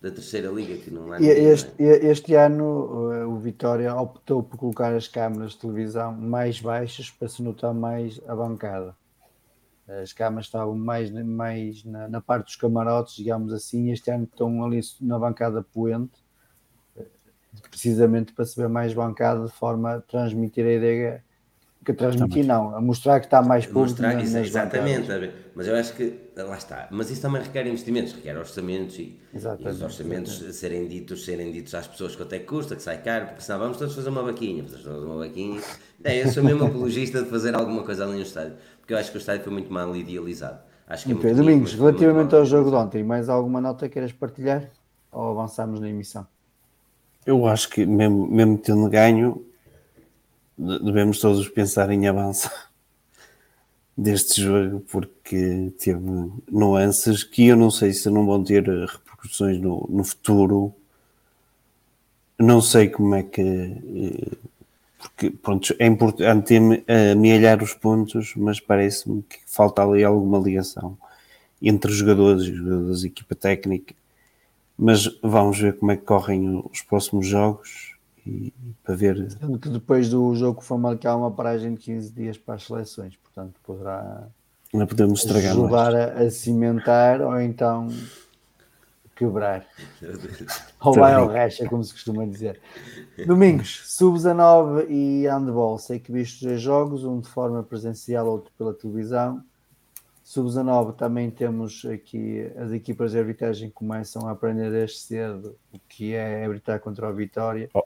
da terceira liga, que não há este, é? este ano eh, o Vitória optou por colocar as câmaras de televisão mais baixas para se notar mais a bancada. As câmaras estavam mais, mais na, na parte dos camarotes, digamos assim, este ano estão ali na bancada poente, precisamente para se ver mais bancada de forma a transmitir a ideia que transmitir não, a mostrar que está mais público. Mostrar isso, exatamente, mas eu acho que lá está, mas isso também requer investimentos, requer orçamentos e, e os orçamentos exatamente. serem ditos, serem ditos às pessoas quanto é que custa, que sai caro, porque senão vamos todos fazer uma vaquinha, fazer uma vaquinha. É, eu sou mesmo apologista de fazer alguma coisa ali no estádio, porque eu acho que o estádio foi muito mal idealizado. Acho que é muito Domingos, bonito, relativamente ao jogo de ontem, mais alguma nota queiras partilhar? Ou avançamos na emissão? Eu acho que mesmo, mesmo tendo ganho, devemos todos pensar em avanço deste jogo, porque teve nuances que eu não sei se não vão ter repercussões no, no futuro. Não sei como é que. Porque, pronto, é importante amealhar os pontos, mas parece-me que falta ali alguma ligação entre os jogadores e os jogadores da equipa técnica. Mas vamos ver como é que correm os próximos jogos e, para ver. Sendo que depois do jogo foi marcar uma paragem de 15 dias para as seleções, portanto poderá não podemos estragar ajudar a, a, cimentar ou então quebrar. ou vai ao recha, como se costuma dizer. Domingos, sub-19 e handball. Sei que viste dois jogos, um de forma presencial, outro pela televisão. Sub-19 também temos aqui as equipas de arbitragem começam a aprender desde cedo o que é arbitrar contra o Vitória. Oh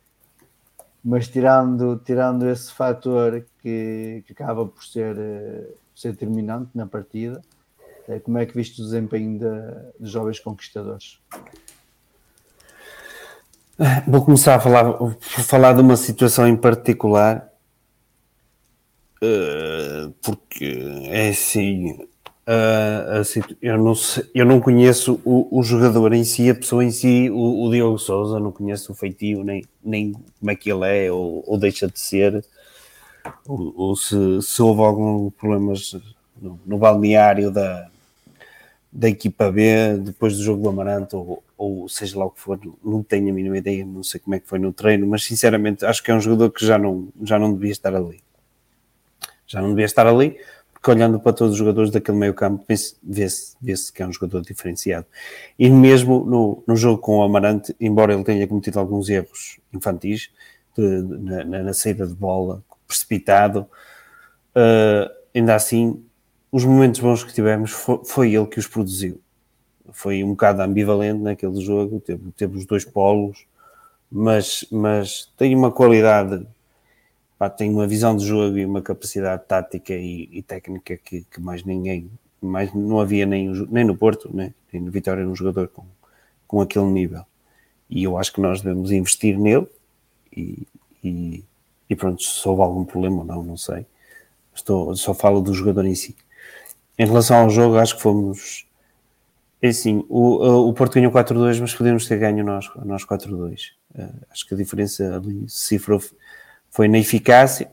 mas tirando, tirando esse fator que, que acaba por ser, uh, ser determinante na partida, como é que viste o desempenho de, de jovens conquistadores? Vou começar a falar, falar de uma situação em particular, uh, porque é assim, eu, não sei, eu não conheço o, o, jogador em si, a pessoa em si, o, o Diogo Souza, não conheço o feitio, nem, nem como é que ele é, ou, ou deixa de ser, ou, ou se, se, houve algum problemas no, no, balneário da, da equipa B, depois do jogo do Amaranto, ou, ou seja lá o que for, não tenho a mínima ideia, não sei como é que foi no treino, mas sinceramente acho que é um jogador que já não, já não devia estar ali. Já não devia estar ali, porque olhando para todos os jogadores daquele meio campo, vê-se vê que é um jogador diferenciado. E mesmo no, no jogo com o Amarante, embora ele tenha cometido alguns erros infantis, de, na, na, saída de bola, precipitado, uh, ainda assim, os momentos bons que tivemos foi, foi, ele que os produziu. Foi um bocado ambivalente naquele jogo, teve, teve os dois polos, mas, mas tem uma qualidade pá, tem uma visão de jogo e uma capacidade tática e, e técnica que, que, mais ninguém, mais não havia nem, nem no Porto, né? nem no Vitória, um jogador com, com aquele nível. E eu acho que nós devemos investir nele e, e, e pronto, se houve algum problema ou não, não sei. Estou, só falo do jogador em si. Em relação ao jogo, acho que fomos. É assim, o, o Porto ganhou 4-2, mas podemos ter ganho nós, nós 4-2. Uh, eh, acho que a diferença ali se cifrou foi na eficácia.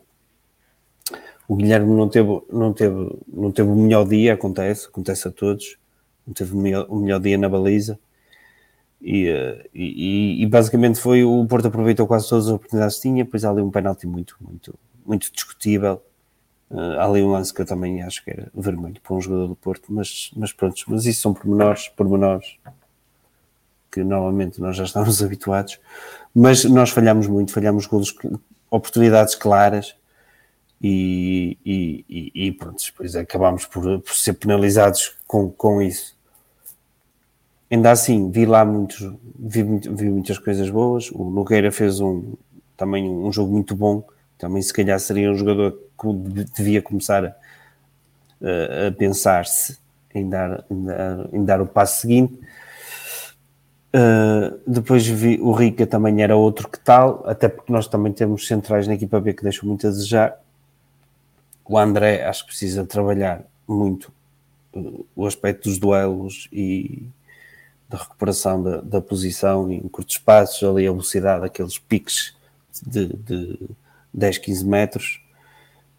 O Guilherme não teve, não teve, não teve o melhor dia, acontece, acontece a todos. Não teve o melhor, o melhor dia na baliza. E, eh, e, e, basicamente foi o Porto aproveitou quase todas as oportunidades que tinha, depois há ali um penalti muito, muito, muito discutível. Uh, ali um lance que eu também acho que era vermelho para um jogador do Porto, mas, mas pronto, mas isso são pormenores, pormenores que normalmente nós já estamos habituados, mas nós falhamos muito, falhamos golos oportunidades claras e, e, e, pronto, depois acabámos por, por, ser penalizados com, com isso. Ainda assim, vi lá muitos, vi, vi muitas coisas boas. O Nogueira fez um, também um jogo muito bom. Também, se calhar, seria um jogador devia começar a, a pensar-se em dar, em, dar, em dar o passo seguinte Uh, depois vi o Rica também era outro que tal, até porque nós também temos centrais na equipa B que deixam muito a desejar. O André acho que precisa trabalhar muito uh, o aspecto dos duelos e da recuperação da, da, posição em curtos espaços, ali a velocidade, aqueles piques de, de 10, 15 metros.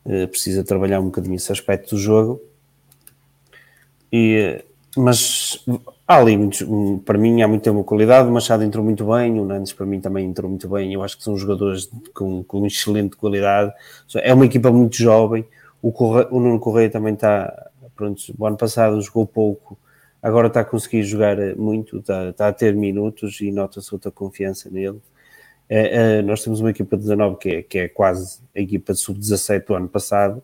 Uh, precisa trabalhar um bocadinho esse aspecto do jogo. E, mas Há ali muitos, para mim há muita qualidade, o Machado entrou muito bem, o Nantes para mim também entrou muito bem, eu acho que são jogadores com, com excelente qualidade, é uma equipa muito jovem, o, Corre, o Nuno Correia também está, pronto, o ano passado jogou pouco, agora está a conseguir jogar muito, está, está a ter minutos e nota-se outra confiança nele. É, é, nós temos uma equipa de 19 que é, que é quase a equipa de sub-17 do ano passado,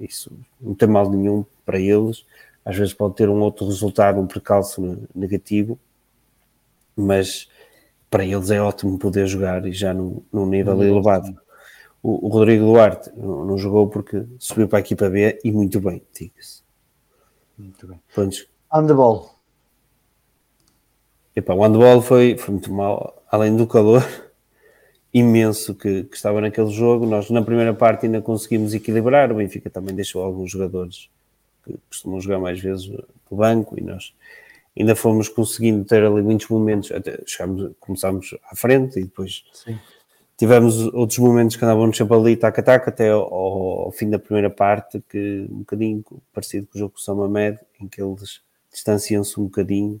isso não tem mal nenhum para eles, às vezes pode ter um outro resultado, um percalço negativo, mas para eles é ótimo poder jogar e já num, num nível elevado. O, o, Rodrigo Duarte não, não, jogou porque subiu para a equipa B e muito bem, diga-se. Muito bem. Prontos. Handball. Epá, o handball foi, foi muito mal, além do calor imenso que, que estava naquele jogo. Nós, na primeira parte, ainda conseguimos equilibrar. O Benfica também deixou alguns jogadores que costumam jogar mais vezes no banco e nós ainda fomos conseguindo ter ali muitos momentos, até chegámos, começámos à frente e depois Sim. tivemos outros momentos que andávamos sempre ali taca-taca até ao, ao, fim da primeira parte, que um bocadinho parecido com o jogo com o Samamed, em que eles distanciam-se um bocadinho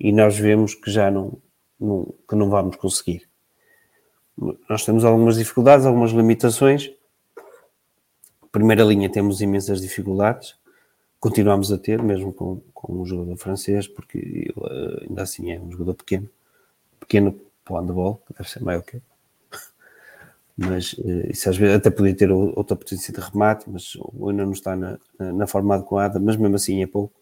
e nós vemos que já não, não, que não vamos conseguir. Nós temos algumas dificuldades, algumas limitações. Primeira linha temos imensas dificuldades continuamos a ter, mesmo com, com um jogador francês, porque ele eh, ainda assim é um jogador pequeno, pequeno para o handball, deve ser maior que. Mas eh, isso às vezes até podia ter outra potência de remate, mas ainda não está na, na forma adequada, mas mesmo assim é pouco.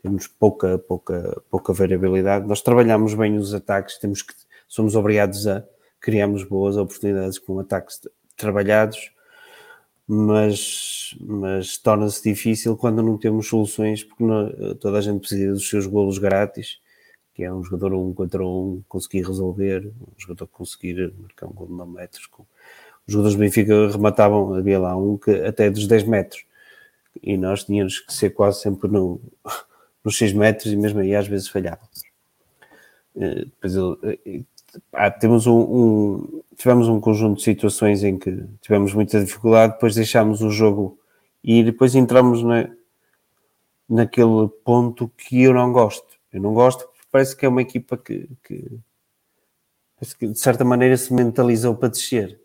Temos pouca, pouca, pouca variabilidade. Nós trabalhamos bem os ataques, temos que, somos obrigados a criarmos boas oportunidades com ataques trabalhados, mas, mas torna-se difícil quando não temos soluções, porque não, toda a gente precisa dos seus golos grátis, que é um jogador um contra um conseguir resolver, um jogador conseguir marcar um gol de 9 metros. Com... Os jogadores do Benfica rematavam, havia lá um que até dos 10 metros, e nós tínhamos que ser quase sempre no, nos 6 metros, e mesmo aí às vezes falhávamos. Eh, depois ele, ah, temos um, um, tivemos um conjunto de situações em que tivemos muita dificuldade, depois deixámos o jogo e depois entramos na, naquele ponto que eu não gosto. Eu não gosto parece que é uma equipa que, que, que de certa maneira se mentalizou para descer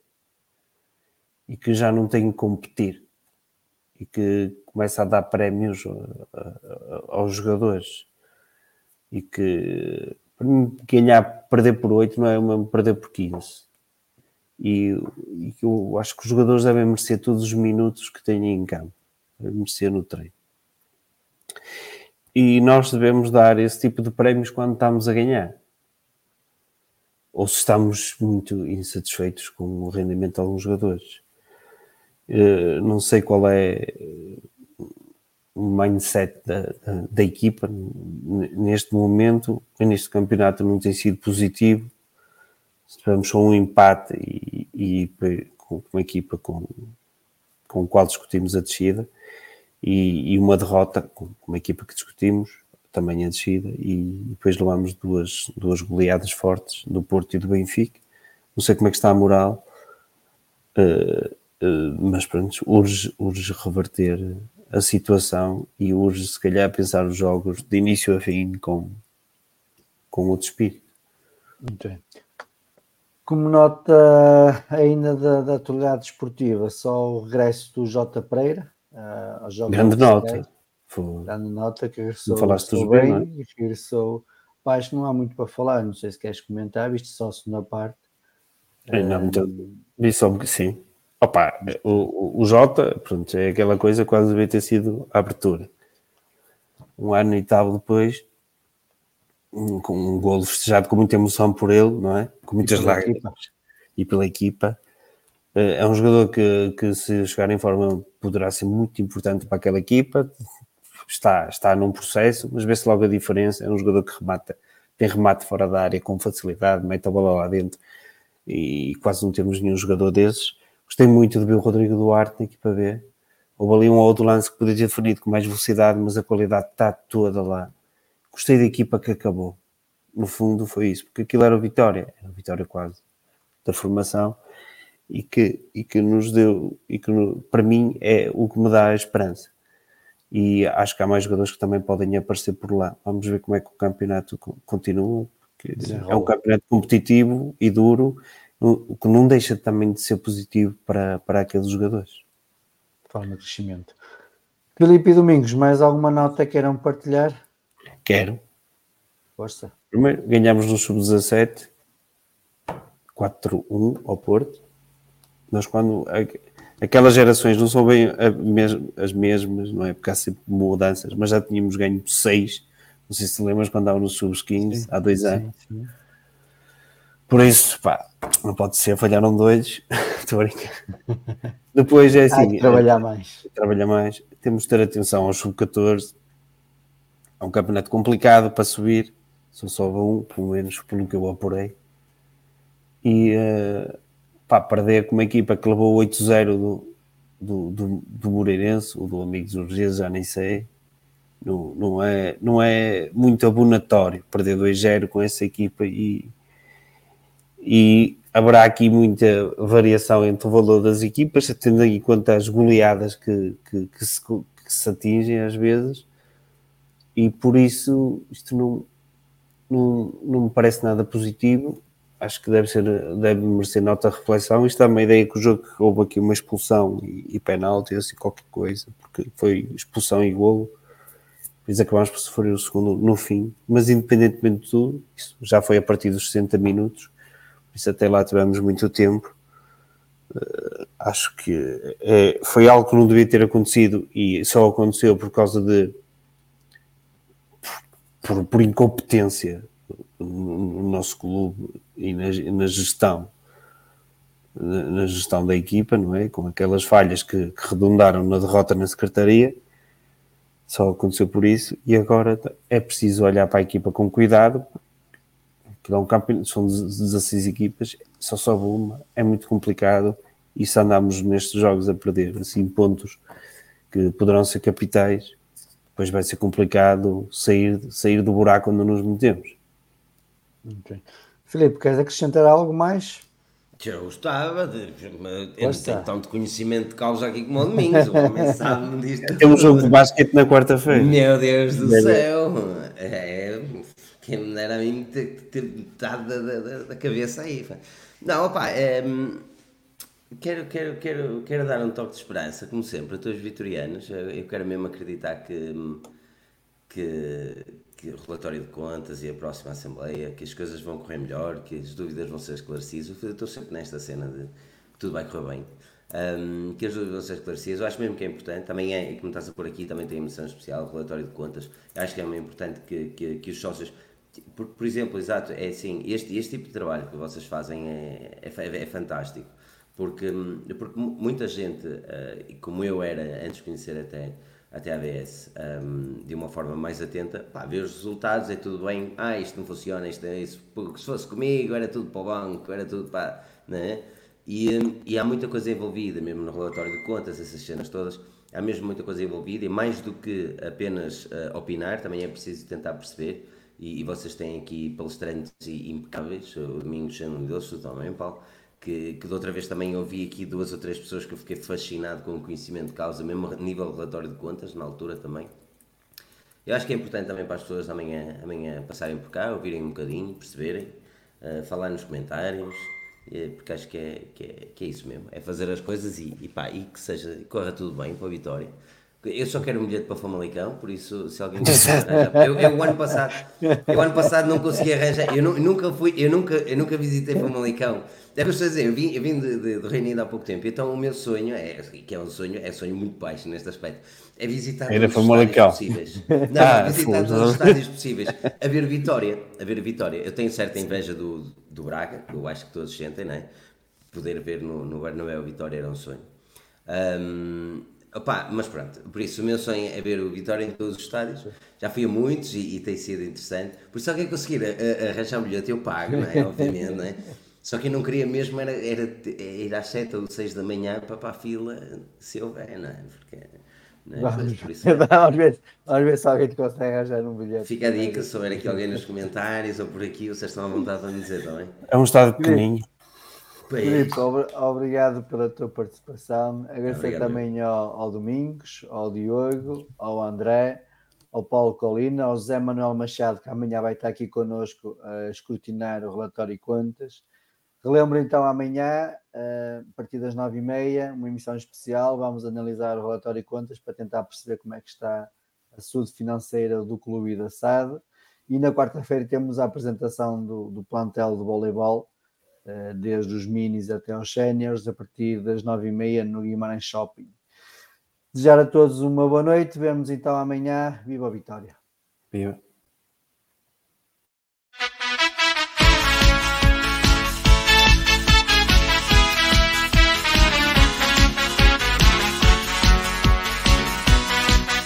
e que já não tem que competir e que começa a dar prémios aos jogadores e que para mim, ganhar, perder por 8 não é uma perder por 15 e, e eu acho que os jogadores devem merecer todos os minutos que têm em campo, merecer no treino. E nós devemos dar esse tipo de prémios quando estamos a ganhar. Ou se estamos muito insatisfeitos com o rendimento de alguns jogadores. Uh, não sei qual é mindset da, da, equipa. Neste momento, neste campeonato não tem sido positivo. Tivemos só um empate e, e com uma equipa com, com a qual discutimos a descida e, e, uma derrota com uma equipa que discutimos também a descida e depois levamos duas, duas goleadas fortes do Porto e do Benfica. Não sei como é que está a moral uh, uh, mas pronto, urge, urge reverter a situação e urge se calhar pensar os jogos de início a fim com, com outro espírito. Muito bem. Como nota ainda da, da atualidade desportiva, só o regresso do Jota Pereira uh, aos Jogos Grande nota. Foi... Grande nota que regressou, falaste regressou bem, bem é? e regressou. Pá, acho que não há muito para falar, não sei se queres comentar, visto só a segunda parte. Não, muito, vi só sim. Opa, o, o Jota, pronto, é aquela coisa quase devia ter sido a abertura. Um ano e tal depois, com um golo festejado com muita emoção por ele, não é? Com muitas lágrimas equipa. e pela equipa. Eh, é um jogador que, que, se chegar em forma, poderá ser muito importante para aquela equipa. Está, está num processo, mas vê-se logo a diferença. É um jogador que remata, tem remate fora da área com facilidade, mete a bola lá dentro e quase não temos nenhum jogador desses. Gostei muito de ver o Rodrigo Duarte na equipa B. Houve ali um outro lance que poderia ter definido com mais velocidade, mas a qualidade está toda lá gostei da equipa que acabou. No fundo foi isso, porque aquilo era a vitória, era a vitória quase da formação e que, e que nos deu, e que para mim é o que me dá a esperança. E acho que há mais jogadores que também podem aparecer por lá. Vamos ver como é que o campeonato continua. É um campeonato competitivo e duro, o que não deixa também de ser positivo para, para aqueles jogadores. De forma de crescimento. Filipe e Domingos, mais alguma nota queiram partilhar? Quero. Força. Primeiro, ganhámos no Sub-17 4-1 ao Porto. Nós, quando aquelas gerações não são bem as mesmas, não é? Porque há sempre mudanças, mas já tínhamos ganho 6. Não sei se lembras quando estava no Sub-15 há dois anos. Sim, sim. Por isso, pá, não pode ser, falharam dois. Estou. Depois é assim. trabalhar mais. Trabalhar mais. Temos de ter atenção aos Sub-14 é um campeonato complicado para subir, só sobe um, pelo menos pelo que eu apurei. E uh, pá, perder com uma equipa que levou 8-0 do, do, do, do Moreirense, ou do Amigos Urgês, já nem sei. Não, não, é, não é muito abonatório perder 2-0 com essa equipa e, e haverá aqui muita variação entre o valor das equipas, tendo em conta as goleadas que, que, que, se, que se atingem às vezes e por isso isto não, não, não me parece nada positivo. Acho que deve, ser, deve merecer nota de reflexão. Isto dá uma ideia que o jogo houve aqui uma expulsão e, e penalti, assim, qualquer coisa, porque foi expulsão e golo. Depois acabámos por sofrer o segundo no fim. Mas independentemente de tudo, isso já foi a partir dos 60 minutos, isso até lá tivemos muito tempo. Uh, acho que é, foi algo que não devia ter acontecido e só aconteceu por causa de por, por incompetência no nosso clube e na, na gestão na gestão da equipa, não é? Com aquelas falhas que, que, redundaram na derrota na secretaria, só aconteceu por isso, e agora é preciso olhar para a equipa com cuidado, que é um campeonato, são 16 equipas, só sobe uma, é muito complicado, e se andamos nestes jogos a perder assim pontos que poderão ser capitais, depois vai ser complicado sair, sair do buraco onde nos metemos. Okay. Filipe, queres acrescentar algo mais? Eu gostava, de, eu não tenho tanto conhecimento de causa aqui como o Domingos, o homem sabe disto. Tem um jogo de basquete na quarta-feira. Meu Deus do céu! É, Quem me dera a mim ter, ter metade da, da, da cabeça aí. Não, opá, é, quero, quero, quero, quero dar um toque de esperança, como sempre, a todos os vitorianos. Eu, quero mesmo acreditar que, que, que o relatório de contas e a próxima Assembleia, que as coisas vão correr melhor, que as dúvidas vão ser esclarecidas. Eu estou sempre nesta cena de que tudo vai correr bem. Um, que as dúvidas vão ser esclarecidas. Eu acho mesmo que é importante. Também é, e como estás a pôr aqui, também tem missão especial, o relatório de contas. Eu acho que é mesmo importante que, que, que os sócios. Por, por exemplo, exato, é assim, este, este tipo de trabalho que vocês fazem é, é, é, é fantástico. Porque, porque muita gente, uh, como eu era antes de conhecer até, até a ABS, um, de uma forma mais atenta, pá, vê os resultados, é tudo bem, ah, isto não funciona, isto é isso, porque se fosse comigo era tudo para o banco, era tudo para. Né? E, e há muita coisa envolvida, mesmo no relatório de contas, essas cenas todas, há mesmo muita coisa envolvida e mais do que apenas uh, opinar, também é preciso tentar perceber. E, e vocês têm aqui palestrantes impecáveis, o Domingos deles, também, Paulo que, que de outra vez também ouvi aqui duas ou três pessoas que eu fiquei fascinado com o conhecimento de causa, mesmo a nível relatório de contas, na altura também. Eu acho que é importante também para as pessoas amanhã, amanhã passarem por cá, ouvirem um bocadinho, perceberem, uh, falar nos comentários, uh, porque acho que é, que, é, que é isso mesmo, é fazer as coisas e, e, pá, e que seja, corra tudo bem para a vitória. Eu só quero um bilhete para Famalicão, por isso, se alguém eu, eu, o ano passado, eu ano passado não consegui arranjar, eu, nunca fui, eu nunca, eu nunca visitei Famalicão é para dizer, eu vim, eu vim de, de, de Reino Unido há pouco tempo, então o meu sonho, é, que é um sonho, é um sonho muito baixo neste aspecto, é visitar Era todos os estádios possíveis. Não, ah, visitar todos os estádios possíveis. A ver Vitória, a ver Vitória. Eu tenho certa inveja do, do Braga, que eu acho que todos sentem, não é? Poder ver no, no Bernabéu Vitória era um sonho. Um, Opa, mas pronto, por isso o meu sonho é ver o Vitória em todos os estádios. Já fui a muitos e, e tem sido interessante. Por isso, se alguém conseguir arranjar um bilhete, eu pago, não é? Obviamente, não é? Só que eu não queria mesmo era, era ir às 7 ou 6 da manhã para, para a fila, se houver, não é? Porque, não é? Vamos, por isso, vamos, ver, vamos ver se alguém te consegue arranjar um bilhete. Fica a dica, se houver aqui alguém nos comentários ou por aqui, vocês estão à vontade de me dizer também. É um estado pequenininho. Filipe, obrigado pela tua participação. Agradecer também ao, ao, Domingos, ao Diogo, ao André, ao Paulo Colina, ao José Manuel Machado, que amanhã vai estar aqui connosco a escrutinar o relatório e contas Relembro então amanhã, eh, a partir das nove e meia, uma emissão especial. Vamos analisar o relatório e contas para tentar perceber como é que está a saúde financeira do clube e da SAD. E na quarta-feira temos a apresentação do, do plantel de voleibol, desde os minis até aos séniores, a partir das nove e meia no Guimarães Shopping. Desejar a todos uma boa noite. Vemos então amanhã. Viva a Vitória! Viva!